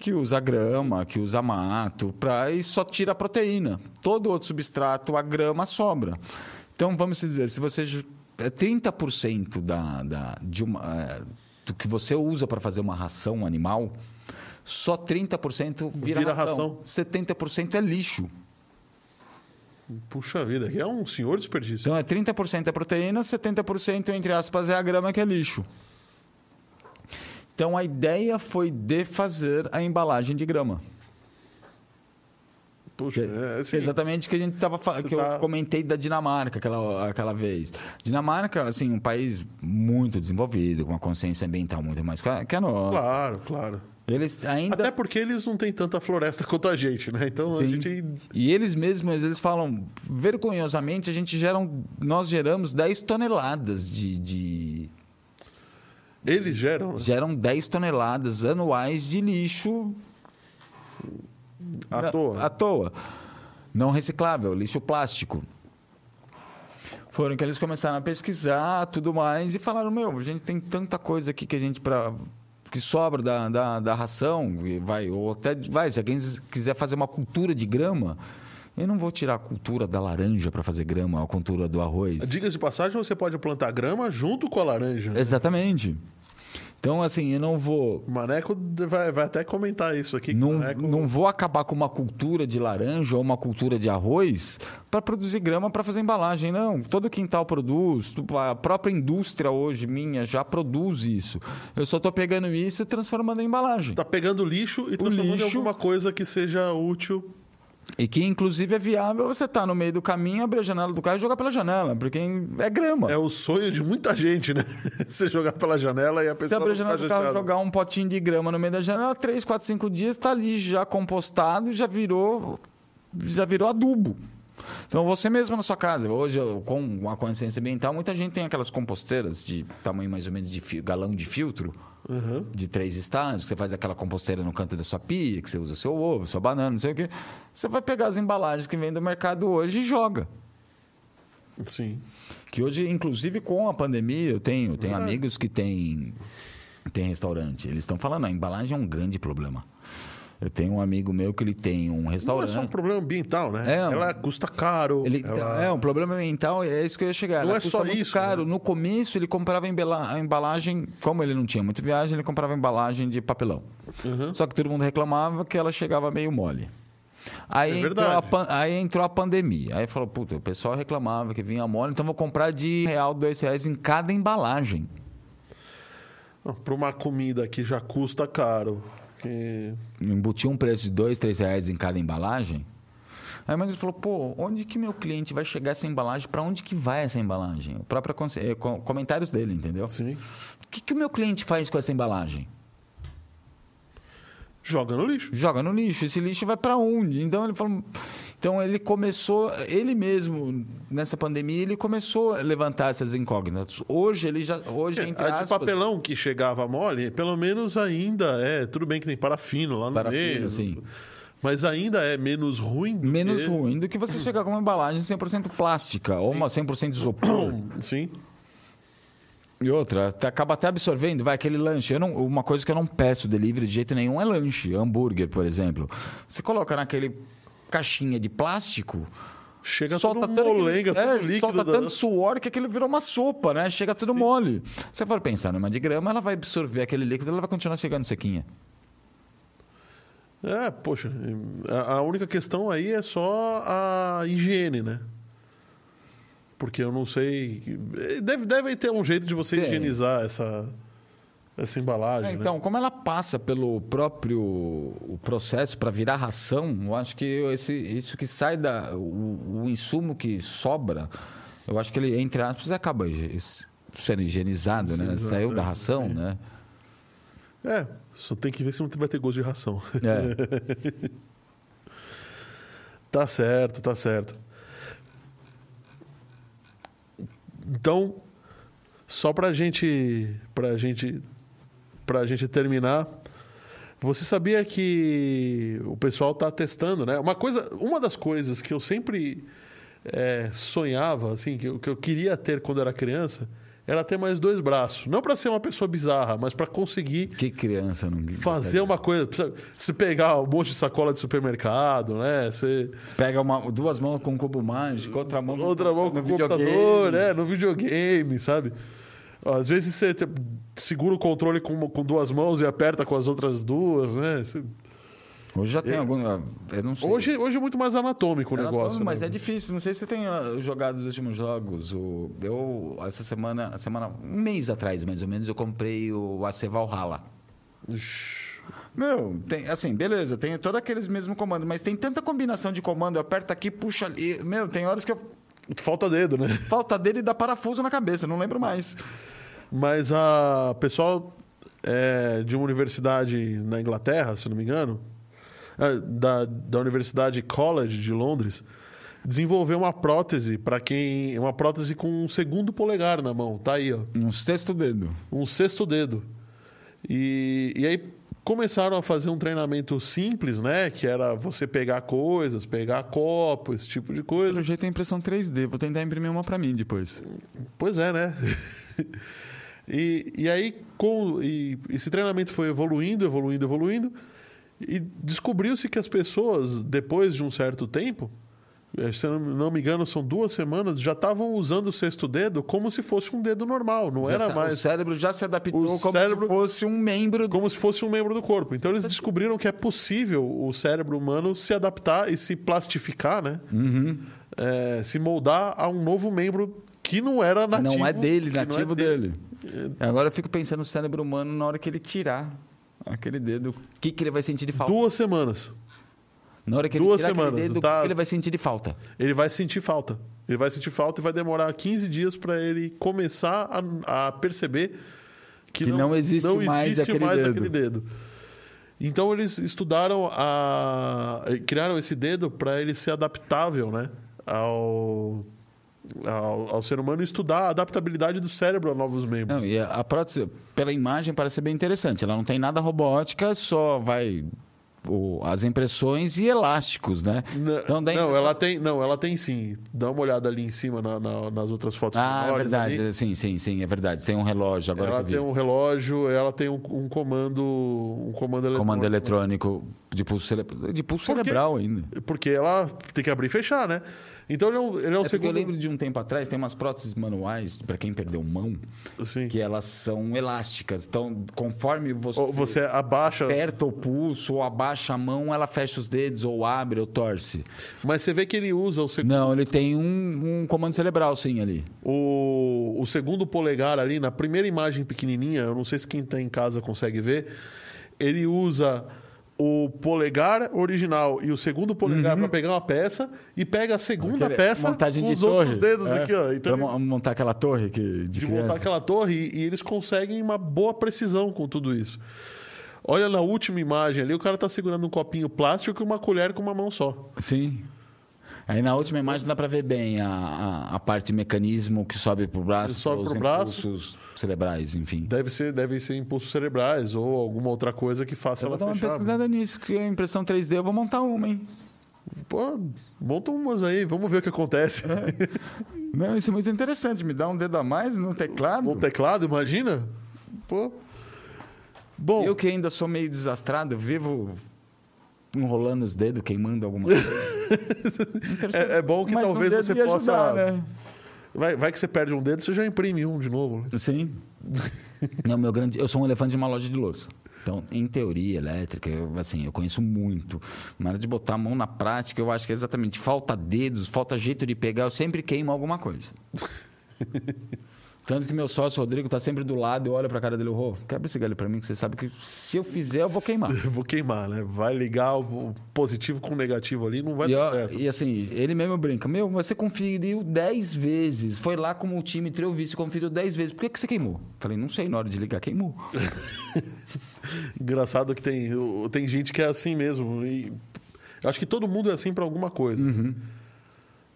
Que usa grama, que usa mato, pra, e só tira a proteína. Todo outro substrato, a grama sobra. Então, vamos dizer, se você. É 30% da, da, de uma, é, do que você usa para fazer uma ração animal, só 30% vira, Vira ração. ração. 70% é lixo. Puxa vida, aqui é um senhor desperdício. Então é 30% é proteína, 70% entre aspas é a grama que é lixo. Então a ideia foi de fazer a embalagem de grama. Puxa, é assim, Exatamente o que a gente tava que tá- eu comentei da Dinamarca aquela, aquela vez. Dinamarca, assim, um país muito desenvolvido, com uma consciência ambiental muito mais que a a nossa. Claro, claro. Eles ainda Até porque eles não têm tanta floresta quanto a gente, né? Então a Sim. gente. E eles mesmos, eles falam, vergonhosamente, a gente gera um- nós geramos 10 toneladas de, de- Eles geram né? geram 10 toneladas anuais de lixo à toa. À toa. Não reciclável, lixo plástico. Foram que eles começaram a pesquisar tudo mais e falaram: Meu, a gente tem tanta coisa aqui que a gente. Pra, que sobra da, da, da ração, vai, ou até vai, se alguém quiser fazer uma cultura de grama, eu não vou tirar a cultura da laranja para fazer grama, a cultura do arroz. Dicas de passagem, você pode plantar grama junto com a laranja. né? Exatamente. Então, assim, eu não vou. O Maneco vai, vai até comentar isso aqui. Não, Maneco- não vou acabar com uma cultura de laranja ou uma cultura de arroz para produzir grama para fazer embalagem. Não, todo quintal produz, a própria indústria hoje minha já produz isso. Eu só estou pegando isso e transformando em embalagem. Tá pegando lixo e transformando em lixo- alguma coisa que seja útil. E que, inclusive, é viável você estar no meio do caminho, abrir a janela do carro e jogar pela janela, porque é grama. É o sonho de muita gente, né? você jogar pela janela e a Você pessoa. abrir a janela ficar do carro e jogar um potinho de grama no meio da janela, 3, 4, 5 dias, está ali já compostado, já virou, já virou adubo. Então, você mesmo na sua casa, hoje, com a consciência ambiental, muita gente tem aquelas composteiras de tamanho mais ou menos de galão de filtro, Uhum. de três estágios, que você faz aquela composteira no canto da sua pia, que você usa seu ovo, sua banana, não sei o quê. Você vai pegar as embalagens que vem do mercado hoje e joga. Sim. Que hoje, inclusive com a pandemia, eu tenho, tenho Verdade. amigos que têm tem restaurante. Eles estão falando, a embalagem é um grande problema. Eu tenho um amigo meu que ele tem um Não é restaurante. só um problema ambiental, né? É, Ela custa caro. Ele, ela- É um problema ambiental, é isso que eu ia chegar. Não Ela é só isso, caro. né? No começo, ele comprava a embalagem, como ele não tinha muita viagem, ele comprava embalagem de papelão. Uhum. Só que todo mundo reclamava que ela chegava meio mole. Aí, É entrou a, aí entrou a pandemia. Aí falou, puta, o pessoal reclamava que vinha mole, então vou comprar de real, dois reais em cada embalagem. Para uma comida que já custa caro. Que... embutir um preço de dois, três reais em cada embalagem, Aí mas ele falou, pô, onde que meu cliente vai chegar essa embalagem? Para onde que vai essa embalagem? O próprio eh, comentários dele, entendeu? Sim. O que, que o meu cliente faz com essa embalagem? Joga no lixo. Joga no lixo. Esse lixo vai para onde? Então ele falou. Então ele começou, ele mesmo nessa pandemia ele começou a levantar essas incógnitas. Hoje ele já, hoje É, entre a de aspas, papelão que chegava mole, pelo menos ainda é. Tudo bem que tem parafino lá no Parafino, meio. sim. Mas ainda é menos ruim. do menos que- ruim do que você chegar com uma embalagem 100% plástica ou uma 100% isopor. Sim. E outra, até- acaba até absorvendo, vai aquele lanche. Não, uma coisa que eu não peço delivery de jeito nenhum é lanche, hambúrguer, por exemplo. Você coloca naquele caixinha de plástico, Chega solta tudo aquele- molenga, é, tudo líquido. solta da- tanto suor que aquilo virou uma sopa, né? Chega tudo mole. Se você for pensar numa de grama, ela vai absorver aquele líquido, ela vai continuar chegando sequinha. É, poxa, a, a única questão aí é só a higiene, né? Porque eu não sei. Deve, deve ter um jeito de você Tem. higienizar essa, essa embalagem. É, né? então, como ela passa pelo próprio processo para virar ração, eu acho que esse, isso que sai da. O, o insumo que sobra, eu acho que ele, entre aspas, acaba sendo higienizado, né? Higienizado, Saiu da é, ração, sim. né? É, só tem que ver se não vai ter gosto de ração. É. Tá certo, tá certo. Então, só pra gente, pra gente, pra gente terminar, você sabia que o pessoal tá testando, né? Uma coisa, uma das coisas que eu sempre é, sonhava, assim, que eu, que eu queria ter quando era criança, era ter mais dois braços. Não pra ser uma pessoa bizarra, mas pra conseguir Que criança não fazer uma coisa. Se pegar um monte de sacola de supermercado, né? Você, Pega uma, duas mãos com um cubo mágico, outra mão outra mão com no o computador, videogame. né? No videogame, sabe? Às vezes você segura o controle com, com duas mãos e aperta com as outras duas, né? Você- Hoje já tem algum. Eu não sei. Hoje, hoje é muito mais anatômico o negócio. mas né? é difícil. Não sei se você tem ah, jogado os últimos jogos. O, eu, essa semana, semana, um mês atrás, mais ou menos, eu comprei o AC Valhalla. Meu, tem, assim, beleza, tem todos aqueles mesmos comandos, mas tem tanta combinação de comando, eu aperto aqui, puxa ali. Meu, tem horas que eu, Falta dedo, né? falta dele e dá parafuso na cabeça, não lembro mais. Mas a pessoal é, de uma universidade na Inglaterra, se não me engano, é, da, da Universidade College de Londres, desenvolveu uma prótese para quem. Uma prótese com um segundo polegar na mão. Tá aí, ó. Um sexto dedo. Um sexto dedo. E, e aí começaram a fazer um treinamento simples, né? Que era você pegar coisas, pegar copo, esse tipo de coisa. Pelo jeito é impressão 3D, vou tentar imprimir uma pra mim depois. Pois é, né? e, e aí, com, e esse treinamento foi evoluindo, evoluindo, evoluindo, e descobriu-se que as pessoas, depois de um certo tempo, se eu não me engano, são duas semanas, já estavam usando o sexto dedo como se fosse um dedo normal, não Já era se- mais O cérebro já se adaptou O como cérebro- se fosse um membro do como se fosse um membro do corpo. Então eles descobriram que é possível o cérebro humano se adaptar e se plastificar, né? Uhum. Eh, se moldar a um novo membro que não era nativo. não é dele, que não é nativo dele. Agora eu fico pensando no cérebro humano na hora que ele tirar aquele dedo, o que, que ele vai sentir de falta? Duas semanas. Na hora que ele duas tirar semanas, aquele dedo, tá? ele vai sentir de falta? Ele vai sentir falta. Ele vai sentir falta e vai demorar 15 dias para ele começar a, a perceber que, Que não existe mais existe aquele mais dedo. aquele dedo. Então eles estudaram a criaram esse dedo para ele ser adaptável, né, ao, ao ao ser humano e estudar a adaptabilidade do cérebro a novos membros. Não, e a, a prótese, pela imagem, parece ser bem interessante. Ela não tem nada robótica, só vai o- as impressões e elásticos, né? N- Então, a não, ela tem, não, ela tem sim. Dá uma olhada ali em cima na- na- nas outras fotos. Ah, é verdade. ali. Sim, sim, sim, é verdade. Tem um relógio agora ela tem um relógio, ela tem um, um comando, um comando eletrônico. Comando eletrônico de pulso, de pulso Por quê? cerebral ainda. Porque ela tem que abrir e fechar, né? Então ele é um, ele é um É porque eu segundo. lembro de um tempo atrás, tem umas próteses manuais, para quem perdeu mão, Assim, que elas são elásticas. Então, conforme você, ou você abaixa, aperta o pulso ou abaixa a mão, ela fecha os dedos, ou abre, ou torce. mas você vê que ele usa o, seg- Não, ele tem um, um comando cerebral, sim, ali. o, o segundo polegar ali, na primeira imagem pequenininha, eu não sei se quem está em casa consegue ver, ele usa o polegar original e o segundo polegar para pegar uma peça e pega a segunda Aquele- peça montagem com de os outros torre. dedos É, aqui, ó. Então, pra mo- montar aquela torre que, de, de montar aquela torre e, e eles conseguem uma boa precisão com tudo isso. Olha na última imagem ali, o cara tá segurando um copinho plástico e uma colher com uma mão só. Sim. Aí na última imagem dá para ver bem a, a, a parte mecanismo que sobe pro braço, Que sobe os pro braço. impulsos cerebrais, enfim. Deve ser, deve ser impulsos cerebrais ou alguma outra coisa que faça Eu vou ela dar uma fechar. pesquisada nisso, que a impressão 3D eu vou montar uma, hein? Pô, monta umas aí, vamos ver o que acontece. Não, isso é muito interessante. Me dá um dedo a mais no teclado. No teclado, imagina? Pô. Bom, Eu que ainda sou meio desastrado, vivo enrolando os dedos, queimando alguma coisa. É- é bom que Mas um talvez dedo você possa- ajudar, né? vai, vai que você perde um dedo, você já imprime um de novo. né? Sim. Não, meu grande, eu sou um elefante de uma loja de louça. Então, em teoria elétrica, eu, assim, eu conheço muito. Na hora de botar a mão na prática, eu acho que é exatamente falta dedos, falta jeito de pegar, eu sempre queimo alguma coisa. Tanto que meu sócio Rodrigo tá sempre do lado, eu olho pra cara dele, ô, quebra esse galho pra mim, que você sabe que se eu fizer, eu vou queimar. Eu vou queimar, né? Vai ligar o positivo com o negativo ali, não vai E, dar ó, certo. e assim, ele mesmo brinca, meu, você conferiu 10 vezes. Foi lá como o time trio vice, conferiu 10 vezes. Por que, que você queimou? Falei, não sei, na hora de ligar, queimou. Engraçado que tem, tem gente que é assim mesmo. E eu acho que todo mundo é assim para alguma coisa. Uhum.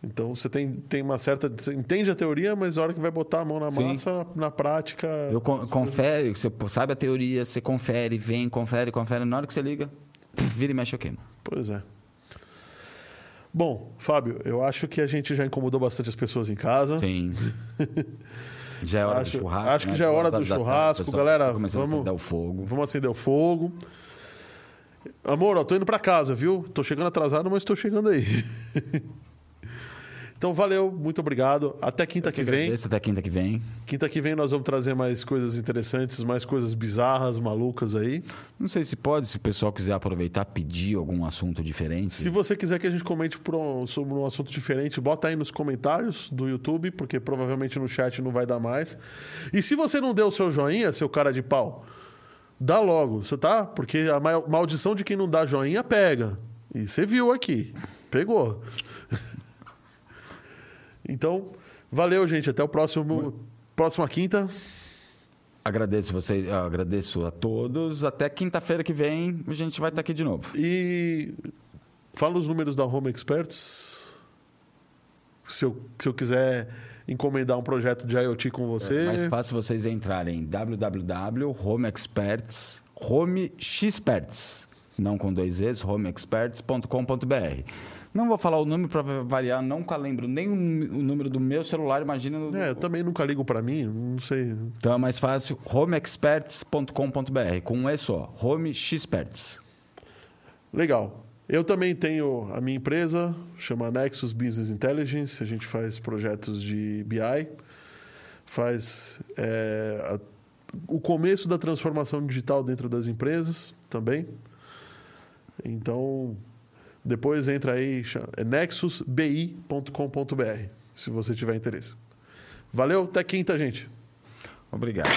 Então você tem, tem uma certa. Você entende a teoria, mas a hora que vai botar a mão na Sim. massa, na prática. Eu con- confere, você sabe a teoria, você confere, vem, confere, confere. Na hora que você liga, vira e mexe, eu queimo. Pois é. Bom, Fábio, eu acho que a gente já incomodou bastante as pessoas em casa. Sim. Já é hora Acho- do churrasco. acho que né? já é hora do tarde, churrasco, o galera, tá vamos- acender o fogo. Vamos acender o fogo. Amor, ó, tô indo pra casa, viu? Tô chegando atrasado, mas tô chegando aí. então, valeu, muito obrigado. Até quinta que vem. Agradeço até quinta que vem. Quinta que vem nós vamos trazer mais coisas interessantes, mais coisas bizarras, malucas aí. Não sei se pode, se o pessoal quiser aproveitar, pedir algum assunto diferente. Se você quiser que a gente comente um- sobre um assunto diferente, bota aí nos comentários do YouTube, porque provavelmente no chat não vai dar mais. E se você não deu o seu joinha, seu cara de pau, dá logo, você tá? Porque a ma- maldição de quem não dá joinha pega. E você viu aqui. Pegou. Então, valeu, gente. Até o próximo próxima quinta. Agradeço você, agradeço a todos. Até quinta-feira que vem a gente vai estar aqui de novo. E fala os números da Home Experts. Se eu, se eu quiser encomendar um projeto de IoT com você. É mais fácil vocês entrarem em www.homeexperts, homexperts, não com dois vezes, homeexperts.com.br. Não vou falar o número para variar, nunca lembro nem o, número do meu celular, imagina. no- É, eu também nunca ligo para mim, não sei. Então é mais fácil, homeexperts.com.br, com um E só, homexperts. Legal. Eu também tenho a minha empresa, chama Nexus Business Intelligence. A gente faz projetos de BI, faz é, a- o começo da transformação digital dentro das empresas também. Então, depois entra aí, é nexusbi.com.br, se você tiver interesse. Valeu, até quinta, gente. Obrigado.